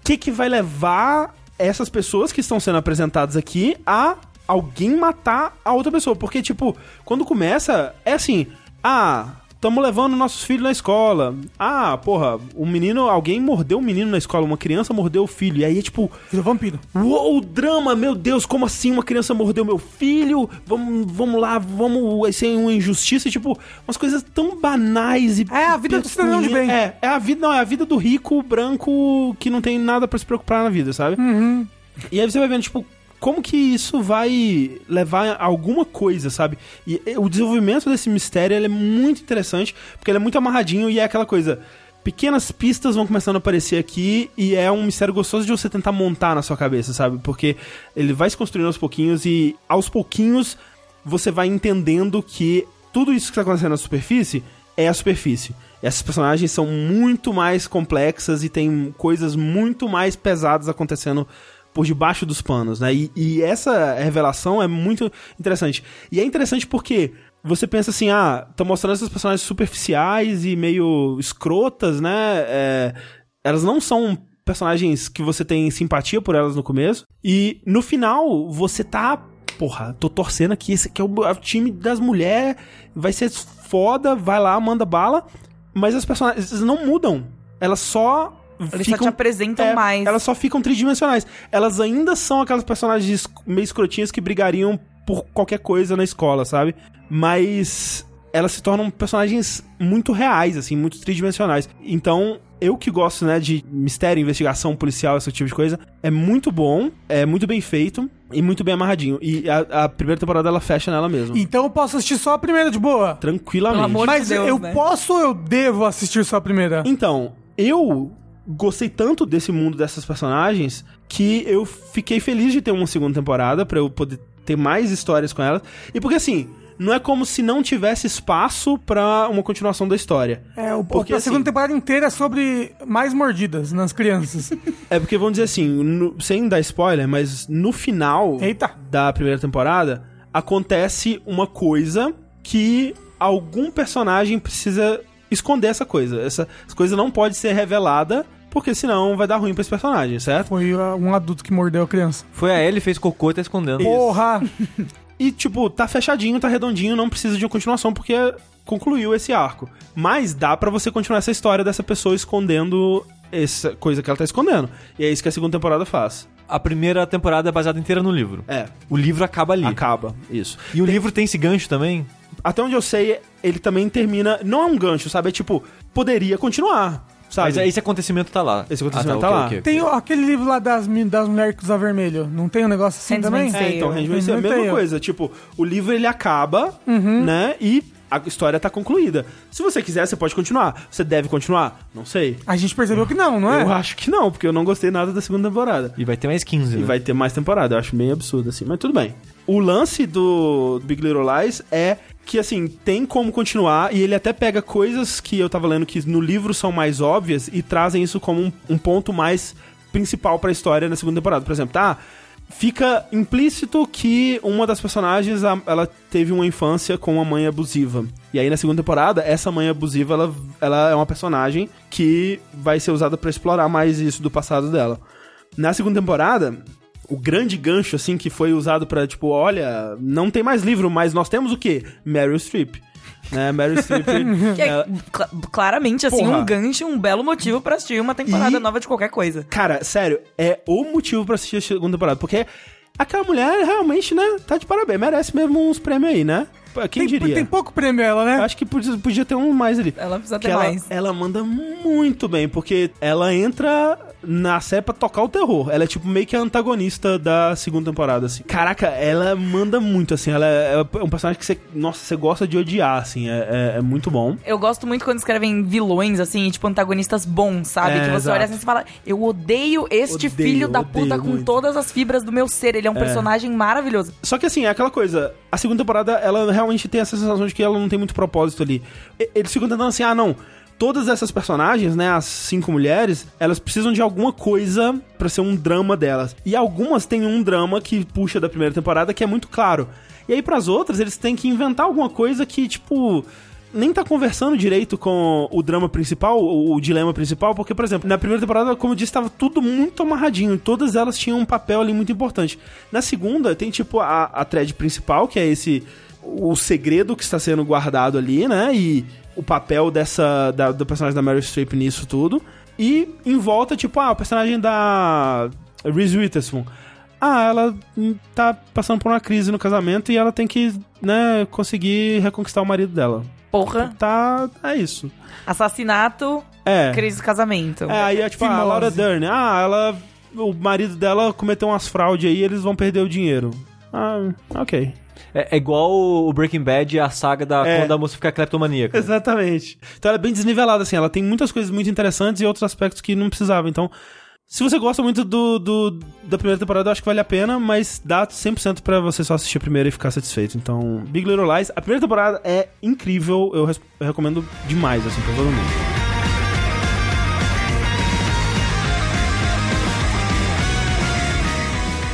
Speaker 1: que, que vai levar essas pessoas que estão sendo apresentadas aqui a alguém matar a outra pessoa. Porque, tipo, quando começa, é assim, ah. Tamo levando nossos filhos na escola. Ah, porra, um menino, alguém mordeu um menino na escola, uma criança mordeu o filho. E aí é tipo,
Speaker 3: Virou vampiro.
Speaker 1: Uou, drama, meu Deus, como assim uma criança mordeu meu filho? Vamos, vamos lá, vamos, vai ser uma injustiça, e, tipo, umas coisas tão banais e
Speaker 3: É a vida do cidadão de bem.
Speaker 1: É, é a vida, não, é a vida do rico branco que não tem nada pra se preocupar na vida, sabe?
Speaker 3: Uhum.
Speaker 1: E aí você vai vendo, tipo, como que isso vai levar a alguma coisa, sabe? E e o desenvolvimento desse mistério é muito interessante, porque ele é muito amarradinho e é aquela coisa. Pequenas pistas vão começando a aparecer aqui e é um mistério gostoso de você tentar montar na sua cabeça, sabe? Porque ele vai se construindo aos pouquinhos e aos pouquinhos você vai entendendo que tudo isso que está acontecendo na superfície é a superfície. Essas personagens são muito mais complexas e tem coisas muito mais pesadas acontecendo por debaixo dos panos, né? E, e essa revelação é muito interessante. E é interessante porque você pensa assim, ah, tá mostrando essas personagens superficiais e meio escrotas, né? É, elas não são personagens que você tem simpatia por elas no começo. E no final, você tá. Porra, tô torcendo aqui. Esse aqui é o, é o time das mulheres. Vai ser foda, vai lá, manda bala. Mas as personagens não mudam. Elas só.
Speaker 4: Eles só te apresentam
Speaker 1: é,
Speaker 4: mais.
Speaker 1: Elas só ficam tridimensionais. Elas ainda são aquelas personagens meio escrotinhas que brigariam por qualquer coisa na escola, sabe? Mas elas se tornam personagens muito reais, assim, muito tridimensionais. Então, eu que gosto, né, de mistério, investigação policial, esse tipo de coisa, é muito bom, é muito bem feito e muito bem amarradinho. E a, a primeira temporada ela fecha nela mesmo.
Speaker 3: Então eu posso assistir só a primeira de boa.
Speaker 1: Tranquilamente.
Speaker 4: Pelo amor de
Speaker 3: Mas
Speaker 4: Deus,
Speaker 3: eu
Speaker 4: né?
Speaker 3: posso ou eu devo assistir só a primeira?
Speaker 1: Então, eu gostei tanto desse mundo dessas personagens que eu fiquei feliz de ter uma segunda temporada pra eu poder ter mais histórias com elas. E porque assim, não é como se não tivesse espaço pra uma continuação da história.
Speaker 3: É, o,
Speaker 1: Porque,
Speaker 3: a segunda
Speaker 1: assim-
Speaker 3: temporada inteira é sobre mais mordidas nas crianças.
Speaker 1: É porque vamos dizer assim, no- sem dar spoiler, mas no final
Speaker 3: Eita.
Speaker 1: da primeira temporada acontece uma coisa que algum personagem precisa esconder essa coisa. Essa, essa coisa não pode ser revelada, porque senão vai dar ruim pra esse personagem, certo?
Speaker 3: Foi uh, um adulto que mordeu a criança.
Speaker 2: Foi a Ellie, fez cocô e tá escondendo.
Speaker 3: Porra!
Speaker 1: E, tipo, tá fechadinho, tá redondinho, não precisa de uma continuação porque concluiu esse arco. Mas dá pra você continuar essa história dessa pessoa escondendo essa coisa que ela tá escondendo. E é isso que a segunda temporada faz.
Speaker 2: A primeira temporada é baseada inteira no livro.
Speaker 1: É,
Speaker 2: O livro acaba ali.
Speaker 1: acaba, isso.
Speaker 2: E o livro tem esse gancho também?
Speaker 1: Até onde eu sei, ele também termina. Não é um gancho, sabe? É tipo, poderia continuar, sabe?
Speaker 2: Mas esse acontecimento tá lá.
Speaker 1: Esse acontecimento
Speaker 2: Ah,
Speaker 1: tá
Speaker 2: ok,
Speaker 1: lá.
Speaker 2: ok, ok.
Speaker 3: Tem o- aquele livro lá das, mi- das mulheres que usa vermelho. Não tem um negócio assim
Speaker 4: Handmaid's
Speaker 3: também?
Speaker 1: É, então, Handmaid's Tale é a
Speaker 3: Handmaid's
Speaker 1: mesma
Speaker 3: Tale.
Speaker 1: coisa. Tipo, o livro ele acaba, né? E a história tá concluída. Se você quiser, você pode continuar. Você deve continuar? Não sei.
Speaker 3: A gente percebeu que não, não é?
Speaker 1: Eu acho que não, porque eu não gostei nada da segunda temporada.
Speaker 2: E vai ter mais 15,
Speaker 1: E
Speaker 2: né?
Speaker 1: vai ter mais temporada, eu acho bem absurdo, assim, mas tudo bem. O lance do Big Little Lies é que, assim, tem como continuar, e ele até pega coisas que eu tava lendo que no livro são mais óbvias e trazem isso como um, um ponto mais principal pra história na segunda temporada. Por exemplo, tá? Fica implícito que uma das personagens, a- ela teve uma infância com uma mãe abusiva. E aí, na segunda temporada, essa mãe abusiva, ela, ela é uma personagem que vai ser usada pra explorar mais isso do passado dela. Na segunda temporada, o grande gancho, assim, que foi usado pra, tipo, olha, não tem mais livro, mas nós temos o quê? Meryl Streep. Né? Meryl Streep.
Speaker 4: Que é
Speaker 1: ela-
Speaker 4: cla- claramente, assim,
Speaker 1: Porra.
Speaker 4: um gancho, um belo motivo pra assistir uma temporada
Speaker 1: E-
Speaker 4: nova de qualquer coisa.
Speaker 1: Cara, sério, é o motivo pra assistir a segunda temporada. Porque aquela mulher realmente, né, tá de parabéns. Merece mesmo uns prêmios aí, né? Quem
Speaker 3: tem,
Speaker 1: diria?
Speaker 3: tem pouco prêmio ela,
Speaker 1: Eu
Speaker 3: né?
Speaker 1: acho que podia, podia ter um mais ali.
Speaker 4: Ela precisa ter
Speaker 1: ela,
Speaker 4: mais.
Speaker 1: ela manda muito bem, porque ela entra na série pra tocar o terror. Ela é tipo meio que a antagonista da segunda temporada, assim. Caraca, ela manda muito, assim. Ela é, é um personagem que você, nossa, você gosta de odiar, assim. É, é- é muito bom.
Speaker 4: Eu gosto muito quando escrevem vilões, assim, tipo, antagonistas bons, sabe?
Speaker 1: É,
Speaker 4: que você
Speaker 1: exato.
Speaker 4: olha assim e fala, eu odeio este
Speaker 1: Odeio,
Speaker 4: filho da puta com
Speaker 1: muito.
Speaker 4: todas as fibras do meu ser. Ele é um personagem maravilhoso.
Speaker 1: Só que assim, é aquela coisa. A segunda temporada, ela realmente tem essa sensação de que ela não tem muito propósito ali. Eles ficam tentando assim, ah, não. Todas essas personagens, né, as cinco mulheres, elas precisam de alguma coisa pra ser um drama delas. E algumas têm um drama que puxa da primeira temporada que é muito claro. E aí pras outras, eles têm que inventar alguma coisa que, tipo, nem tá conversando direito com o drama principal, o, o dilema principal, porque, por exemplo, na primeira temporada, como eu disse, tava tudo muito amarradinho, todas elas tinham um papel ali muito importante. Na segunda, tem tipo a, a thread principal, que é esse o segredo que está sendo guardado ali, né? E o papel dessa da- do personagem da Meryl Streep nisso tudo. E em volta, tipo, ah, o personagem da Reese Witherspoon. Ah, ela tá passando por uma crise no casamento e ela tem que, né, conseguir reconquistar o marido dela.
Speaker 4: Porra,
Speaker 1: Tá, é isso.
Speaker 4: assassinato,
Speaker 1: É.
Speaker 4: crise do casamento.
Speaker 1: É, aí é tipo a
Speaker 3: Fimose.
Speaker 1: Laura Dern. Ah, ela. O marido dela cometeu umas fraudes aí eles vão perder o dinheiro. Ah, ok.
Speaker 2: É, é igual o Breaking Bad e a saga da
Speaker 1: É.
Speaker 2: quando a moça fica cleptomaníaca.
Speaker 1: Exatamente. Então ela é bem desnivelada, assim. Ela tem muitas coisas muito interessantes e outros aspectos que não precisava. Então, se você gosta muito do, do- da primeira temporada, eu acho que vale a pena, mas dá 100% pra você só assistir a primeira e ficar satisfeito. Então, Big Little Lies, a primeira temporada é incrível. Eu, eu recomendo demais, assim, pra todo mundo.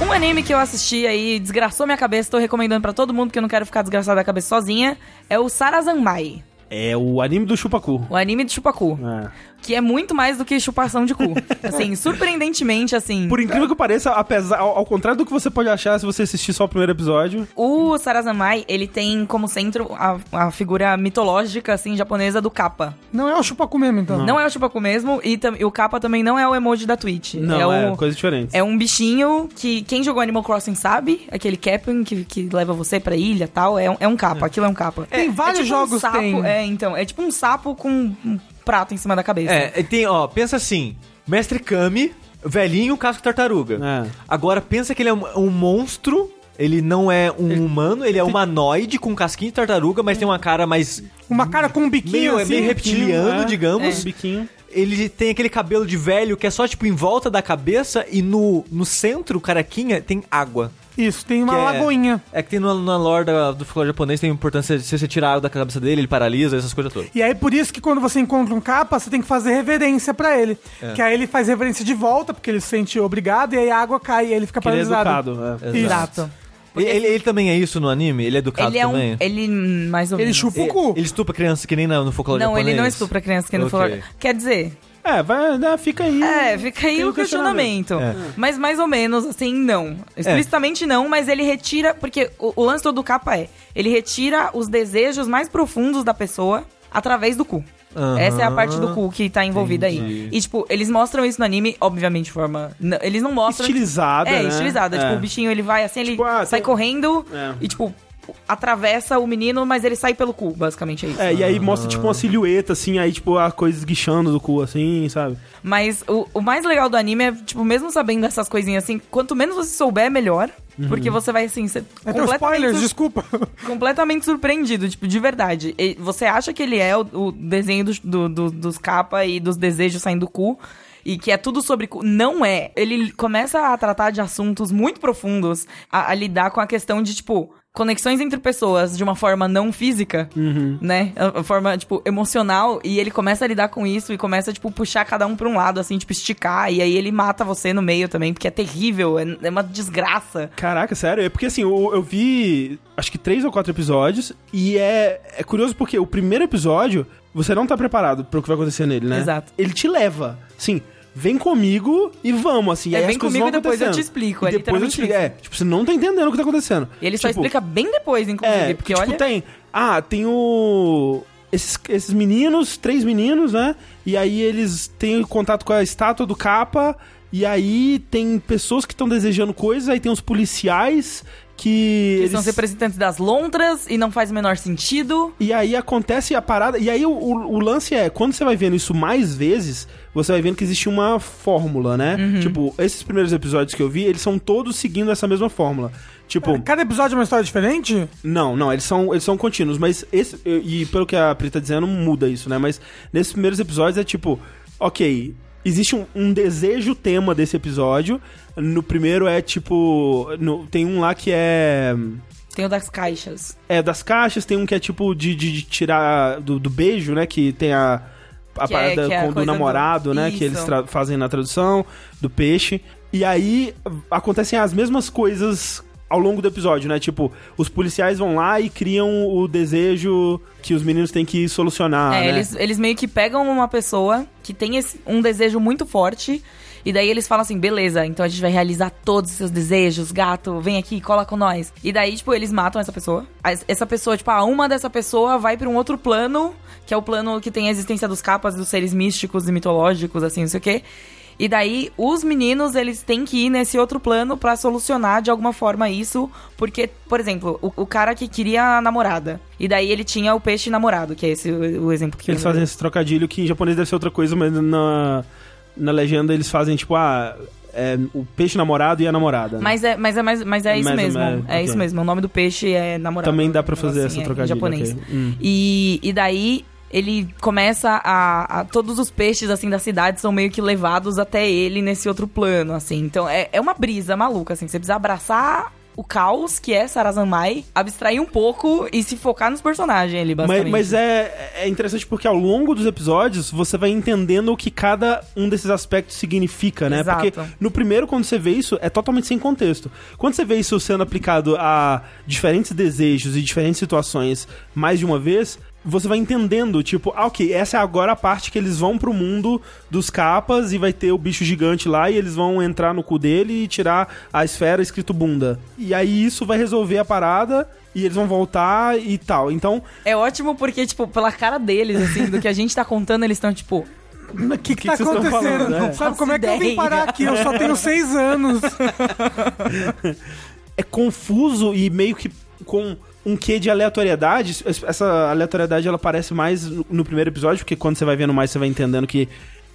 Speaker 4: Um anime que eu assisti aí, desgraçou minha cabeça, tô recomendando pra todo mundo, porque eu não quero ficar desgraçada da cabeça sozinha, é o Sarazanmai,
Speaker 1: É o anime do Chupacu.
Speaker 4: o anime de chupacu,
Speaker 1: É.
Speaker 4: que é muito mais do que chupação de cu. Assim, surpreendentemente, assim,
Speaker 1: Por incrível que pareça, apesar, ao, ao contrário do que você pode achar se você assistir só o primeiro episódio,
Speaker 4: o Sarazanmai, ele tem como centro a, a figura mitológica, assim, japonesa do Kappa.
Speaker 3: Não é o chupacu mesmo, então.
Speaker 4: Não é o chupacu mesmo, e, e o Kappa também não é o emoji da Twitch.
Speaker 1: não,
Speaker 4: é
Speaker 1: é,
Speaker 4: o...
Speaker 1: coisa diferente.
Speaker 4: É um bichinho que quem jogou Animal Crossing sabe, aquele Captain que, que leva você pra ilha e tal, é um, é um capa, aquilo é um capa.
Speaker 3: Tem vários
Speaker 4: tipo
Speaker 3: jogos
Speaker 4: um sapo,
Speaker 3: tem.
Speaker 4: É, então, é tipo um sapo com um prato em cima da cabeça.
Speaker 2: É, tem, ó, pensa assim, Mestre Kami, velhinho, casco tartaruga.
Speaker 1: É.
Speaker 2: Agora pensa que ele é um, um monstro, ele não é um humano, ele é humanoide com casquinho de tartaruga, mas tem uma cara mais
Speaker 3: Uma cara com um biquinho
Speaker 2: meio,
Speaker 3: assim.
Speaker 2: meio reptiliano,
Speaker 1: é.
Speaker 2: digamos.
Speaker 1: Um biquinho.
Speaker 2: Ele tem aquele cabelo de velho que é só tipo em volta da cabeça e no, no centro, carequinha, tem água.
Speaker 3: Isso, tem uma
Speaker 2: Que é-
Speaker 3: lagoinha.
Speaker 2: É que tem no, na lore da- do folclore japonês tem importância de se você tirar a água da cabeça dele, ele paralisa, essas coisas todas.
Speaker 3: E aí, por isso que quando você encontra um capa, você tem que fazer reverência pra ele.
Speaker 1: É.
Speaker 3: Que aí ele faz reverência de volta, porque ele se sente obrigado, e aí a água cai e ele fica
Speaker 1: Que ele é
Speaker 3: paralisado.
Speaker 1: educado. É.
Speaker 3: Isso.
Speaker 4: Exato.
Speaker 2: Ele, ele- ele também é isso no anime? Ele é educado
Speaker 4: Ele é um.
Speaker 2: também?
Speaker 4: Ele mais ou
Speaker 3: Ele
Speaker 4: menos.
Speaker 3: chupa o cu.
Speaker 2: Ele estupra criança que nem na- no folclore
Speaker 4: Não,
Speaker 2: japonês?
Speaker 4: ele não estupra criança que não
Speaker 2: Ok.
Speaker 4: falou. Quer dizer,
Speaker 1: É, vai, né, fica aí.
Speaker 4: é, fica aí o
Speaker 1: questionamento.
Speaker 4: questionamento. Mas mais ou menos, assim, não. Explicitamente não, mas ele retira. Porque o, o lance todo do capa é: ele retira os desejos mais profundos da pessoa através do cu.
Speaker 2: Aham.
Speaker 4: Essa é a parte do cu que tá envolvida aí.
Speaker 2: Entendi.
Speaker 4: E, tipo, eles mostram isso no anime, obviamente, de forma. n- Eles não mostram.
Speaker 1: Estilizada,
Speaker 4: É,
Speaker 1: né?
Speaker 4: estilizada.
Speaker 1: É.
Speaker 4: Tipo, o bichinho ele vai assim, ele
Speaker 1: Tipo, ah,
Speaker 4: sai
Speaker 1: tem-
Speaker 4: correndo
Speaker 1: É.
Speaker 4: e, tipo, atravessa o menino, mas ele sai pelo cu, basicamente é isso.
Speaker 1: É, e aí mostra, tipo, uma silhueta, assim, aí, tipo, a coisa esguichando do cu, assim, sabe?
Speaker 4: Mas o, o mais legal do anime é, tipo, mesmo sabendo dessas coisinhas assim, quanto menos você souber, melhor. Porque você vai, assim, ser
Speaker 3: É
Speaker 4: completamente,
Speaker 3: spoilers,
Speaker 4: sur-
Speaker 3: desculpa.
Speaker 4: completamente surpreendido, tipo, de verdade. E você acha que ele é o, o desenho dos, do, do- dos capa e dos desejos saindo do cu. E que é tudo sobre cu. Não é. Ele começa a tratar de assuntos muito profundos, a, a lidar com a questão de, tipo, conexões entre pessoas de uma forma não física, né? A, a forma, tipo, emocional. E ele começa a lidar com isso e começa, tipo, puxar cada um pra um lado, assim, tipo, esticar. E aí ele mata você no meio também, porque é terrível, é, é uma desgraça.
Speaker 1: Caraca, sério? É porque, assim, eu, eu vi, acho que três ou quatro episódios, e é, é curioso porque o primeiro episódio, você não tá preparado pro que vai acontecer nele, né?
Speaker 4: Exato.
Speaker 1: Ele te leva, sim, vem comigo e vamos, assim.
Speaker 4: É,
Speaker 1: aí
Speaker 4: vem comigo e depois eu te explico,
Speaker 1: E
Speaker 4: é
Speaker 1: depois eu te explico. É, tipo, você não tá entendendo o que tá acontecendo.
Speaker 4: E ele só
Speaker 1: Tipo,
Speaker 4: explica bem depois, inclusive,
Speaker 1: É,
Speaker 4: porque
Speaker 1: tipo,
Speaker 4: olha...
Speaker 1: tem. Ah, tem o. Esses, esses meninos, três meninos, né? E aí eles têm contato com a estátua do capa. E aí tem pessoas que estão desejando coisas, aí tem os policiais que.
Speaker 4: Que
Speaker 1: eles-
Speaker 4: são os representantes das lontras e não faz o menor sentido.
Speaker 1: E aí acontece a parada. E aí o, o- o lance é, quando você vai vendo isso mais vezes, você vai vendo que existe uma fórmula, né?
Speaker 4: Uhum.
Speaker 1: Tipo, esses primeiros episódios que eu vi, eles são todos seguindo essa mesma fórmula. Tipo,
Speaker 3: Cada episódio é uma história diferente?
Speaker 1: não, não, eles são, eles são contínuos, mas esse. E pelo que a Pri tá dizendo, muda isso, né? Mas nesses primeiros episódios é tipo, ok, existe um, um desejo tema desse episódio. No primeiro é tipo. no- tem um lá que é.
Speaker 4: Tem o das caixas.
Speaker 1: É das caixas, tem um que é tipo de, de, de tirar do, do beijo, né? Que tem a, a
Speaker 4: Que é-
Speaker 1: parada
Speaker 4: que é a
Speaker 1: com do
Speaker 4: coisa do-
Speaker 1: namorado, né? Que eles
Speaker 4: Isso.
Speaker 1: fazem na tradução, do peixe. E aí acontecem as mesmas coisas ao longo do episódio, né? Tipo, os policiais vão lá e criam o desejo que os meninos têm que solucionar,
Speaker 4: é,
Speaker 1: né?
Speaker 4: eles, eles meio que pegam uma pessoa que tem esse- um desejo muito forte. E daí eles falam assim, beleza, então a gente vai realizar todos os seus desejos, gato, vem aqui, cola com nós. E daí, tipo, eles matam essa pessoa. Essa pessoa, tipo, a uma dessa pessoa vai pra um outro plano, que é o plano que tem a existência dos capas, dos seres místicos e mitológicos, assim, não sei o quê. E daí, os meninos, eles têm que ir nesse outro plano pra solucionar de alguma forma isso. Porque, por exemplo, o, o cara que queria a namorada. E daí ele tinha o peixe namorado, que é esse o, o exemplo que
Speaker 1: eles fazem esse trocadilho que em japonês deve ser outra coisa, mas na, na legenda eles fazem tipo, ah, é, o peixe namorado e a namorada. né?
Speaker 4: Mas é, mas é, mas, mas é isso
Speaker 1: Mais ou
Speaker 4: mesmo.
Speaker 1: menos,
Speaker 4: é
Speaker 1: ok.
Speaker 4: isso mesmo. O nome do peixe é namorado.
Speaker 1: Também dá pra
Speaker 4: negócio
Speaker 1: fazer
Speaker 4: assim,
Speaker 1: essa
Speaker 4: é,
Speaker 1: trocadilho.
Speaker 4: Em japonês.
Speaker 1: ok. Hum.
Speaker 4: E, e daí ele começa a, a- Todos os peixes, assim, da cidade são meio que levados até ele nesse outro plano, assim. Então é, é uma brisa maluca, assim. Você precisa abraçar o caos que é Sarazanmai, abstrair um pouco e se focar nos personagens ali,
Speaker 1: Mas,
Speaker 4: basicamente.
Speaker 1: mas é, é interessante porque ao longo dos episódios você vai entendendo o que cada um desses aspectos significa, né?
Speaker 4: Exato.
Speaker 1: Porque no primeiro, quando você vê isso, é totalmente sem contexto. Quando você vê isso sendo aplicado a diferentes desejos e diferentes situações mais de uma vez, você vai entendendo, tipo, ah, ok, essa é agora a parte que eles vão pro mundo dos capas e vai ter o bicho gigante lá e eles vão entrar no cu dele e tirar a esfera escrito bunda. E aí isso vai resolver a parada e eles vão voltar e tal. Então,
Speaker 4: É ótimo porque, tipo, pela cara deles, assim, do que a gente tá contando, eles estão, tipo...
Speaker 3: O que, que,
Speaker 1: que
Speaker 3: tá
Speaker 1: vocês estão
Speaker 3: acontecendo?
Speaker 1: falando, né?
Speaker 3: Sabe como é que eu vim
Speaker 4: Ideia.
Speaker 3: parar aqui? Eu só tenho seis anos.
Speaker 1: é confuso e meio que com um quê de aleatoriedade. Essa aleatoriedade ela aparece mais no primeiro episódio, porque quando você vai vendo mais, você vai entendendo que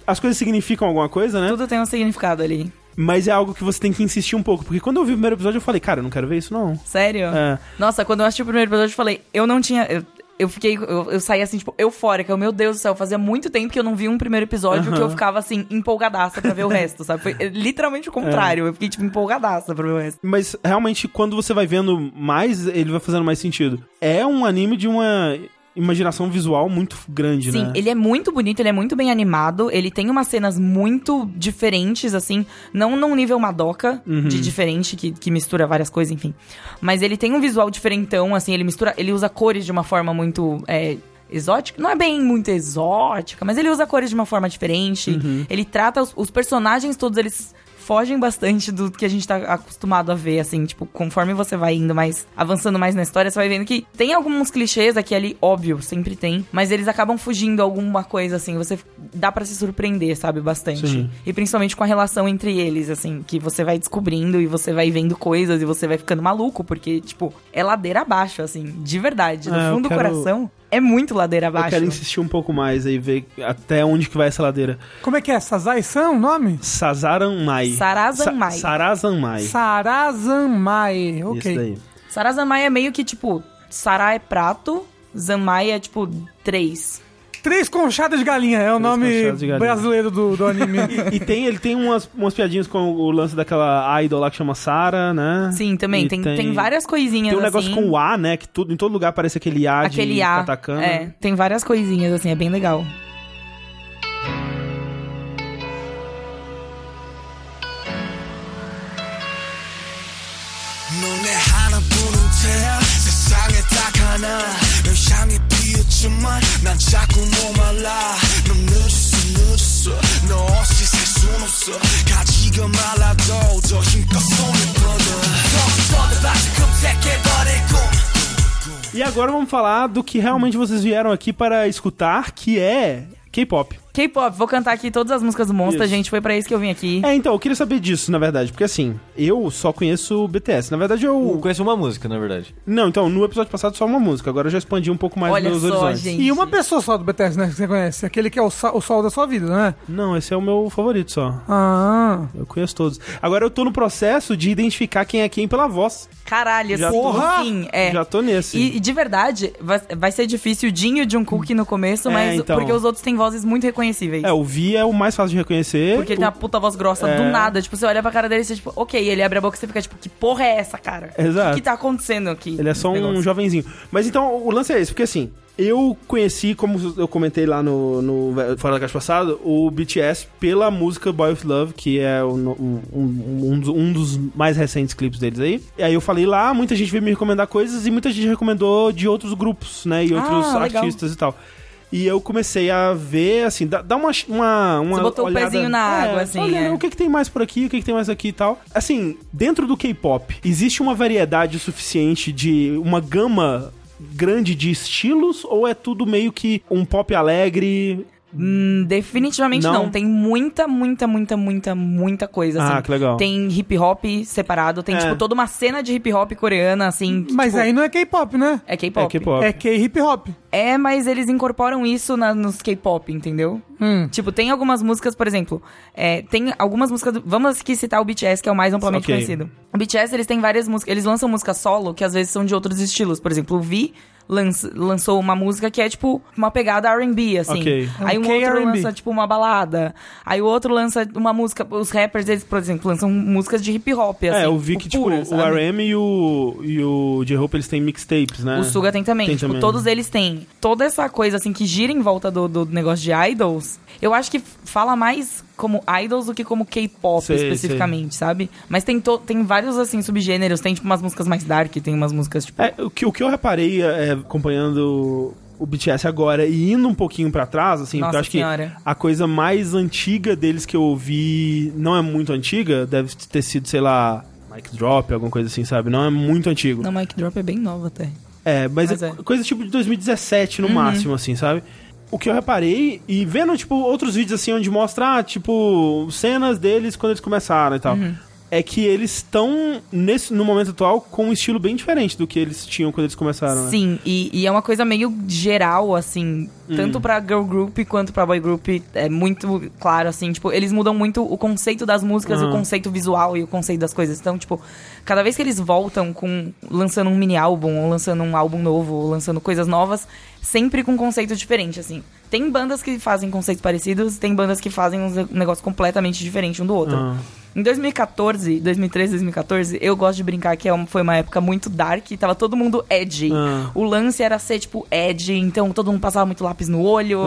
Speaker 1: as coisas significam alguma coisa, né?
Speaker 4: Tudo tem um significado ali.
Speaker 1: Mas é algo que você tem que insistir um pouco. Porque quando eu vi o primeiro episódio, eu falei, cara, eu não quero ver isso, não.
Speaker 4: Sério?
Speaker 1: É.
Speaker 4: Nossa, quando eu assisti o primeiro episódio, eu falei, eu não tinha. Eu, eu fiquei. Eu, eu saí assim, tipo, eufórica. Eu, Meu Deus do céu, fazia muito tempo que eu não vi um primeiro episódio que eu ficava assim, empolgadaça pra ver o resto, sabe? Foi é, literalmente o contrário. Eu fiquei, tipo, empolgadaça pra ver o resto.
Speaker 1: Mas realmente, quando você vai vendo mais, ele vai fazendo mais sentido. É um anime de uma imaginação visual muito grande,
Speaker 4: Sim,
Speaker 1: né?
Speaker 4: ele é muito bonito, ele é muito bem animado, ele tem umas cenas muito diferentes, assim, não num nível Madoka,
Speaker 1: Uhum.
Speaker 4: de diferente, que, que mistura várias coisas, enfim. Mas ele tem um visual diferentão, assim, ele mistura, ele usa cores de uma forma muito. É, Exótica? Não é bem muito exótica, mas ele usa cores de uma forma diferente.
Speaker 1: Uhum.
Speaker 4: Ele trata os, os personagens todos, eles fogem bastante do que a gente tá acostumado a ver, assim, tipo, conforme você vai indo mais, avançando mais na história, você vai vendo que tem alguns clichês aqui ali, óbvio, sempre tem, mas eles acabam fugindo alguma coisa, assim, você dá pra se surpreender, sabe, bastante.
Speaker 1: Sim.
Speaker 4: E principalmente com a relação entre eles, assim, que você vai descobrindo e você vai vendo coisas e você vai ficando maluco, porque, tipo, é ladeira abaixo, assim, de verdade, do
Speaker 1: É,
Speaker 4: fundo
Speaker 1: quero-
Speaker 4: do coração, é muito ladeira
Speaker 1: Eu
Speaker 4: abaixo.
Speaker 1: quero insistir um pouco mais aí, ver até onde que vai essa ladeira.
Speaker 3: Como é que é? Sazai-san o nome?
Speaker 1: Sazaranmai.
Speaker 4: Sarazanmai.
Speaker 1: Sa Sarazanmai.
Speaker 3: Sarazanmai. Ok.
Speaker 1: Isso daí.
Speaker 4: Sarazanmai é meio que, tipo, Sará é prato, Zanmai é, tipo, três.
Speaker 3: Três Conchadas de Galinha é o
Speaker 1: Três nome
Speaker 3: brasileiro do, do anime.
Speaker 1: e, e, tem, ele tem umas, umas piadinhas com o lance daquela idol lá que chama Sara, né?
Speaker 4: Sim, também.
Speaker 1: Tem,
Speaker 4: tem, tem, várias coisinhas.
Speaker 1: Tem um negócio
Speaker 4: assim.
Speaker 1: com o A, né? Que tudo, em todo lugar parece aquele A
Speaker 4: aquele
Speaker 1: de
Speaker 4: A,
Speaker 1: katakana.
Speaker 4: É, tem várias coisinhas, assim, é bem legal.
Speaker 5: Não é por um se. 하지만 난 자꾸 넌 늦었어 늦었어 너 없이 살순 없어 말라도 더 힘껏 손을 뻗어 다시 꿈 E
Speaker 1: agora vamos falar do que realmente vocês vieram aqui para escutar, que é K-pop.
Speaker 4: K-pop, vou cantar aqui todas as músicas do Monster,
Speaker 1: Isso.
Speaker 4: gente. Foi pra isso que eu vim aqui.
Speaker 1: É, então, eu queria saber disso, na verdade, porque assim, eu só conheço o BTS. Na verdade,
Speaker 2: Eu
Speaker 1: eu.
Speaker 2: conheço uma música, na verdade.
Speaker 1: Não, então, no episódio passado só uma música, agora eu já expandi um pouco mais
Speaker 4: Olha
Speaker 1: meus
Speaker 4: só,
Speaker 1: horizontes.
Speaker 4: gente.
Speaker 3: E uma pessoa só do BTS, né, que você conhece. Aquele que é o, o sol da sua vida, né?
Speaker 1: Não, esse é o meu favorito só.
Speaker 3: Ah.
Speaker 1: Eu conheço todos. Agora eu tô no processo de identificar quem é quem pela voz.
Speaker 4: Caralho,
Speaker 1: Já
Speaker 4: assim,
Speaker 3: tô-
Speaker 4: sim, é.
Speaker 1: Já tô nesse.
Speaker 4: E, e de verdade, vai, vai ser difícil o Dinho de um Cook no começo,
Speaker 1: É,
Speaker 4: mas
Speaker 1: então.
Speaker 4: porque os outros têm vozes muito reconhecíveis.
Speaker 1: É, o Vi é o mais fácil de reconhecer.
Speaker 4: Porque ele
Speaker 1: o...
Speaker 4: tem uma puta voz grossa
Speaker 1: É.
Speaker 4: do nada. Tipo, você olha pra cara dele e você, tipo, ok, ele abre a boca e você fica, tipo, que porra é essa, cara?
Speaker 1: Exato.
Speaker 4: O que, que tá acontecendo aqui?
Speaker 1: Ele é só um
Speaker 4: negócio?
Speaker 1: jovenzinho. Mas então, o lance é esse, porque assim, eu conheci, como eu comentei lá no, no Fora da Caixa passado, o BTS pela música Boy with Love, que é o- um, um, um dos- mais recentes clipes deles aí. E aí eu falei lá, muita gente veio me recomendar coisas e muita gente recomendou de outros grupos, né? E
Speaker 4: Ah,
Speaker 1: outros
Speaker 4: legal.
Speaker 1: artistas e tal. E eu comecei a ver, assim, dá, dá uma, uma, uma.
Speaker 4: Você botou o
Speaker 1: olhada-
Speaker 4: pezinho na
Speaker 1: É,
Speaker 4: água, assim,
Speaker 1: olha,
Speaker 4: é.
Speaker 1: O que, que tem mais por aqui, o que, que tem mais aqui e tal. Assim, dentro do K-pop, existe uma variedade suficiente de uma gama grande de estilos ou é tudo meio que um pop alegre?
Speaker 4: Hum, definitivamente
Speaker 1: Não?
Speaker 4: não. Tem muita, muita, muita, muita, muita coisa, assim.
Speaker 1: Ah, que legal.
Speaker 4: Tem hip hop separado, tem,
Speaker 1: É.
Speaker 4: tipo, toda uma cena de hip hop coreana, assim. que,
Speaker 3: Mas
Speaker 4: tipo,
Speaker 3: aí não é K-pop, né?
Speaker 4: É K-pop.
Speaker 1: É K-pop.
Speaker 3: É K-hip hop.
Speaker 4: É, mas eles incorporam isso na- nos K-pop, entendeu?
Speaker 3: Hum.
Speaker 4: Tipo, tem algumas músicas, por exemplo, é, tem algumas músicas. do- vamos aqui citar o BTS, que é o mais amplamente
Speaker 1: Ok.
Speaker 4: conhecido. O BTS, eles têm várias músicas. Eles lançam músicas solo, que às vezes são de outros estilos. Por exemplo, o V lançou uma música que é, tipo, uma pegada RB, assim.
Speaker 1: Ok.
Speaker 4: Aí
Speaker 3: É
Speaker 4: um
Speaker 3: um
Speaker 4: outro lança, tipo, uma balada. Aí o outro lança uma música. Os rappers, eles, por exemplo, lançam músicas de hip hop, assim.
Speaker 1: é, eu vi que, tipo,
Speaker 4: pura,
Speaker 1: o? RM e o, e o J-Hope, eles têm mixtapes, né?
Speaker 4: O Suga tem também.
Speaker 1: Tem
Speaker 4: tipo,
Speaker 1: também.
Speaker 4: todos eles têm. Toda essa coisa, assim, que gira em volta do, do negócio de idols, eu acho que fala mais como idols do que como K-pop
Speaker 1: Sei,
Speaker 4: especificamente, sabe? Mas tem, to- tem vários, assim, subgêneros. Tem, tipo, umas músicas mais dark, tem umas músicas, tipo...
Speaker 1: É, o que, o que eu reparei é, acompanhando o BTS agora e indo um pouquinho pra trás, assim, porque
Speaker 4: Nossa
Speaker 1: eu acho
Speaker 4: Senhora.
Speaker 1: que a coisa mais antiga deles que eu ouvi não é muito antiga, deve ter sido, sei lá, Mic Drop, alguma coisa assim, sabe? Não é muito antigo.
Speaker 4: Não, Mike Drop é bem nova até.
Speaker 1: É, mas,
Speaker 4: Mas
Speaker 1: é,
Speaker 4: é.
Speaker 1: coisa tipo de 2017 no máximo, assim, sabe? O que eu reparei, e vendo, tipo, outros vídeos assim onde mostra, ah, tipo, cenas deles quando eles começaram e tal. É que eles estão, nesse no momento atual, com um estilo bem diferente do que eles tinham quando eles começaram, né?
Speaker 4: Sim, e, e é uma coisa meio geral, assim,
Speaker 1: Hum.
Speaker 4: tanto pra girl group quanto pra boy group, é muito claro, assim, tipo, eles mudam muito o conceito das músicas, o
Speaker 1: Aham.
Speaker 4: conceito visual e o conceito das coisas. Então, tipo, cada vez que eles voltam com lançando um mini álbum, ou lançando um álbum novo, ou lançando coisas novas, sempre com um conceito diferente, assim. Tem bandas que fazem conceitos parecidos, tem bandas que fazem um negócio completamente diferente um do outro.
Speaker 1: Ah.
Speaker 4: Em 2014, 2013, 2014, eu gosto de brincar que é foi uma época muito dark, tava todo mundo edgy.
Speaker 1: Ah.
Speaker 4: O lance era ser, tipo, edgy, então todo mundo passava muito lápis no olho,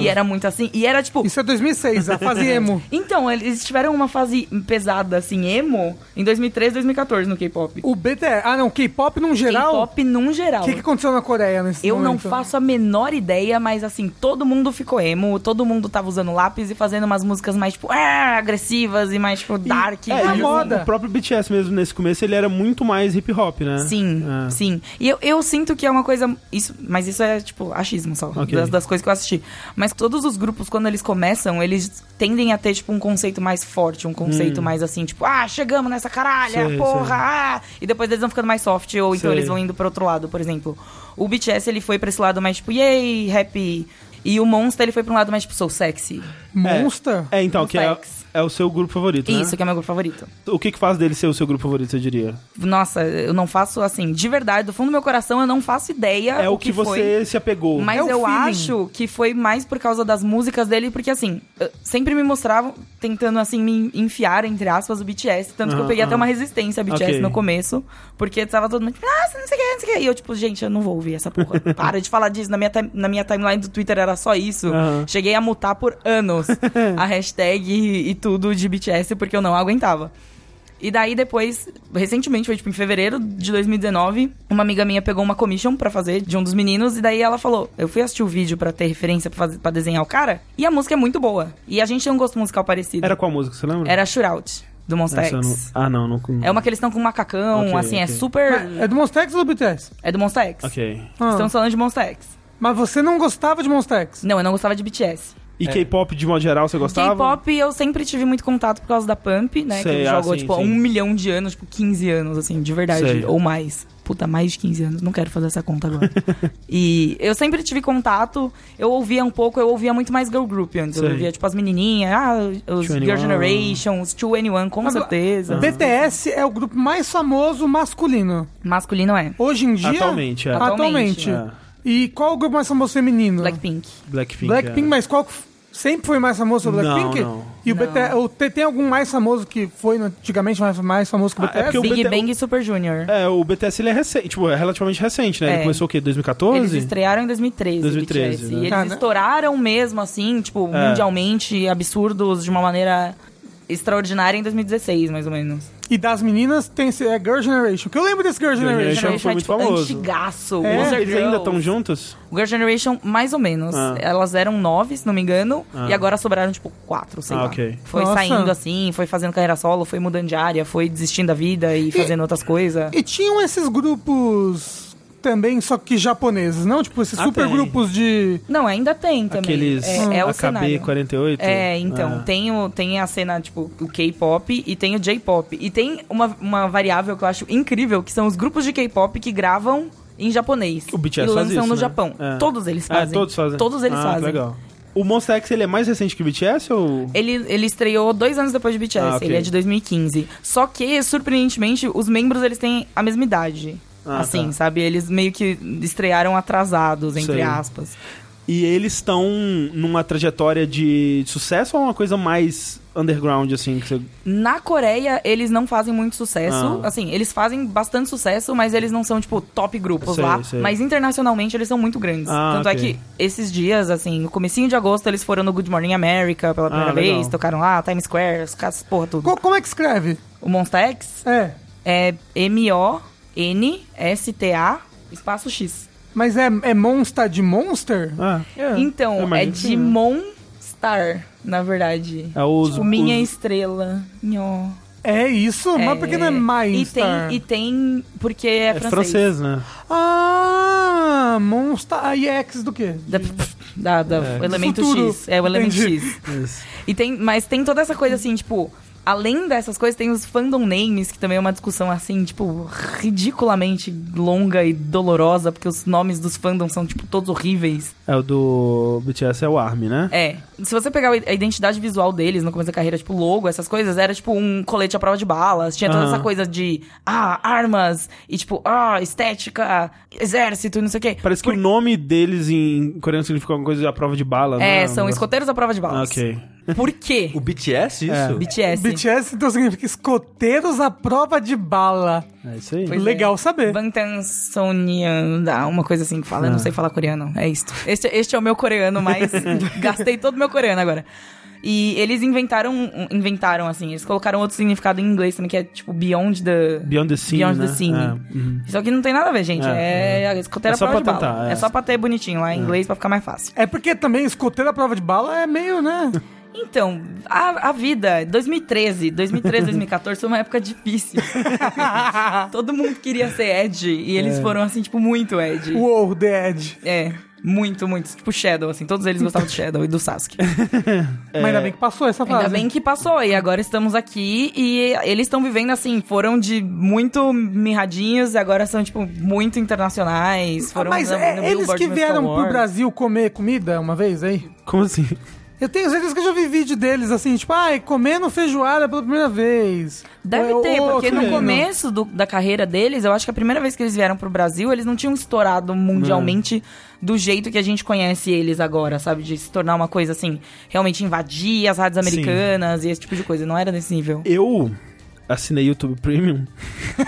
Speaker 4: e era muito assim. E era, tipo...
Speaker 3: Isso é 2006, a fase emo.
Speaker 4: Então, eles tiveram uma fase pesada, assim, emo, em 2013, 2014 no K-pop.
Speaker 3: O BTS. Ah, não, K-pop num geral. O
Speaker 4: K-pop num geral.
Speaker 3: que, que aconteceu na Coreia nesse
Speaker 4: Eu não
Speaker 3: momento?
Speaker 4: Faço a menor ideia, mas assim, todo mundo ficou emo, todo mundo tava usando lápis e fazendo umas músicas mais, tipo, ah, agressivas e mais, tipo, dark.
Speaker 1: É,
Speaker 3: a
Speaker 1: e
Speaker 3: moda.
Speaker 1: O próprio BTS mesmo, nesse começo, ele era muito mais hip hop, né?
Speaker 4: Sim,
Speaker 1: É.
Speaker 4: sim. E eu, eu sinto que é uma coisa. Isso, mas isso é, tipo, achismo só.
Speaker 1: Ok.
Speaker 4: Das, das coisas que eu assisti. Mas todos os grupos, quando eles começam, eles tendem a ter, tipo, um conceito mais forte, um conceito mais assim, tipo, ah, chegamos nessa caralha,
Speaker 1: Hum. Sei,
Speaker 4: porra,
Speaker 1: sei.
Speaker 4: ah! E depois eles vão ficando mais soft, ou então
Speaker 1: Sei.
Speaker 4: eles vão indo para outro lado, por exemplo. O BTS, ele foi pra esse lado mais, tipo, yay, happy. E o Monster, ele foi pra um lado mais, tipo, sou sexy.
Speaker 3: Monster?
Speaker 1: É, então, que é. É o seu grupo favorito, né?
Speaker 4: Isso, que é meu grupo favorito.
Speaker 1: O que que faz dele ser o seu grupo favorito, você diria?
Speaker 4: Nossa, eu não faço assim, de verdade, do fundo do meu coração, eu não faço ideia.
Speaker 1: É o, que,
Speaker 4: foi.
Speaker 1: você se apegou.
Speaker 4: Mas
Speaker 3: É
Speaker 4: eu
Speaker 3: feeling.
Speaker 4: acho que foi mais por causa das músicas dele, porque assim, eu- sempre me mostravam tentando assim me enfiar, entre aspas, o BTS. Tanto que eu
Speaker 1: Aham,
Speaker 4: peguei até
Speaker 1: aham.
Speaker 4: uma resistência a BTS
Speaker 1: Ok.
Speaker 4: no começo, porque tava todo mundo nossa, não sei o que, não sei o que. E eu, tipo, gente, eu não vou ouvir essa porra. Para de falar disso. Na minha, na minha timeline do Twitter era só isso. Cheguei a mutar por anos a hashtag e, e tudo de BTS, porque eu não aguentava. E daí depois, recentemente, foi tipo em fevereiro de 2019, uma amiga minha pegou uma commission pra fazer de um dos meninos e daí ela falou: "Eu fui assistir o vídeo pra ter referência para desenhar o cara, e a música é muito boa. E a gente tem um gosto musical parecido.
Speaker 1: Era qual música, você lembra?
Speaker 4: Era Shootout. do Monsta
Speaker 1: Essa eu não-
Speaker 4: X.
Speaker 1: Ah, não, não.
Speaker 4: É uma que eles estão com um macacão,
Speaker 1: Ok,
Speaker 4: assim, é
Speaker 1: ok.
Speaker 4: super...
Speaker 3: É do Monster X ou do BTS?
Speaker 4: É do Monsta X.
Speaker 1: Ok.
Speaker 3: Ah.
Speaker 4: Estamos falando de Monsta X.
Speaker 3: Mas você não gostava de Monster X?
Speaker 4: Não, eu não gostava de BTS.
Speaker 1: E K-pop de modo geral, você gostava?
Speaker 4: K-pop eu sempre tive muito contato por causa da Pump, né?
Speaker 1: Sei,
Speaker 4: que
Speaker 1: ah,
Speaker 4: jogou,
Speaker 1: sim,
Speaker 4: tipo, há
Speaker 1: sim.
Speaker 4: um milhão de anos, tipo, 15 anos, assim, de verdade.
Speaker 1: Sei.
Speaker 4: Ou mais. Puta, mais de 15 anos. Não quero fazer essa conta agora. e eu sempre tive contato. Eu ouvia um pouco, eu ouvia muito mais girl group antes. Eu
Speaker 1: Sei.
Speaker 4: ouvia, tipo, as menininhas, ah, os
Speaker 1: 2NE1.
Speaker 4: Girl Generation, os 2NE1, com
Speaker 3: Agora,
Speaker 4: certeza.
Speaker 3: BTS é o grupo mais famoso masculino.
Speaker 4: Masculino é.
Speaker 3: Hoje em dia.
Speaker 1: Atualmente, é.
Speaker 3: Atualmente.
Speaker 1: É.
Speaker 3: E qual o grupo mais famoso feminino?
Speaker 4: Blackpink.
Speaker 1: Blackpink.
Speaker 3: Blackpink,
Speaker 1: é.
Speaker 3: mas qual sempre foi mais famoso que o
Speaker 1: Não,
Speaker 3: Blackpink?
Speaker 1: não.
Speaker 3: E o
Speaker 4: Não.
Speaker 3: BTS, o- tem, tem algum mais famoso que foi antigamente mais, mais famoso que o
Speaker 1: Ah, é
Speaker 3: BTS?
Speaker 1: o
Speaker 4: Big Bang e Super Junior.
Speaker 1: É, o BTS ele é recente, tipo, é relativamente recente, né? Ele
Speaker 4: É.
Speaker 1: começou o quê? 2014?
Speaker 4: Eles estrearam em 2013.
Speaker 1: 2013,
Speaker 4: BTS,
Speaker 1: né?
Speaker 4: E eles
Speaker 3: Ah, né?
Speaker 4: estouraram mesmo, assim, tipo,
Speaker 1: É.
Speaker 4: mundialmente, absurdos, de uma maneira extraordinária em 2016, mais ou menos.
Speaker 3: E das meninas tem esse, é Girl Generation. Que eu lembro desse Girl
Speaker 1: Girl
Speaker 3: Generation.
Speaker 1: Generation. foi
Speaker 4: é,
Speaker 1: muito
Speaker 4: tipo,
Speaker 1: famoso.
Speaker 4: antigaço.
Speaker 3: É?
Speaker 1: Eles ainda estão juntos?
Speaker 4: O Girl Generation, mais ou menos.
Speaker 1: Ah.
Speaker 4: Elas eram nove, se não me engano,
Speaker 1: Ah.
Speaker 4: e agora sobraram, tipo, quatro, sei
Speaker 1: Ah,
Speaker 4: lá.
Speaker 1: ok.
Speaker 4: Foi
Speaker 3: Nossa.
Speaker 4: saindo assim, foi fazendo carreira solo, foi mudando de área, foi desistindo da vida e fazendo outras coisas.
Speaker 3: E tinham esses grupos também, só que japoneses, não? Tipo, esses
Speaker 1: Ah,
Speaker 3: super
Speaker 1: tem.
Speaker 3: grupos de...
Speaker 4: Não, ainda tem também.
Speaker 1: Aqueles
Speaker 4: é, é o
Speaker 1: AKB
Speaker 4: cenário.
Speaker 1: 48?
Speaker 4: É, então,
Speaker 1: Ah.
Speaker 4: tem, o, tem a cena, tipo, o K-pop e tem o J-pop. E tem uma, uma variável que eu acho incrível, que são os grupos de K-pop que gravam em japonês.
Speaker 1: O BTS
Speaker 4: e
Speaker 1: faz
Speaker 4: lançam
Speaker 1: isso,
Speaker 4: no
Speaker 1: né?
Speaker 4: Japão.
Speaker 1: É.
Speaker 4: Todos eles
Speaker 1: É,
Speaker 4: fazem.
Speaker 1: todos fazem.
Speaker 4: Todos eles
Speaker 1: ah,
Speaker 4: fazem.
Speaker 1: legal. O Monster X, ele é mais recente que o BTS ou...
Speaker 4: Ele, ele estreou dois anos depois de BTS,
Speaker 1: Ah, ok.
Speaker 4: ele é de 2015. Só que, surpreendentemente, os membros eles têm a mesma idade.
Speaker 1: Ah,
Speaker 4: assim,
Speaker 1: tá.
Speaker 4: sabe? Eles meio que estrearam atrasados, entre
Speaker 1: Sei.
Speaker 4: aspas.
Speaker 1: E eles estão numa trajetória de sucesso ou é uma coisa mais underground, assim? Que você...
Speaker 4: Na Coreia, eles não fazem muito sucesso.
Speaker 1: Ah.
Speaker 4: Assim, eles fazem bastante sucesso, mas eles não são, tipo, top grupos
Speaker 1: Sei,
Speaker 4: lá.
Speaker 1: sei.
Speaker 4: Mas internacionalmente eles são muito grandes.
Speaker 1: Ah,
Speaker 4: Tanto
Speaker 1: ok.
Speaker 4: é que esses dias, assim, no comecinho de agosto, eles foram no Good Morning America pela primeira
Speaker 1: Ah,
Speaker 4: vez, tocaram lá, Times Square, os caras, porra, tudo.
Speaker 3: Co- como é que escreve?
Speaker 4: O Monsta X
Speaker 3: É,
Speaker 4: é M-O-N-S-T-A espaço X.
Speaker 3: mas é, é Monster de Monster?
Speaker 1: Ah, eu
Speaker 4: Então, é
Speaker 1: que
Speaker 4: de
Speaker 1: sim.
Speaker 4: Monstar, na verdade.
Speaker 1: É os,
Speaker 4: Tipo, minha
Speaker 1: os-
Speaker 4: estrela. Nhó.
Speaker 3: É isso? Mas por que não é
Speaker 4: E
Speaker 3: Mindstar?
Speaker 4: tem, e tem porque é,
Speaker 1: É
Speaker 4: francês.
Speaker 1: francês, né?
Speaker 3: Ah, Monster IX do quê?
Speaker 4: Da, da, da-
Speaker 1: É.
Speaker 4: o elemento
Speaker 3: Futuro.
Speaker 4: X. É o elemento
Speaker 3: Entendi.
Speaker 4: X.
Speaker 1: Isso.
Speaker 4: E tem, mas tem toda essa coisa assim, tipo, além dessas coisas, tem os fandom names, que também é uma discussão assim, tipo, ridiculamente longa e dolorosa, porque os nomes dos fandoms são, tipo, todos horríveis.
Speaker 1: É o do BTS é o ARMY, né?
Speaker 4: É. Se você pegar a identidade visual deles no começo da carreira, tipo, logo, essas coisas, era tipo um colete à prova de balas. Tinha toda
Speaker 1: Aham.
Speaker 4: essa coisa de, ah, armas, e tipo, ah, estética, exército, não sei o quê.
Speaker 1: Parece que o nome deles em coreano significa alguma coisa à prova de bala, né?
Speaker 4: É, são escoteiros à prova de
Speaker 1: Ah,
Speaker 4: balas.
Speaker 1: ok.
Speaker 4: Por quê?
Speaker 2: O BTS, isso?
Speaker 1: É.
Speaker 4: BTS.
Speaker 3: BTS então significa escoteiros à prova de bala.
Speaker 1: É isso aí.
Speaker 4: Pois é.
Speaker 3: Legal saber.
Speaker 4: Bangtan Sonyeonda, uma coisa assim que fala, eu não sei falar coreano, é isto. Este, este é o meu coreano, mas gastei todo o meu coreano agora. E eles inventaram, inventaram assim, eles colocaram outro significado em inglês também, que é tipo Beyond the...
Speaker 1: Beyond the Scene,
Speaker 4: Beyond
Speaker 1: né?
Speaker 4: the Scene.
Speaker 1: É, uhum.
Speaker 4: Isso aqui não tem nada a ver, gente.
Speaker 1: É,
Speaker 4: É, é, escoteira
Speaker 1: É só
Speaker 4: prova de
Speaker 1: pra
Speaker 4: bala.
Speaker 1: tentar, é.
Speaker 4: É. só pra ter bonitinho lá em inglês pra ficar mais fácil.
Speaker 3: É porque também escoteiro à prova de bala é meio, né?
Speaker 4: Então, a, a vida, 2013, 2013, 2014 foi uma época difícil. Todo mundo queria ser Ed e
Speaker 1: É.
Speaker 4: eles foram assim, tipo, muito Ed.
Speaker 3: Uou, The Edge.
Speaker 4: É, muito, muito. Tipo Shadow, assim. Todos eles gostavam do Shadow e do Sasuke.
Speaker 3: Mas ainda bem que passou essa fase.
Speaker 4: Ainda bem que passou. E agora estamos aqui e eles estão vivendo assim. Foram de muito mirradinhos e agora são, tipo, muito internacionais.
Speaker 3: Ah,
Speaker 4: Foram
Speaker 3: mas é, eles
Speaker 4: Billboard
Speaker 3: que vieram pro. Brasil comer comida uma vez aí?
Speaker 1: Como assim?
Speaker 3: Eu tenho certeza que eu já vi vídeo deles assim, tipo, ai, comendo feijoada pela primeira vez.
Speaker 4: Deve
Speaker 3: Ou-
Speaker 4: ter,
Speaker 3: ou
Speaker 4: porque no começo do- da carreira deles, eu acho que a primeira vez que eles vieram pro Brasil, eles não tinham estourado mundialmente do jeito que a gente conhece eles agora, sabe? De se tornar uma coisa assim, realmente invadir as rádios
Speaker 1: Sim.
Speaker 4: americanas e esse tipo de coisa. Não era nesse nível.
Speaker 1: Eu assinei YouTube Premium.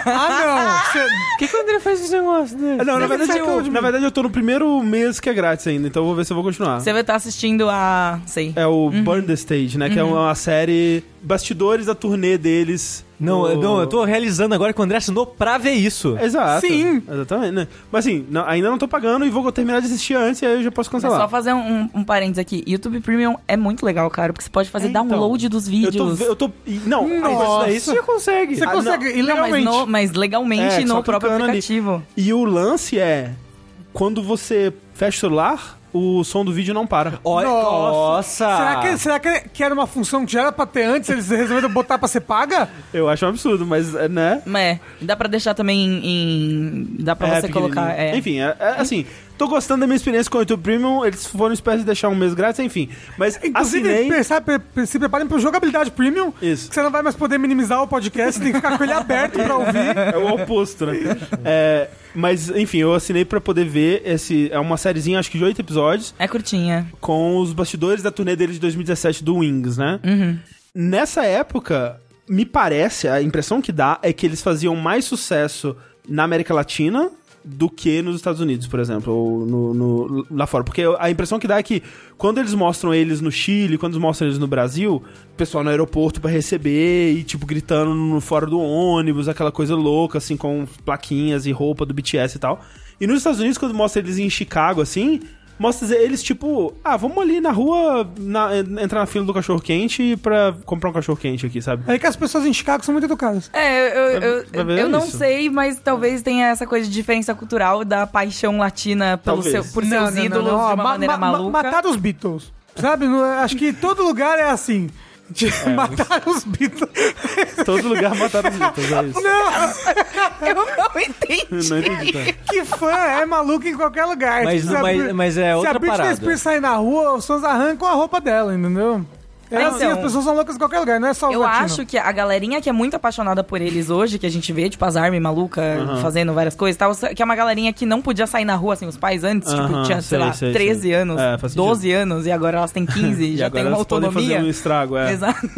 Speaker 3: Ah, não!
Speaker 2: Por que, que o André faz esse negócio dele?
Speaker 1: Ah, Não, na verdade, eu, na verdade eu tô no primeiro mês que é grátis ainda, então eu vou ver se eu vou continuar.
Speaker 4: Você vai estar assistindo a. Sei.
Speaker 1: É o Burn the Stage, né? Que é uma série bastidores da turnê deles
Speaker 2: Não,
Speaker 1: O-
Speaker 2: não, eu tô realizando agora que o André assinou pra ver isso.
Speaker 1: Exato.
Speaker 3: Sim.
Speaker 1: Exatamente, né? Mas assim, não- ainda não tô pagando e vou terminar de assistir antes e aí eu já posso
Speaker 4: Mas
Speaker 1: cancelar.
Speaker 4: só fazer um, um parênteses aqui. YouTube Premium é muito legal, cara, porque você pode fazer
Speaker 1: É, então.
Speaker 4: download dos
Speaker 1: Eu
Speaker 4: vídeos.
Speaker 1: tô, ve- eu tô. Não,
Speaker 3: Nossa.
Speaker 1: mas isso daí você consegue.
Speaker 3: Você
Speaker 1: Ah,
Speaker 3: consegue
Speaker 1: não.
Speaker 4: Não, mas,
Speaker 3: ilegalmente.
Speaker 4: no- mas legalmente
Speaker 1: É,
Speaker 4: no próprio
Speaker 1: clicando ali.
Speaker 4: aplicativo.
Speaker 1: E o lance é. Quando você fecha o celular, o som do vídeo não para.
Speaker 2: Olha, nossa!
Speaker 3: Será, que, será que, que era uma função que já era pra ter antes, eles resolveram botar pra ser paga?
Speaker 1: Eu acho um absurdo, mas, é, né?
Speaker 4: Mas é, dá pra deixar também em. em- dá pra
Speaker 1: É,
Speaker 4: você colocar. É.
Speaker 1: Enfim, é, é, assim, tô gostando da minha experiência com o YouTube Premium. Eles foram espécies de deixar um mês grátis, enfim. Mas
Speaker 3: Inclusive,
Speaker 1: assinei.
Speaker 3: pensar- se preparem pro jogabilidade premium.
Speaker 1: Isso.
Speaker 3: Que você não vai mais poder minimizar o podcast, você tem que ficar com ele aberto pra ouvir.
Speaker 1: É o oposto, né? É, mas, enfim, eu assinei pra poder ver esse. É uma sériezinha, acho que de oito episódios,
Speaker 4: É curtinha.
Speaker 1: com os bastidores da turnê dele de 2017 do Wings, né?
Speaker 4: Uhum.
Speaker 1: Nessa época, me parece, a impressão que dá é que eles faziam mais sucesso na América Latina do que nos Estados Unidos, por exemplo, ou no, no- lá fora. Porque a impressão que dá é que quando eles mostram eles no Chile, quando eles mostram eles no Brasil, o pessoal no aeroporto pra receber e, tipo, gritando no fora do ônibus, aquela coisa louca, assim, com plaquinhas e roupa do BTS e tal. E nos Estados Unidos, quando mostra eles em Chicago, assim, mostra eles, tipo, ah, vamos ali na rua, na- entrar na fila do cachorro-quente pra comprar um cachorro-quente aqui, sabe?
Speaker 3: É que as pessoas em Chicago são muito educadas.
Speaker 4: É, eu, eu, eu,
Speaker 1: Vai ver
Speaker 4: eu não
Speaker 1: isso.
Speaker 4: sei, mas talvez tenha essa coisa de diferença cultural da paixão latina pelo
Speaker 1: Talvez.
Speaker 4: seu, por
Speaker 3: Não,
Speaker 4: seus
Speaker 3: não, não,
Speaker 4: ídolos
Speaker 3: não.
Speaker 4: De uma
Speaker 3: ma-
Speaker 4: maneira
Speaker 3: ma- ma-
Speaker 4: maluca.
Speaker 3: Mataram os Beatles. Sabe? É- acho que todo lugar é assim. De matar os Beatles.
Speaker 1: Todo lugar mataram os Beatles, é isso.
Speaker 3: Não,
Speaker 4: Eu não entendi.
Speaker 1: Não entendi, tá?
Speaker 3: que fã é maluco em qualquer lugar.
Speaker 2: Mas-
Speaker 3: Se a
Speaker 2: mas- mas é
Speaker 3: Se
Speaker 2: outra
Speaker 3: a Britney
Speaker 2: parada.
Speaker 3: Spears sair na rua, os fãs arrancam a roupa dela, entendeu? É
Speaker 4: Então,
Speaker 3: assim, as pessoas são loucas em qualquer lugar, não é só
Speaker 4: Eu
Speaker 3: latinos.
Speaker 4: acho que a galerinha que é muito apaixonada por eles hoje, que a gente vê, tipo, as Army maluca fazendo várias coisas e tal, que é uma galerinha que não podia sair na rua, assim, os pais antes, tipo,
Speaker 1: Aham,
Speaker 4: tinha, sei,
Speaker 1: sei,
Speaker 4: lá,
Speaker 1: sei,
Speaker 4: 13
Speaker 1: sei.
Speaker 4: anos,
Speaker 1: É, faz sentido.
Speaker 4: 12 anos, e agora elas têm 15,
Speaker 1: E
Speaker 4: já
Speaker 1: agora
Speaker 4: tem uma
Speaker 1: elas podem
Speaker 4: autonomia.
Speaker 1: fazer um estrago, é.
Speaker 4: Exato.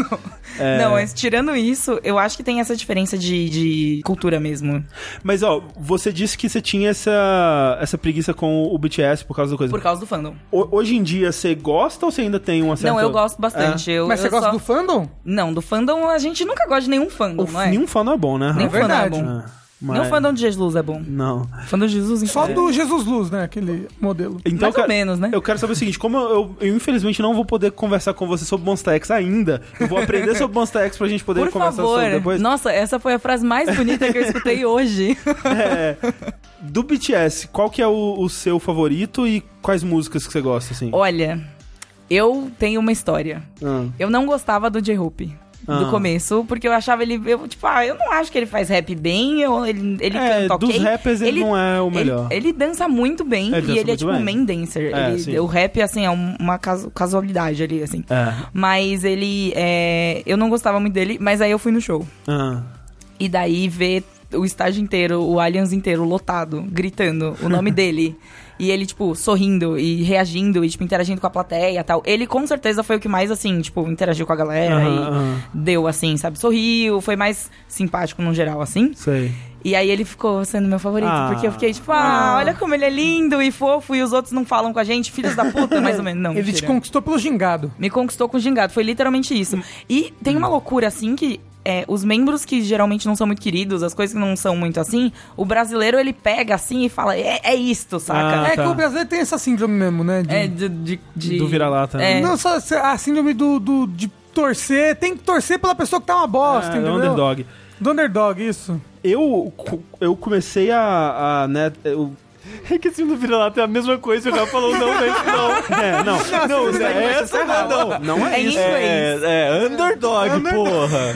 Speaker 1: É.
Speaker 4: Não, mas tirando isso, eu acho que tem essa diferença de, de cultura mesmo.
Speaker 1: Mas, ó, você disse que você tinha essa, essa preguiça com o BTS por causa da coisa.
Speaker 4: Por causa do fandom.
Speaker 1: Ho- Hoje em dia, você gosta ou você ainda tem uma certa...
Speaker 4: Não, eu gosto bastante. Eu,
Speaker 3: Mas você
Speaker 4: eu
Speaker 3: gosta
Speaker 4: só-
Speaker 3: do fandom?
Speaker 4: Não, do fandom a gente nunca gosta de nenhum fandom,
Speaker 1: O,
Speaker 4: não é?
Speaker 1: Nenhum fã não é bom, né?
Speaker 4: Nem
Speaker 1: Rafa?
Speaker 4: fandom é
Speaker 3: verdade.
Speaker 4: bom.
Speaker 1: Ah, mas-
Speaker 4: Nem o fandom de Jesus é bom.
Speaker 1: Não.
Speaker 4: O fandom de Jesus,
Speaker 3: Só do Jesus Luz, né? Aquele modelo.
Speaker 1: Então,
Speaker 4: Mais
Speaker 1: quero-
Speaker 4: ou menos, né?
Speaker 1: Eu quero saber o seguinte, como eu, eu- eu, infelizmente não vou poder conversar com você sobre Monster X ainda, eu vou aprender sobre Monster X pra gente poder
Speaker 4: Por
Speaker 1: conversar
Speaker 4: favor.
Speaker 1: sobre depois.
Speaker 4: Nossa, essa foi a frase mais bonita que eu escutei hoje.
Speaker 1: É, do BTS, qual que é o, o seu favorito e quais músicas que você gosta, assim?
Speaker 4: Olha, eu tenho uma história.
Speaker 1: Ah,
Speaker 4: Eu não gostava do J-Hope.
Speaker 1: Ah.
Speaker 4: Do começo, porque eu achava ele. Eu, tipo, ah, eu não acho que ele faz rap bem, eu, ele, ele
Speaker 1: É,
Speaker 4: canta
Speaker 1: dos
Speaker 4: ok.
Speaker 1: rappers ele não é o
Speaker 4: ele-
Speaker 1: melhor.
Speaker 4: Ele, dança muito bem
Speaker 1: ele
Speaker 4: e ele é tipo um
Speaker 1: bem.
Speaker 4: main dancer.
Speaker 1: É,
Speaker 4: Ele- o rap, assim, é um- uma casu- casualidade ali, assim.
Speaker 1: É.
Speaker 4: Mas ele. é, eu não gostava muito dele, mas aí eu fui no show.
Speaker 1: Ah.
Speaker 4: E daí ver o estádio inteiro, o Allianz inteiro lotado, gritando o nome dele. E ele, tipo, sorrindo e reagindo e, tipo, interagindo com a plateia e tal. Ele, com certeza, foi o que mais, assim, tipo, interagiu com a galera
Speaker 1: Aham,
Speaker 4: e deu, assim, sabe? Sorriu, foi mais simpático no geral, assim.
Speaker 1: Sei.
Speaker 4: E aí ele ficou sendo meu favorito,
Speaker 1: Ah.
Speaker 4: porque eu fiquei, tipo, ah, olha como ele é lindo e fofo e os outros não falam com a gente, filhos da puta, mais ou menos. Não,
Speaker 3: Ele te
Speaker 4: mentira.
Speaker 3: conquistou pelo gingado.
Speaker 4: Me conquistou com gingado, foi literalmente isso. E tem uma loucura, assim, que é, os membros que geralmente não são muito queridos, as coisas que não são muito assim, o brasileiro ele pega assim e fala, é, é isto, saca?
Speaker 1: Ah,
Speaker 3: é
Speaker 1: tá.
Speaker 3: que o brasileiro tem essa síndrome mesmo, né? de-
Speaker 4: É de, de, de-
Speaker 1: Do vira-lata, né?
Speaker 4: É.
Speaker 3: Não, só a síndrome do, do- de torcer. Tem que torcer pela pessoa que tá uma bosta,
Speaker 1: É,
Speaker 3: entendeu?
Speaker 1: underdog.
Speaker 3: Do underdog, isso.
Speaker 1: Eu, eu comecei a, a né, eu
Speaker 2: É que assim do vira-lata é a mesma coisa, o Rafa falou não, não, não.
Speaker 1: É, não.
Speaker 2: Não,
Speaker 1: isso daí
Speaker 2: é essa
Speaker 1: errado.
Speaker 2: não.
Speaker 1: Não é
Speaker 4: É
Speaker 1: isso.
Speaker 2: É, é underdog, porra.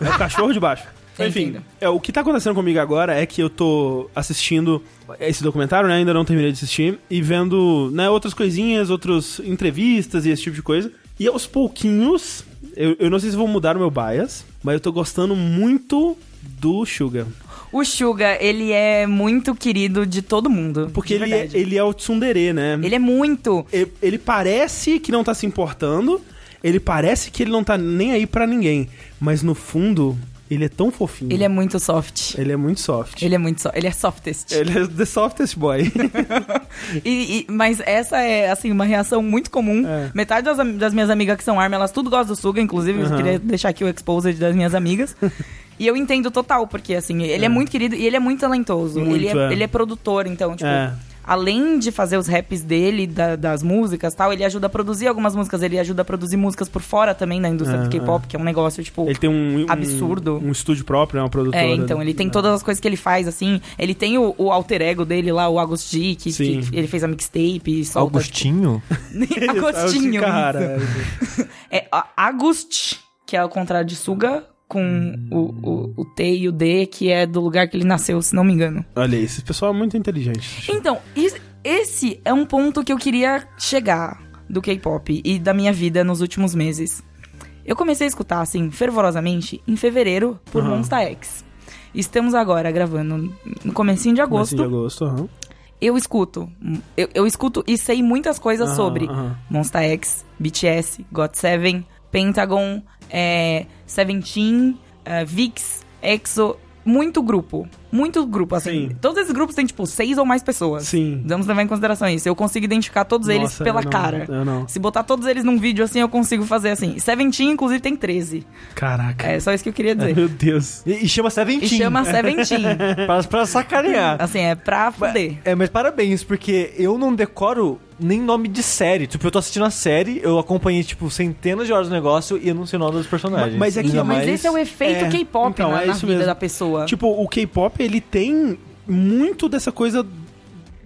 Speaker 1: É o cachorro de baixo. Enfim, é, o que tá acontecendo comigo agora é que eu tô assistindo esse documentário, né? Ainda não terminei de assistir. E vendo, né, outras coisinhas, outras entrevistas e esse tipo de coisa. E aos pouquinhos, eu, eu não sei se vou mudar o meu bias, mas eu tô gostando muito do Suga.
Speaker 4: O Suga, ele é muito querido de todo mundo.
Speaker 1: Porque ele é, ele é o tsundere, né?
Speaker 4: Ele é muito.
Speaker 1: ele, ele parece que não tá se importando, ele parece que ele não tá nem aí pra ninguém, mas no fundo, Ele é tão fofinho.
Speaker 4: Ele é muito soft.
Speaker 1: Ele é muito soft.
Speaker 4: Ele é muito so... Ele é softest.
Speaker 1: Ele é the softest boy.
Speaker 4: E- e- mas essa é, assim, uma reação muito comum.
Speaker 1: É.
Speaker 4: Metade das, das minhas amigas que são arma, elas tudo gostam do Suga, inclusive. Eu
Speaker 1: Aham.
Speaker 4: queria deixar aqui o exposed das minhas amigas. e eu entendo total, porque, assim, ele é, muito querido e ele é muito talentoso.
Speaker 1: Muito,
Speaker 4: ele, é,
Speaker 1: é.
Speaker 4: ele é produtor, então, tipo...
Speaker 1: É.
Speaker 4: Além de fazer os raps dele, da- das músicas e tal, ele ajuda a produzir algumas músicas, ele ajuda a produzir músicas por fora também da indústria
Speaker 1: É,
Speaker 4: do K-pop, que é um negócio, tipo.
Speaker 1: Ele tem um, um-
Speaker 4: Absurdo.
Speaker 1: Um, estúdio próprio, é uma produtora.
Speaker 4: É, então, ele tem todas as coisas que ele faz, assim. Ele tem o, o alter ego dele lá, o Agusti, que, que ele fez a mixtape e solta.
Speaker 2: Augustinho?
Speaker 4: Tipo, Agostinho.
Speaker 1: Cara,
Speaker 4: É a- Agust, que é o contrário de Suga, com o, o, o T e o D, que é do lugar que ele nasceu, se não me engano.
Speaker 1: olha, esse pessoal é muito inteligente.
Speaker 4: Então, esse é um ponto que eu queria chegar do K-pop e da minha vida nos últimos meses. Eu comecei a escutar, assim, fervorosamente em fevereiro por
Speaker 1: Aham.
Speaker 4: Monsta X. Estamos agora gravando no comecinho de agosto.
Speaker 1: Comecinho de agosto, aham.
Speaker 4: Eu escuto. Eu, eu escuto e sei muitas coisas
Speaker 1: Aham,
Speaker 4: sobre
Speaker 1: aham.
Speaker 4: Monsta X, BTS, GOT7, Pentagon, é, Seventeen, é, VIX, EXO. Muito grupo. Muito grupo, assim.
Speaker 1: Sim.
Speaker 4: Todos esses grupos têm, tipo, seis ou mais pessoas.
Speaker 1: Sim.
Speaker 4: Vamos levar em consideração isso. Eu consigo identificar todos eles
Speaker 1: Nossa,
Speaker 4: pela
Speaker 1: eu não-
Speaker 4: cara.
Speaker 1: eu não.
Speaker 4: Se botar todos eles num vídeo assim, eu consigo fazer assim. Seventeen, inclusive, tem 13.
Speaker 1: Caraca.
Speaker 4: É só isso que eu queria dizer.
Speaker 1: Meu Deus.
Speaker 2: E, e chama Seventeen.
Speaker 4: E chama Seventeen.
Speaker 2: pra, pra sacanear.
Speaker 4: assim, é pra fuder.
Speaker 2: É, mas parabéns, porque eu não decoro nem nome de série. Tipo, eu tô assistindo a série, eu acompanhei, tipo, centenas de horas do negócio e eu não sei o nome dos personagens.
Speaker 1: Mas é que-
Speaker 2: Ainda
Speaker 4: Mas
Speaker 2: mais-
Speaker 4: esse é o efeito
Speaker 1: É,
Speaker 4: K-pop
Speaker 1: então,
Speaker 4: na,
Speaker 1: é
Speaker 4: na
Speaker 1: isso
Speaker 4: vida
Speaker 1: mesmo.
Speaker 4: da pessoa.
Speaker 1: Tipo, o K-pop, ele tem muito dessa coisa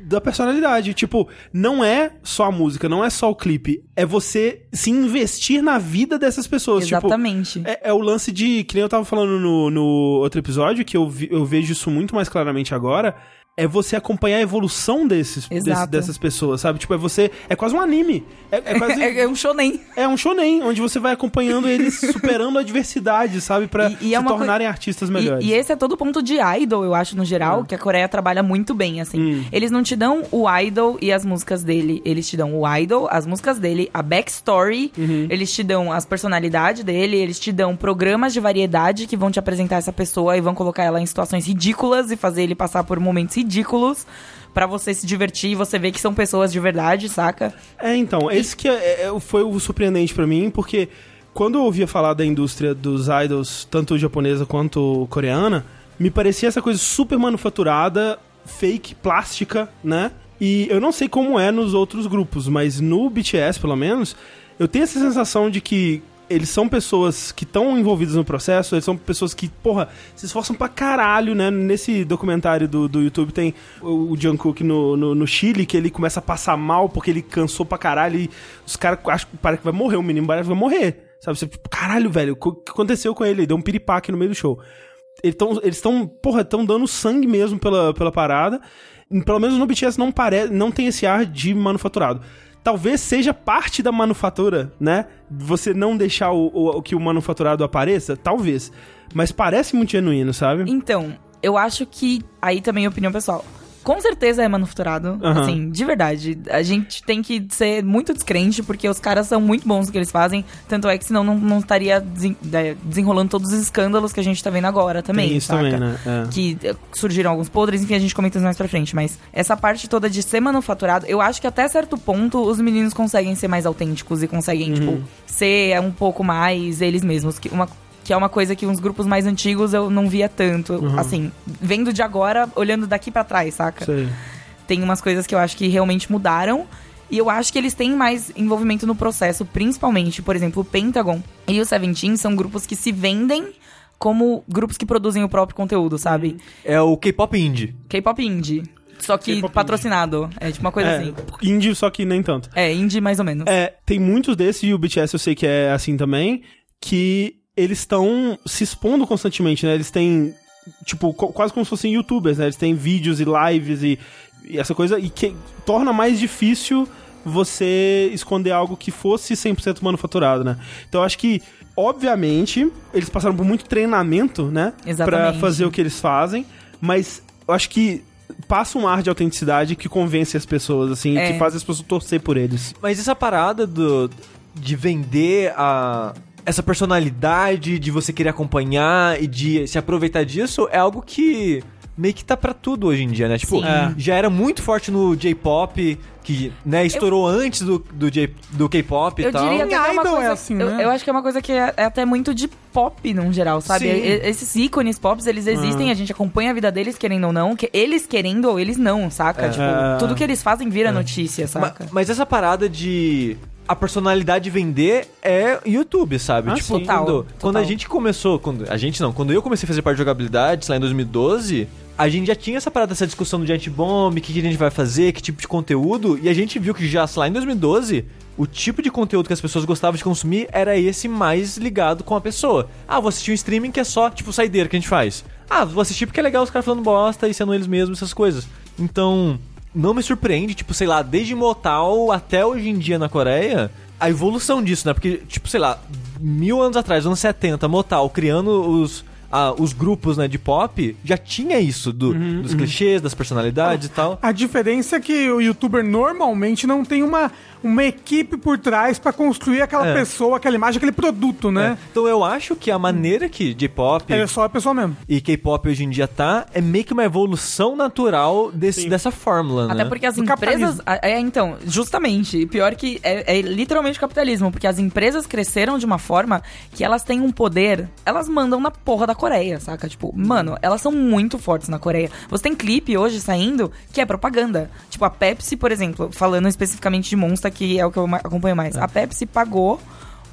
Speaker 1: da personalidade. Tipo, não é só a música, não é só o clipe. É você se investir na vida dessas pessoas. Tipo,
Speaker 4: Exatamente.
Speaker 1: é, é o lance de. Que nem eu tava falando no, no outro episódio, que eu, vi- eu vejo isso muito mais claramente agora. É você acompanhar a evolução desses, desse- dessas pessoas, sabe? Tipo, é você. É quase um anime. É, é quase.
Speaker 4: É, é um shonen.
Speaker 1: É um shonen, onde você vai acompanhando eles superando a adversidade, sabe? Pra
Speaker 4: E- e
Speaker 1: se
Speaker 4: é uma coi-
Speaker 1: tornarem artistas
Speaker 4: E,
Speaker 1: melhores.
Speaker 4: e esse é todo ponto de idol, eu acho, no geral, que a Coreia trabalha muito bem, assim.
Speaker 1: Hum.
Speaker 4: Eles não te dão o idol e as músicas dele. Eles te dão o idol, as músicas dele, a backstory,
Speaker 1: Uhum.
Speaker 4: eles te dão as personalidades dele, eles te dão programas de variedade que vão te apresentar essa pessoa e vão colocar ela em situações ridículas e fazer ele passar por momentos ridículos. Pra você se divertir e você ver que são pessoas de verdade, saca?
Speaker 1: É, então, esse que é- é- foi o surpreendente pra mim, porque quando eu ouvia falar da indústria dos idols, tanto japonesa quanto coreana, me parecia essa coisa super manufaturada, fake, plástica, né? E eu não sei como é nos outros grupos, mas no BTS, pelo menos, eu tenho essa sensação de que eles são pessoas que estão envolvidas no processo, eles são pessoas que, porra, se esforçam pra caralho, né? Nesse documentário do, do YouTube tem o, o Jungkook no, no, no Chile, que ele começa a passar mal porque ele cansou pra caralho e os caras acham que parece que vai morrer, o menino parece que vai morrer. Sabe? Você, tipo, caralho, velho, o que aconteceu com ele? Deu um piripaque no meio do show. Eles estão, porra, estão dando sangue mesmo pela, pela parada. Pelo menos no BTS não parece, não tem esse ar de manufaturado. Talvez seja parte da manufatura, né? Você não deixar o, o, que o manufaturado apareça, talvez. Mas parece muito genuíno, sabe?
Speaker 4: Então, eu acho que aí também é opinião pessoal. Com certeza é manufaturado, assim, de verdade. A gente tem que ser muito descrente, porque os caras são muito bons no que eles fazem. Tanto é que senão não, não estaria desen- é, desenrolando todos os escândalos que a gente tá vendo agora também,
Speaker 1: Tem isso
Speaker 4: saca?
Speaker 1: também, né? É.
Speaker 4: Que eh, surgiram alguns podres, enfim, a gente comenta isso mais pra frente. Mas essa parte toda de ser manufaturado, eu acho que até certo ponto os meninos conseguem ser mais autênticos e conseguem,
Speaker 1: Uhum.
Speaker 4: tipo, ser um pouco mais eles mesmos. Que, uma, que é uma coisa que uns grupos mais antigos eu não via tanto.
Speaker 1: Uhum.
Speaker 4: Assim, vendo de agora, olhando daqui pra trás, saca?
Speaker 1: Sei.
Speaker 4: Tem umas coisas que eu acho que realmente mudaram. E eu acho que eles têm mais envolvimento no processo, principalmente, por exemplo, o Pentagon e o Seventeen são grupos que se vendem como grupos que produzem o próprio conteúdo, sabe?
Speaker 2: É o K-pop indie.
Speaker 4: K-pop indie. Só que patrocinado. É tipo uma coisa
Speaker 1: É,
Speaker 4: assim.
Speaker 1: indie, só que nem tanto.
Speaker 4: É, indie mais ou menos.
Speaker 1: É, tem muitos desses, e o BTS eu sei que é assim também, que eles estão se expondo constantemente, né? Eles têm, tipo, co- quase como se fossem youtubers, né? Eles têm vídeos e lives e, e essa coisa, e que torna mais difícil você esconder algo que fosse 100% manufaturado, né? Então eu acho que, obviamente, eles passaram por muito treinamento, né? Pra
Speaker 4: Exatamente.
Speaker 1: fazer o que eles fazem, mas eu acho que passa um ar de autenticidade que convence as pessoas, assim,
Speaker 4: É.
Speaker 1: que faz as pessoas torcer por eles.
Speaker 2: Mas essa parada do, de vender a, essa personalidade de você querer acompanhar e de se aproveitar disso é algo que meio que tá pra tudo hoje em dia, né? Tipo,
Speaker 4: Sim.
Speaker 1: É.
Speaker 2: já era muito forte no J-pop, que, né, estourou antes do, do, J- do K-pop e
Speaker 4: Eu
Speaker 2: tal.
Speaker 4: diria até que é
Speaker 3: Idol é
Speaker 4: coisa,
Speaker 3: assim,
Speaker 4: eu,
Speaker 3: né?
Speaker 4: eu acho que é uma coisa que é, é até muito de pop, num geral, sabe? E- Esses ícones pops, eles existem, a gente acompanha a vida deles, querendo ou não, que eles querendo ou eles não, saca? Tipo,
Speaker 1: É.
Speaker 4: tudo que eles fazem vira notícia,
Speaker 2: Ma-
Speaker 4: saca?
Speaker 2: mas essa parada de a personalidade vender é YouTube, sabe?
Speaker 1: Ah,
Speaker 2: tipo,
Speaker 1: sim.
Speaker 4: Total,
Speaker 2: quando,
Speaker 4: total.
Speaker 2: quando a gente começou, quando a gente não, quando eu comecei a fazer parte de jogabilidade, sei lá, em 2012, a gente já tinha essa parada, essa discussão do Giant Bomb, o que, que a gente vai fazer, que tipo de conteúdo, e a gente viu que já, lá, em 2012, o tipo de conteúdo que as pessoas gostavam de consumir era esse mais ligado com a pessoa. Ah, vou assistir um streaming que é só, tipo, saideira que a gente faz. Ah, vou assistir porque é legal os caras falando bosta e sendo eles mesmos, essas coisas. Então, não me surpreende, tipo, sei lá, desde Motal até hoje em dia na Coreia, a evolução disso, né? Porque, tipo, sei lá, mil anos atrás, anos 70, Motal, criando os, ah, os grupos né, de pop, já tinha isso do- dos clichês, das personalidades e tal.
Speaker 3: A diferença é que o youtuber normalmente não tem uma, uma equipe por trás pra construir aquela
Speaker 2: É.
Speaker 3: pessoa, aquela imagem, aquele produto, né?
Speaker 2: É. Então eu acho que a maneira que J-pop
Speaker 3: É, só a pessoa mesmo.
Speaker 2: e K-pop hoje em dia tá é meio que uma evolução natural desse, dessa fórmula, né?
Speaker 4: Até porque as
Speaker 3: Do
Speaker 4: empresas. É, então, justamente. E Pior que é, é literalmente capitalismo, porque as empresas cresceram de uma forma que elas têm um poder. Elas mandam na porra da Coreia, saca? Tipo, mano, elas são muito fortes na Coreia. Você tem clipe hoje saindo que é propaganda. Tipo, a Pepsi, por exemplo, falando especificamente de Monster, que é o que eu acompanho mais. A Pepsi pagou.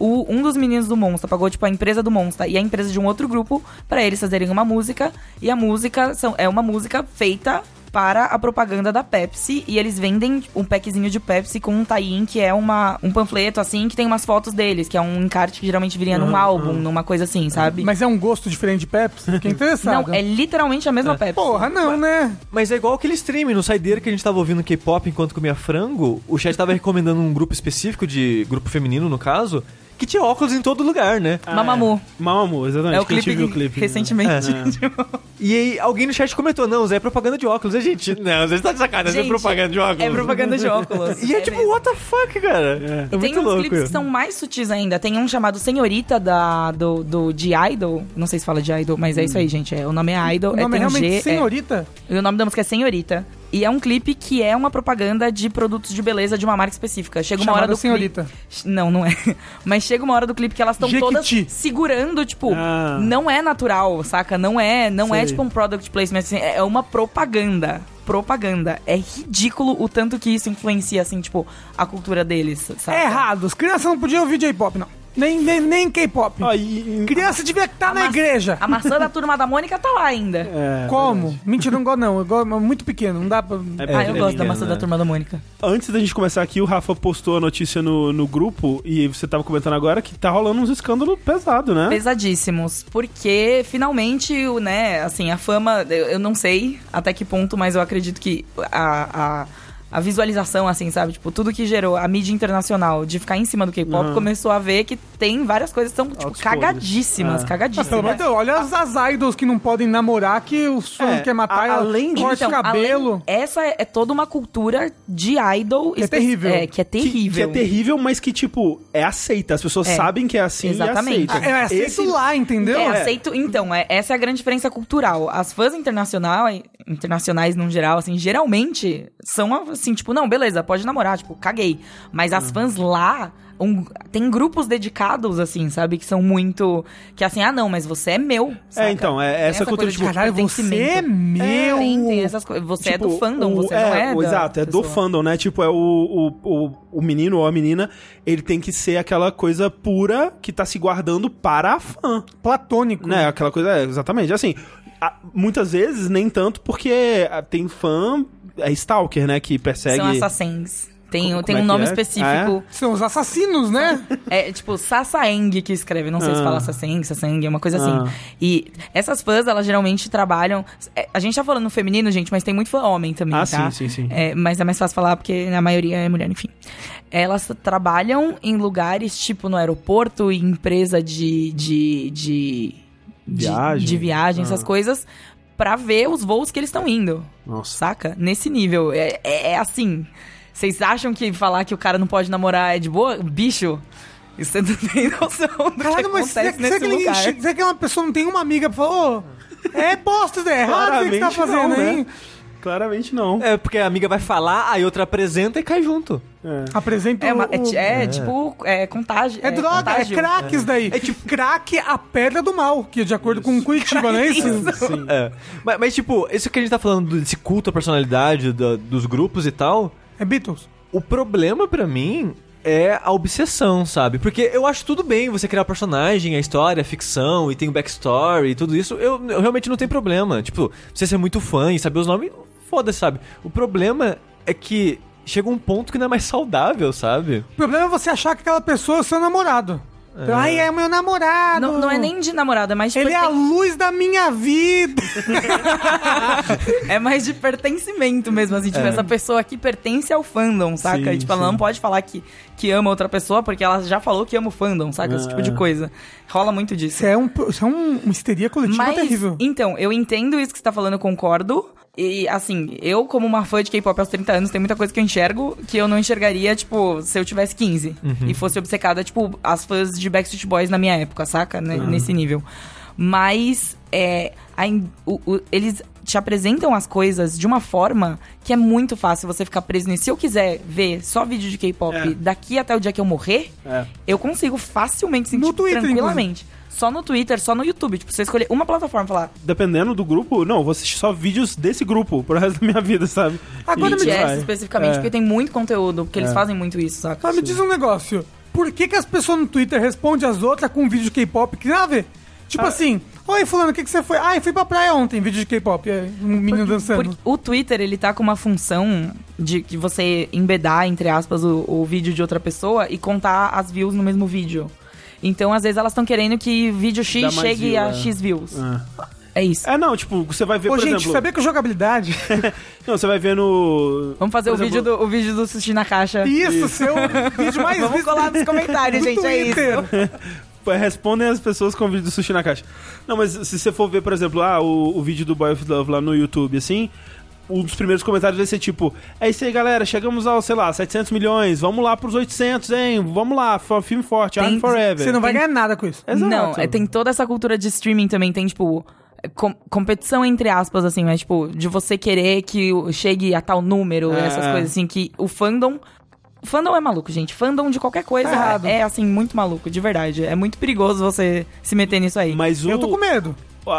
Speaker 4: o- um dos meninos do Monster pagou, tipo, a empresa do Monster e a empresa de um outro grupo pra eles fazerem uma música. E a música são, é uma música feita para a propaganda da Pepsi e eles vendem um packzinho de Pepsi com um tie-in que é uma, um panfleto assim que tem umas fotos deles, que é um encarte que geralmente viria num álbum, numa coisa assim, sabe?
Speaker 3: Mas é um gosto diferente de Pepsi? Fiquei interessado.
Speaker 4: não, é literalmente a mesma Pepsi.
Speaker 3: Porra, não, né?
Speaker 2: Mas é igual aquele stream no Saideira que a gente tava ouvindo K-pop enquanto comia frango. O chat tava recomendando um grupo específico, de grupo feminino no caso, que tinha óculos em todo lugar, né?
Speaker 4: Mamamoo.
Speaker 1: Mamamoo, exatamente.
Speaker 4: É o
Speaker 1: que a gente
Speaker 4: clipe,
Speaker 1: viu o clipe. né?
Speaker 4: recentemente.
Speaker 2: E aí alguém no chat comentou, não, Zé, é propaganda de óculos. A gente, não, Zé tá de sacanagem, é propaganda de óculos.
Speaker 4: É propaganda de óculos.
Speaker 2: E é, tipo,
Speaker 4: mesmo.
Speaker 2: what the fuck, cara? É,
Speaker 4: E tem
Speaker 2: muito
Speaker 4: uns
Speaker 2: louco.
Speaker 4: clipes que são mais sutis ainda. Tem um chamado Senhorita da, do, do, de Idol. Não sei se fala de Idol, mas é isso aí, gente. É, o nome é Idol.
Speaker 3: O nome é
Speaker 4: um
Speaker 3: realmente
Speaker 4: G, é.
Speaker 3: senhorita?
Speaker 4: E o nome da música é Senhorita. E é um clipe que é uma propaganda de produtos de beleza de uma marca específica. Chega uma
Speaker 3: Chamada
Speaker 4: hora do
Speaker 3: Senhorita.
Speaker 4: clipe. Não, não é. Mas chega uma hora do clipe que elas estão todas segurando, tipo,
Speaker 1: Ah.
Speaker 4: não é natural, saca? Não é, não é
Speaker 1: Sei.
Speaker 4: tipo um product placement, assim, é uma propaganda. Propaganda. É ridículo o tanto que isso influencia, assim, tipo, a cultura deles, saca?
Speaker 3: É errado. As crianças não podiam ouvir J-pop, não. Nem, nem, nem K-pop.
Speaker 1: E- e-
Speaker 3: Criança devia estar na
Speaker 4: ma-
Speaker 3: igreja.
Speaker 4: A maçã da turma da Mônica tá lá ainda.
Speaker 1: é,
Speaker 3: Como? Mentira, não gosto não. Eu gosto, é muito pequeno, não dá pra...
Speaker 1: É
Speaker 4: ah, eu gosto da maçã
Speaker 1: né?
Speaker 4: da turma da Mônica.
Speaker 1: Antes da gente começar aqui, o Rafa postou a notícia no, no grupo e você tava comentando agora que tá rolando uns escândalos pesados, né?
Speaker 4: Pesadíssimos. Porque finalmente, o, né, assim, a fama, eu, eu não sei até que ponto, mas eu acredito que a. a a visualização, assim, sabe? Tipo, tudo que gerou a mídia internacional de ficar em cima do K-pop
Speaker 1: Uhum.
Speaker 4: começou a ver que tem várias coisas que são, tipo, cagadíssimas.
Speaker 1: É.
Speaker 3: Mas
Speaker 4: cagadíssimas.
Speaker 3: pelo amor de Deus, olha as, as idols que não podem namorar, que o sonho
Speaker 1: É,
Speaker 3: quer matar,
Speaker 1: a-
Speaker 3: ela
Speaker 1: além disso-
Speaker 3: corta o cabelo.
Speaker 4: além- essa é, é toda uma cultura de idol
Speaker 3: Que é terrível.
Speaker 4: É, que é
Speaker 1: Que-
Speaker 4: terrível.
Speaker 1: Que, é terrível, mas que, tipo, é aceita. As pessoas
Speaker 4: É.
Speaker 1: sabem que é assim
Speaker 4: Exatamente.
Speaker 1: e aceitam.
Speaker 3: É, aceito
Speaker 1: Esse-
Speaker 3: lá, entendeu?
Speaker 4: É, aceito. Então, é, essa é a grande diferença cultural. As fãs internacionais, internacionais no geral, assim, geralmente são assim, tipo, não, beleza, pode namorar, tipo, caguei. Mas
Speaker 1: Uhum.
Speaker 4: as fãs lá. um- tem grupos dedicados, assim, sabe? Que são muito. Que assim, ah, não, mas você é meu. saca?
Speaker 1: É, então, é essa, coisa,
Speaker 4: de
Speaker 1: tipo,
Speaker 3: Caralho, você é meu.
Speaker 4: Tem, tem essas coisas. Você é do
Speaker 1: Tipo,
Speaker 4: fandom,
Speaker 1: o-
Speaker 4: você não é.
Speaker 1: o-
Speaker 4: da
Speaker 1: Exato, é do
Speaker 4: pessoa.
Speaker 1: fandom, né? Tipo, é o, o, o, o menino ou a menina, ele tem que ser aquela coisa pura que tá se guardando para a fã.
Speaker 3: Platônico.
Speaker 1: Né? Aquela coisa, é, exatamente. Assim, muitas vezes nem tanto porque ah, tem fã, é stalker, né? Que persegue.
Speaker 4: São assassins. Tem,
Speaker 1: Como-
Speaker 4: tem um
Speaker 1: é
Speaker 4: nome
Speaker 1: é?
Speaker 4: específico.
Speaker 3: São os assassinos, né?
Speaker 4: É tipo Sasaeng que escreve, não sei se
Speaker 1: Ah.
Speaker 4: fala Sasaeng, Sasaeng, é uma coisa
Speaker 1: Ah.
Speaker 4: assim. E essas fãs, elas geralmente trabalham. é, A gente tá falando no feminino, gente, mas tem muito fã homem também,
Speaker 1: Ah,
Speaker 4: tá?
Speaker 1: sim, sim, sim.
Speaker 4: É, mas é mais fácil falar porque a maioria é mulher, enfim. Elas trabalham em lugares tipo no aeroporto, em empresa de. de. de. De-
Speaker 1: Viagem.
Speaker 4: de viagem, essas
Speaker 1: Ah.
Speaker 4: coisas, pra ver os voos que eles estão indo.
Speaker 1: Nossa.
Speaker 4: Saca? Nesse nível. É, é, é assim. Vocês acham que falar que o cara não pode namorar é de boa? Bicho. E você não tem noção do que
Speaker 3: Caralho, mas
Speaker 4: acontece
Speaker 3: será
Speaker 4: nesse
Speaker 3: que ele-
Speaker 4: lugar.
Speaker 3: será que uma pessoa não tem uma amiga pra falar, ô, é bosta, é errado o que você tá fazendo
Speaker 1: não,
Speaker 3: aí?
Speaker 1: né? Claramente não.
Speaker 2: É, porque a amiga vai falar, aí outra apresenta e cai junto.
Speaker 1: É.
Speaker 3: Apresenta
Speaker 4: É, uma-
Speaker 3: o-
Speaker 4: é,
Speaker 3: o-
Speaker 4: é, tipo, é contágio.
Speaker 3: É droga,
Speaker 4: contágio.
Speaker 3: é crack isso daí. É tipo crack a pedra do mal, que de acordo com Curitiba, não é isso?
Speaker 1: Sim.
Speaker 2: É. Mas, mas, tipo, isso que a gente tá falando desse culto à personalidade da- dos grupos e tal,
Speaker 3: É Beatles.
Speaker 2: o problema pra mim é a obsessão, sabe? Porque eu acho tudo bem você criar personagem, a história, a ficção, e tem o backstory e tudo isso, eu, eu realmente não tenho problema. Tipo, você ser muito fã e saber os nomes, foda-se, sabe? O problema é que chega um ponto que não é mais saudável, sabe?
Speaker 3: O problema é você achar que aquela pessoa é o seu namorado. Ai, é meu namorado.
Speaker 4: Não, não é nem de namorada, é mais de
Speaker 3: Ele é a
Speaker 4: perten-
Speaker 3: luz da minha vida.
Speaker 4: é mais de pertencimento mesmo, assim. Tipo, essa pessoa aqui pertence ao fandom, saca?
Speaker 1: Sim,
Speaker 4: e, tipo, ela
Speaker 1: sim.
Speaker 4: não pode falar que, que ama outra pessoa porque ela já falou que ama o fandom, saca? Esse tipo de
Speaker 1: Ah.
Speaker 4: coisa. Rola muito disso.
Speaker 3: Isso é, um, isso é um, uma histeria coletiva
Speaker 4: Mas,
Speaker 3: terrível.
Speaker 4: então, eu entendo isso que você tá falando, eu concordo. E, assim, eu, como uma fã de K-pop aos 30 anos, tem muita coisa que eu enxergo que eu não enxergaria, tipo, se eu tivesse 15. E fosse obcecada, tipo, as fãs de Backstreet Boys na minha época, saca? Né? Nesse nível. Mas, é, a o- o- eles te apresentam as coisas de uma forma que é muito fácil você ficar preso nisso. Se eu quiser ver só vídeo de K-pop
Speaker 1: É.
Speaker 4: daqui até o dia que eu morrer,
Speaker 1: É.
Speaker 4: eu consigo facilmente sentir
Speaker 3: No Twitter,
Speaker 4: tranquilamente. Só no Twitter, só no YouTube. Tipo, você escolher uma plataforma e falar,
Speaker 1: Dependendo do grupo, não, eu vou assistir só vídeos desse grupo pro resto da minha vida, sabe?
Speaker 3: Agora me
Speaker 1: E
Speaker 4: BTS
Speaker 1: vai.
Speaker 4: especificamente,
Speaker 1: É.
Speaker 4: porque tem muito conteúdo, porque eles
Speaker 1: É.
Speaker 4: fazem muito isso, saca?
Speaker 3: Mas me diz um negócio. Por que, que as pessoas no Twitter respondem as outras com um vídeo de K-pop que nada a ver? Tipo
Speaker 1: Ah.
Speaker 3: assim, oi fulano, o que, que você foi? Ah, eu fui pra praia ontem, vídeo de K-pop. Um menino dançando.
Speaker 4: Porque o Twitter, ele tá com uma função de que você embedar, entre aspas, o, o vídeo de outra pessoa e contar as views no mesmo vídeo. Então, às vezes, elas estão querendo que vídeo X chegue
Speaker 1: view,
Speaker 4: a
Speaker 1: é.
Speaker 4: X views.
Speaker 1: É.
Speaker 4: É isso.
Speaker 1: É, não, tipo, você vai ver,
Speaker 3: Ô,
Speaker 1: por
Speaker 3: gente,
Speaker 1: exemplo...
Speaker 3: sabia que jogabilidade...
Speaker 1: Não, você vai ver no...
Speaker 4: Vamos fazer o, vídeo
Speaker 1: exemplo,
Speaker 4: do, o vídeo do sushi na caixa.
Speaker 3: Isso, seu vídeo mais
Speaker 4: Vamos
Speaker 3: visto
Speaker 4: colar nos comentários, gente, é isso.
Speaker 1: Respondem as pessoas com o vídeo do sushi na caixa. Não, mas se você for ver, por exemplo, ah, o, o vídeo do Boy of Love lá no YouTube, assim, um dos primeiros comentários vai ser tipo: É isso aí, galera, chegamos aos, sei lá, 700 milhões, vamos lá pros 800, hein? Vamos lá, filme forte,
Speaker 4: Tem-
Speaker 1: I'm Forever.
Speaker 3: Você não vai
Speaker 4: Tem-
Speaker 3: ganhar nada com isso.
Speaker 1: Exato.
Speaker 4: Não, é, tem toda essa cultura de streaming também, tem, tipo, com- competição entre aspas, assim, mas, tipo, de você querer que chegue a tal número,
Speaker 1: É.
Speaker 4: essas coisas, assim, que o fandom. O fandom é maluco, gente. Fandom de qualquer coisa
Speaker 3: Tá errado.
Speaker 4: é, assim, muito maluco, de verdade. É muito perigoso você se meter nisso aí.
Speaker 1: Mas o,
Speaker 3: Eu tô com medo.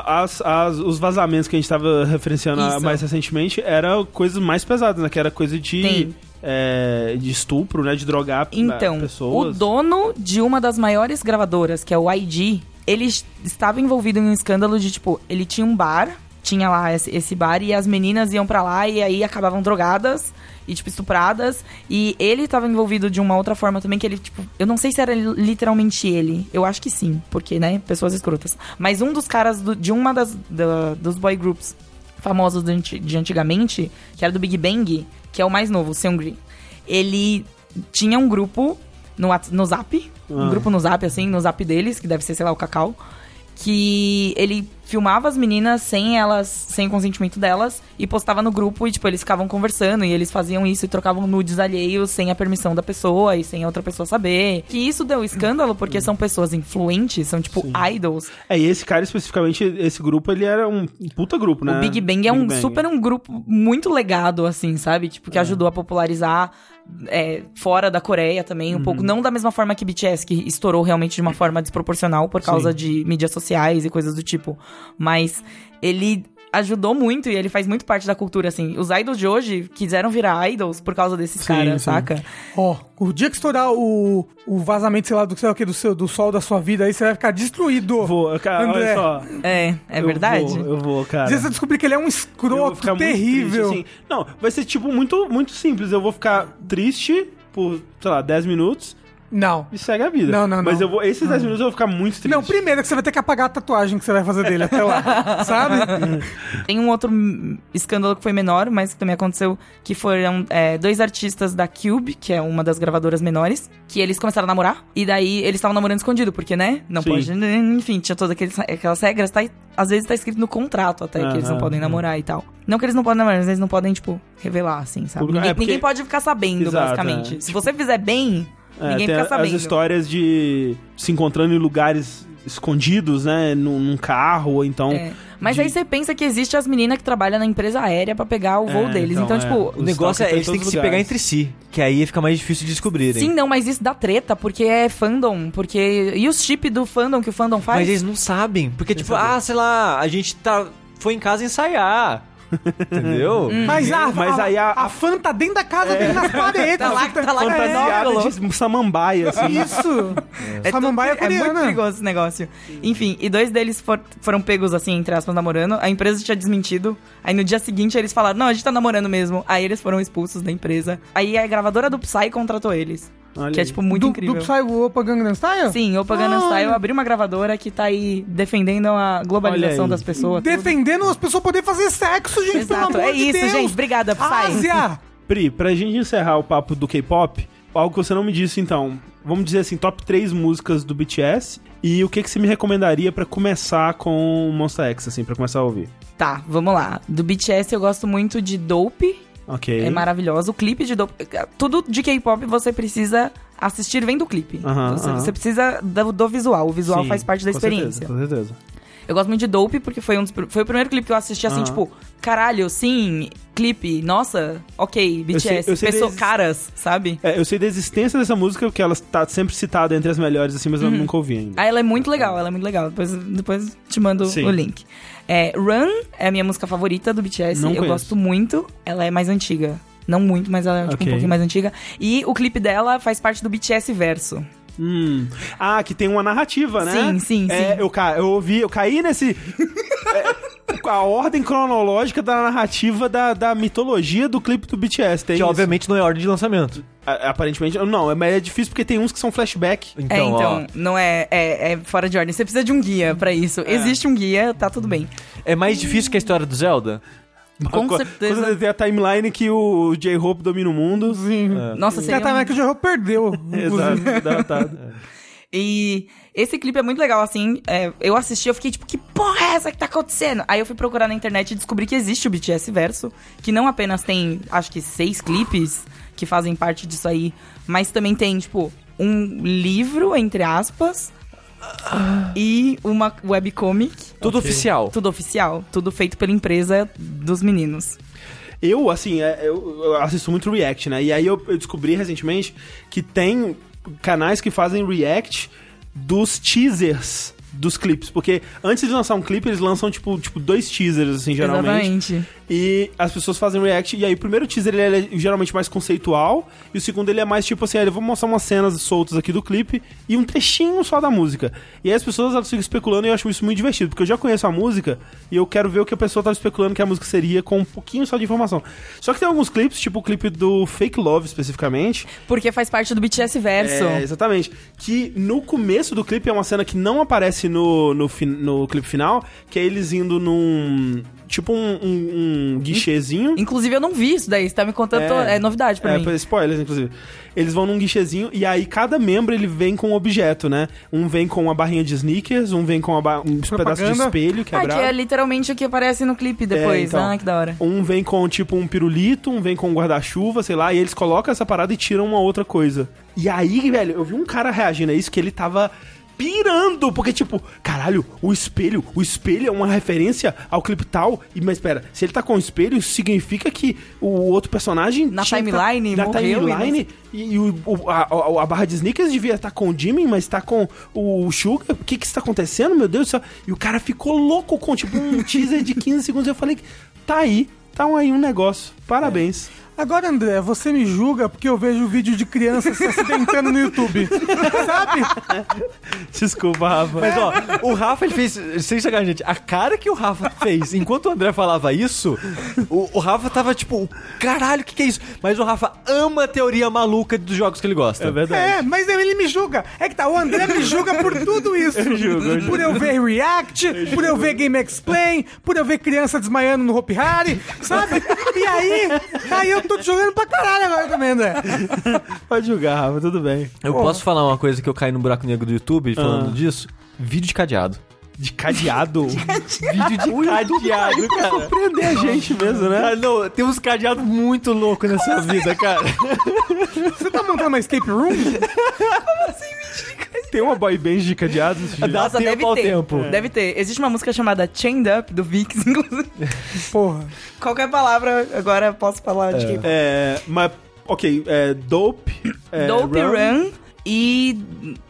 Speaker 1: as, as- os vazamentos que a gente tava referenciando
Speaker 4: Isso.
Speaker 1: mais recentemente eram coisas mais pesadas, né? Que era coisa de, é, de estupro, né? De drogar
Speaker 4: Então, o
Speaker 1: pessoas.
Speaker 4: dono de uma das maiores gravadoras, que é o IG, ele es- estava envolvido em um escândalo de, tipo, ele tinha um bar, tinha lá esse, esse bar, e as meninas iam pra lá e aí acabavam drogadas e, tipo, estupradas. E ele estava envolvido de uma outra forma também, que ele, tipo, eu não sei se era li- literalmente ele. Eu acho que sim, porque, né, pessoas escrotas. Mas um dos caras do- de uma das da- dos boy groups famosos de, de antigamente, que era do Big Bang, que é o mais novo, o Seungri. Ele tinha um grupo no, no Zap, um
Speaker 1: Ah.
Speaker 4: grupo no Zap, assim, no Zap deles, que deve ser, sei lá, o Cacau, que ele filmava as meninas sem elas, sem o consentimento delas, e postava no grupo, e, tipo, eles ficavam conversando, e eles faziam isso e trocavam nudes alheios sem a permissão da pessoa e sem a outra pessoa saber. Que isso deu escândalo, porque são pessoas influentes, são, tipo, idols,
Speaker 1: É, e esse cara especificamente, esse grupo, ele era um puta grupo, né?
Speaker 4: O Big Bang é
Speaker 1: Big
Speaker 4: um
Speaker 1: Bang.
Speaker 4: super um grupo muito legado, assim, sabe? Tipo, que ajudou a popularizar é, fora da Coreia também, um
Speaker 1: Uhum.
Speaker 4: pouco. Não da mesma forma que BTS, que estourou realmente de uma forma desproporcional por causa
Speaker 1: Sim.
Speaker 4: de mídias sociais e coisas do tipo. Mas ele ajudou muito e ele faz muito parte da cultura, assim. Os idols de hoje quiseram virar idols por causa desses
Speaker 1: Sim,
Speaker 4: caras,
Speaker 1: sim.
Speaker 4: saca?
Speaker 3: Ó, o dia que estourar o, o vazamento, sei lá, do, sei lá o que, do, seu, do sol da sua vida, aí você vai ficar destruído.
Speaker 1: Vou, cara,
Speaker 3: André.
Speaker 1: olha só.
Speaker 4: É, é
Speaker 1: Eu
Speaker 4: verdade.
Speaker 1: vou, eu vou, cara.
Speaker 3: Às vezes você descobrir que ele é um escroto terrível.
Speaker 1: triste, assim. Não, vai ser tipo muito, muito simples. Eu vou ficar triste por, sei lá, 10 minutos
Speaker 3: Não.
Speaker 1: e segue a vida.
Speaker 3: Não, não,
Speaker 1: Mas
Speaker 3: não.
Speaker 1: eu vou, esses 10 minutos eu vou ficar muito triste.
Speaker 3: Não, primeiro que você vai ter que apagar a tatuagem que você vai fazer dele até lá, sabe?
Speaker 4: Tem um outro escândalo que foi menor, mas que também aconteceu, que foram é, dois artistas da Cube, que é uma das gravadoras menores, que eles começaram a namorar, e daí eles estavam namorando escondido, porque, né? Não
Speaker 1: Sim.
Speaker 4: pode, enfim, tinha todas aqueles, aquelas regras, tá, às vezes tá escrito no contrato até, que eles não podem
Speaker 1: aham.
Speaker 4: namorar e tal. Não que eles não podem namorar, mas eles não podem, tipo, revelar, assim, sabe?
Speaker 1: Público-
Speaker 4: Ninguém,
Speaker 1: é, porque-
Speaker 4: ninguém pode ficar sabendo,
Speaker 1: Exato,
Speaker 4: basicamente.
Speaker 1: é.
Speaker 4: Se você fizer bem,
Speaker 1: É,
Speaker 4: Ninguém
Speaker 1: tem
Speaker 4: fica sabendo.
Speaker 1: as histórias de se encontrando em lugares escondidos, né? Num, num carro, ou então.
Speaker 4: É. Mas
Speaker 1: de-
Speaker 4: aí você pensa que existe as meninas que trabalham na empresa aérea pra pegar o voo
Speaker 1: É,
Speaker 4: deles.
Speaker 1: então,
Speaker 4: Então,
Speaker 1: é.
Speaker 4: tipo,
Speaker 2: O negócio é, eles têm que
Speaker 1: todos
Speaker 2: se pegar
Speaker 1: lugares.
Speaker 2: entre si, que aí fica mais difícil de descobrirem.
Speaker 4: sim, não, mas isso dá treta, porque é fandom. Porque. E os chip do fandom que o fandom faz?
Speaker 2: Mas eles não sabem, porque tipo, ah, sei lá, a gente tá foi em casa ensaiar. Entendeu?
Speaker 4: Hum.
Speaker 3: Mas, a,
Speaker 1: Mas
Speaker 3: a,
Speaker 1: aí a-
Speaker 3: a fã tá dentro da casa dele nas paredes.
Speaker 4: Tá lá- tá lá com
Speaker 3: É,
Speaker 1: Fantasiada de samambaia, assim.
Speaker 3: Isso.
Speaker 4: É,
Speaker 3: Samambaia
Speaker 4: tudo- é muito
Speaker 3: coreana.
Speaker 4: perigoso esse negócio. Enfim, e dois deles for- foram pegos, assim, entre aspas, namorando. A empresa tinha desmentido. Aí no dia seguinte eles falaram, não, a gente tá namorando mesmo. Aí eles foram expulsos da empresa. Aí a gravadora do Psy contratou eles.
Speaker 1: Olha
Speaker 4: que é, tipo, muito
Speaker 3: do,
Speaker 4: incrível.
Speaker 3: Do Psy Opa Gangnam Style?
Speaker 4: Sim, o Gangnam
Speaker 3: Ah.
Speaker 4: Style abriu uma gravadora que tá aí defendendo a globalização das pessoas. tudo.
Speaker 3: Defendendo as pessoas poderem fazer sexo, gente, pelo
Speaker 4: Exato,
Speaker 3: amor
Speaker 4: é
Speaker 3: de
Speaker 4: isso,
Speaker 3: Deus.
Speaker 4: gente. Obrigada, Psy.
Speaker 3: Ásia!
Speaker 1: Pri, pra gente encerrar o papo do K-pop, algo que você não me disse então. Vamos dizer assim, top 3 músicas do BTS. E o que, que você me recomendaria pra começar com Monster X, assim, pra começar a ouvir?
Speaker 4: Tá, vamos lá. Do BTS eu gosto muito de Dope.
Speaker 1: Ok.
Speaker 4: É maravilhoso. O clipe de Dope. Tudo de K-pop você precisa assistir vendo o clipe.
Speaker 1: Aham,
Speaker 4: você,
Speaker 1: aham.
Speaker 4: você precisa do, do visual. O visual
Speaker 1: Sim,
Speaker 4: faz parte da experiência.
Speaker 1: Certeza, com certeza.
Speaker 4: Eu gosto muito de Dope porque foi, um dos foi o primeiro clipe que eu assisti assim,
Speaker 1: Aham.
Speaker 4: tipo, caralho, sim, clipe, nossa, ok, BTS,
Speaker 1: sei- eu sei
Speaker 4: pessoa, caras, sabe?
Speaker 1: É, eu sei da existência dessa música, porque ela tá sempre citada entre as melhores, assim, mas eu nunca ouvi ainda.
Speaker 4: Ah, ela é muito legal, ela é muito legal. Depois, depois te mando
Speaker 1: Sim.
Speaker 4: o link. É, Run é a minha música favorita do BTS.
Speaker 1: Não
Speaker 4: eu
Speaker 1: conheço.
Speaker 4: gosto muito. Ela é mais antiga. Não muito, mas ela é tipo,
Speaker 1: Ok.
Speaker 4: um pouquinho mais antiga. E o clipe dela faz parte do BTS Verso.
Speaker 1: Hum. Ah, que tem uma narrativa, né?
Speaker 4: Sim, sim,
Speaker 1: É,
Speaker 4: sim.
Speaker 1: Eu, ca... eu ouvi, eu caí nesse. é, a ordem cronológica da narrativa da, da mitologia do clipe do BTS. Tem
Speaker 2: Que
Speaker 1: isso.
Speaker 2: obviamente não é ordem de lançamento.
Speaker 1: A- Aparentemente, não, é- mas é difícil porque tem uns que são flashback.
Speaker 2: Então,
Speaker 4: é,
Speaker 2: ó,
Speaker 4: então, não é, é, é fora de ordem. Você precisa de um guia pra isso.
Speaker 1: É.
Speaker 4: Existe um guia, tá tudo bem.
Speaker 2: é mais difícil que a história do Zelda?
Speaker 4: Com
Speaker 1: Co-
Speaker 4: certeza.
Speaker 1: Quando tem a timeline que o J-Hope domina o mundo.
Speaker 3: Sim.
Speaker 4: Nossa,
Speaker 3: Que
Speaker 4: seria
Speaker 3: a
Speaker 4: um-
Speaker 3: que o Jorro perdeu.
Speaker 1: Exato, datado.
Speaker 4: E esse clipe é muito legal, assim. é, eu assisti, eu fiquei tipo, que porra é essa que tá acontecendo? Aí eu fui procurar na internet e descobri que existe o BTS Verso, que não apenas tem, acho que seis clipes que fazem parte disso aí, mas também tem, tipo, um livro, entre aspas, e uma webcomic.
Speaker 2: Tudo oficial.
Speaker 4: Tudo oficial, tudo feito pela empresa dos meninos.
Speaker 1: Eu, assim, é, eu, assisto muito React, né? E aí eu descobri recentemente que tem canais que fazem React dos teasers dos clipes. Porque antes de lançar um clipe, eles lançam, tipo, tipo dois teasers, assim, geralmente.
Speaker 4: Exatamente.
Speaker 1: E as pessoas fazem react. E aí, o primeiro teaser ele é geralmente mais conceitual. E o segundo ele é mais tipo assim: ah, eu vou mostrar umas cenas soltas aqui do clipe e um trechinho só da música. E aí as pessoas elas ficam especulando e eu acho isso muito divertido. Porque eu já conheço a música e eu quero ver o que a pessoa tava especulando que a música seria com um pouquinho só de informação. Só que tem alguns clipes, tipo o clipe do Fake Love especificamente.
Speaker 4: Porque faz parte do BTS Verso.
Speaker 1: É, exatamente. Que no começo do clipe é uma cena que não aparece no, no, no clipe final, que é eles indo num. Tipo um, um, um guichezinho.
Speaker 4: Inclusive, eu não vi isso daí. Você tá me contando. to- É, novidade pra
Speaker 1: é,
Speaker 4: mim.
Speaker 1: spoilers, inclusive. Eles vão num guichezinho e aí cada membro ele vem com um objeto, né? Um vem com uma barrinha de sneakers, um vem com ba- um pedaço de espelho
Speaker 4: Ah,
Speaker 1: quebrado.
Speaker 4: que é literalmente o que aparece no clipe depois.
Speaker 1: então.
Speaker 4: Ah, que da hora.
Speaker 1: Um vem com tipo um pirulito, um vem com um guarda-chuva, sei lá, e eles colocam essa parada e tiram uma outra coisa. E aí, velho, eu vi um cara reagindo a isso que ele tava pirando, porque tipo, caralho, o espelho, o espelho é uma referência ao clipe tal, e mas espera, se ele tá com o espelho, significa que o outro personagem
Speaker 4: Na
Speaker 1: tá-
Speaker 4: timeline,
Speaker 1: na
Speaker 4: morreu e
Speaker 1: timeline e, e o, o- a, a- barra de sneakers devia estar com o Jimmy, mas tá com o Sugar. O que que está acontecendo, meu Deus do céu? E o cara ficou louco com tipo um teaser de 15 segundos. Eu falei, tá aí, tá aí um negócio. Parabéns.
Speaker 3: Agora, André, você me julga porque eu vejo vídeo de crianças se acidentando no YouTube. Sabe?
Speaker 1: Desculpa, Rafa.
Speaker 2: Mas ó, o Rafa ele fez. Sem sacar, gente, a cara que o Rafa fez enquanto o André falava isso, o, o Rafa tava tipo, caralho, o que, que é isso? Mas o Rafa ama a teoria maluca dos jogos que ele gosta.
Speaker 1: É verdade.
Speaker 3: É, mas ele me julga. É que tá, o André me julga por tudo isso.
Speaker 1: Eu julgo, eu julgo.
Speaker 3: Por eu ver React, por eu ver Game Explain, por eu ver criança desmaiando no Hopi Hari, sabe? E aí, aí eu tô te jogando pra caralho agora também, André.
Speaker 1: Pode julgar, Rafa, tudo bem.
Speaker 2: Eu posso falar uma coisa que eu caí no buraco negro do YouTube falando
Speaker 1: Ah.
Speaker 2: disso? Vídeo de cadeado.
Speaker 1: De cadeado?
Speaker 2: Vídeo de cadeado, cara.
Speaker 1: Surpreender a gente mesmo, né?
Speaker 2: Ah, não, tem uns cadeados muito loucos nessa vida, cara.
Speaker 3: Você tá montando uma escape room?
Speaker 1: Tem uma boy band de cadeados?
Speaker 2: Dá
Speaker 4: Nossa,
Speaker 2: tempo
Speaker 4: deve
Speaker 2: ao
Speaker 4: ter.
Speaker 2: tempo.
Speaker 4: Deve ter. Existe uma música chamada Chained Up, do Vix, inclusive.
Speaker 3: Porra.
Speaker 4: Qualquer palavra, agora posso falar de K-pop.
Speaker 1: É, mas, ok, é, Dope. É,
Speaker 4: Dope Run. e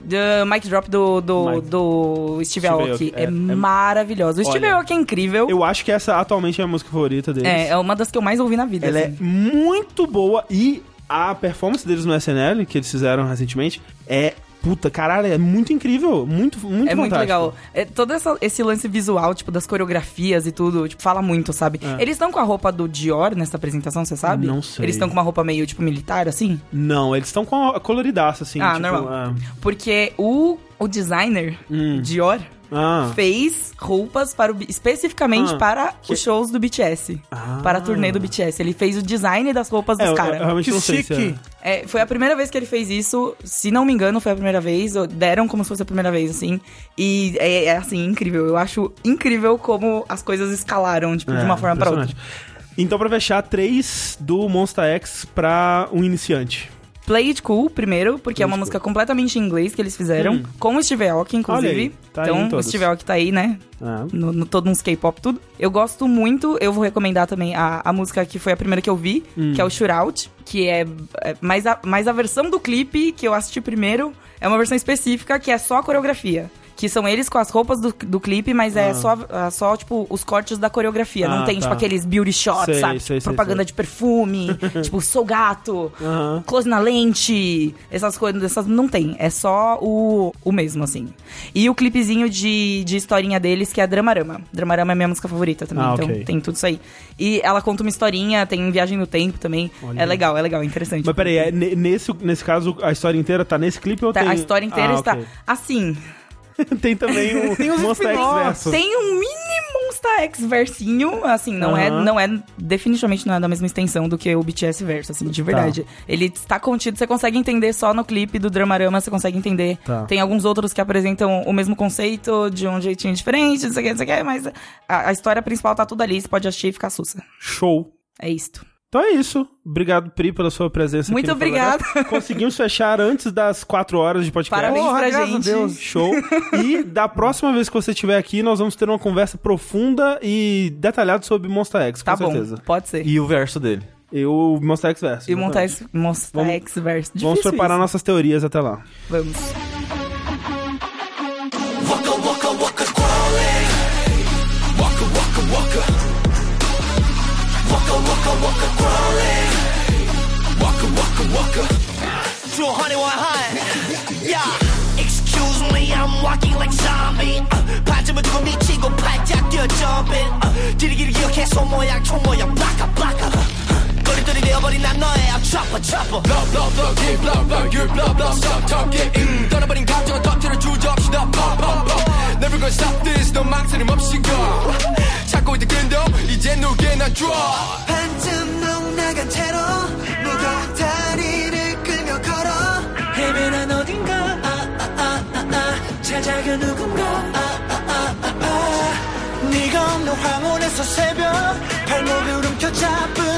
Speaker 4: The Mic Drop do, do, do Steve
Speaker 1: Steve
Speaker 4: Aoki. É,
Speaker 1: é- é-
Speaker 4: maravilhoso. O Steve
Speaker 1: Olha,
Speaker 4: Aoki é incrível.
Speaker 1: Eu acho que essa atualmente é a música favorita deles.
Speaker 4: É, é uma das que eu mais ouvi na vida.
Speaker 1: Ela é
Speaker 4: assim.
Speaker 1: muito boa e a performance deles no SNL, que eles fizeram recentemente, é. Puta, caralho, é muito incrível. Muito, muito
Speaker 4: É muito
Speaker 1: fantástico.
Speaker 4: legal. É, todo essa- esse lance visual, tipo, das coreografias e tudo, tipo, fala muito, sabe?
Speaker 1: É.
Speaker 4: Eles estão com a roupa do Dior nessa apresentação, você sabe?
Speaker 1: Não sei.
Speaker 4: Eles estão com uma roupa meio, tipo, militar, assim?
Speaker 1: Não, eles estão com a coloridaça, assim.
Speaker 4: Ah,
Speaker 1: tipo,
Speaker 4: normal. Porque o, o designer
Speaker 1: Hum.
Speaker 4: Dior
Speaker 1: Ah,
Speaker 4: fez roupas para o, especificamente
Speaker 1: Ah,
Speaker 4: para
Speaker 1: que-
Speaker 4: os shows do BTS.
Speaker 1: Ah.
Speaker 4: Para a turnê do BTS. Ele fez o design das roupas
Speaker 1: é,
Speaker 4: dos caras.
Speaker 1: realmente
Speaker 3: Que
Speaker 1: se
Speaker 3: chique.
Speaker 1: é.
Speaker 4: É, foi a primeira vez que ele fez isso. Se não me engano, foi a primeira vez. Deram como se fosse a primeira vez, assim. E é, é, assim, incrível. Eu acho incrível como as coisas escalaram, tipo, de
Speaker 1: É,
Speaker 4: uma forma pra outra.
Speaker 1: Então, pra fechar, três do Monster X pra um iniciante.
Speaker 4: Play It Cool, primeiro, porque
Speaker 1: Play
Speaker 4: é uma música completamente em inglês que eles fizeram.
Speaker 1: Hum.
Speaker 4: Com o Steve Aoki, inclusive.
Speaker 1: tá
Speaker 4: então, o. Steve Aoki tá aí, né?
Speaker 1: Ah,
Speaker 4: no, no todo uns K-pop, tudo. Eu gosto muito, eu vou recomendar também a, a música que foi a primeira que eu vi,
Speaker 1: Hum.
Speaker 4: que é o Shootout, que é, é mais, a, mais a versão do clipe que eu assisti primeiro, é uma versão específica que é só a coreografia. Que são eles com as roupas do, do clipe, mas é
Speaker 1: Ah.
Speaker 4: só, é só, tipo, os cortes da coreografia.
Speaker 1: Ah,
Speaker 4: Não tem,
Speaker 1: tá.
Speaker 4: tipo, aqueles beauty shots,
Speaker 1: Sei,
Speaker 4: sabe?
Speaker 1: sei,
Speaker 4: Tipo,
Speaker 1: sei,
Speaker 4: propaganda de perfume, tipo, sou gato,
Speaker 1: Aham.
Speaker 4: close na lente, essas coisas, essas não tem. É só o, o mesmo, assim. E o clipezinho de, de historinha deles, que é Dramarama. Dramarama é minha música favorita também,
Speaker 1: Ah,
Speaker 4: então
Speaker 1: ok.
Speaker 4: tem tudo isso aí. E ela conta uma historinha, tem viagem no tempo também.
Speaker 1: Olha.
Speaker 4: É legal, é legal, é interessante.
Speaker 1: Mas peraí, é, ne- nesse, nesse caso, a história inteira tá nesse clipe ou
Speaker 4: Tá,
Speaker 1: tem...
Speaker 4: A história inteira
Speaker 1: Ah,
Speaker 4: está
Speaker 1: ok.
Speaker 4: assim.
Speaker 1: tem também o
Speaker 3: Tem
Speaker 1: Monster X verso.
Speaker 4: Tem um mini Monster X versinho, assim, não é, não é definitivamente não é da mesma extensão do que o BTS verso, assim, de verdade. Ele está contido, você consegue entender só no clipe do Dramarama, você consegue entender.
Speaker 1: Tá.
Speaker 4: Tem alguns outros que apresentam o mesmo conceito de um jeitinho diferente, não sei o que, não sei o que, mas a, a história principal tá tudo ali, você pode assistir e ficar sussa.
Speaker 1: Show.
Speaker 4: É isto.
Speaker 1: Então é isso. Obrigado, Pri, pela sua presença
Speaker 4: Muito obrigada.
Speaker 1: Conseguimos fechar antes das quatro horas de podcast.
Speaker 4: Parabéns
Speaker 3: Porra,
Speaker 4: pra gente.
Speaker 3: Deus.
Speaker 1: Show. E da próxima vez que você estiver aqui, nós vamos ter uma conversa profunda e detalhada sobre Monster X, com
Speaker 4: Tá bom,
Speaker 1: certeza.
Speaker 4: pode ser.
Speaker 2: E o verso dele.
Speaker 1: E o Monster X verso.
Speaker 4: E esse Monster
Speaker 1: Vamos-
Speaker 4: X verso.
Speaker 1: Vamos
Speaker 4: Difícil
Speaker 1: preparar
Speaker 4: isso.
Speaker 1: nossas teorias até lá.
Speaker 4: Vamos.
Speaker 5: To a honey one high. Yeah. Excuse me, I'm walking like zombie. Uh, 반쯤은 두고 미치고 팔짝 뛰어 jumping. Uh, 지리기를 기억해 손 모양 총 모양 블라카 블라카. Uh, 거리돌이 되어버린 난 너의 I'm chopper chopper. Blow blow blow keep blow blow you blow blow stop talking. 음, 떠나버린 감정은 터트려 주저없이 더 pop pop pop. Never gonna stop this 너 망설임 없이 가. 찾고 있던 끈도 이제 누구나 draw. 반쯤 넉 나간 채로 헤매난 어딘가 아, 아, 아, 아, 아. 찾아가 누군가 아, 아, 아, 아, 아. 네가 없는 황혼에서 새벽 발목을 움켜잡은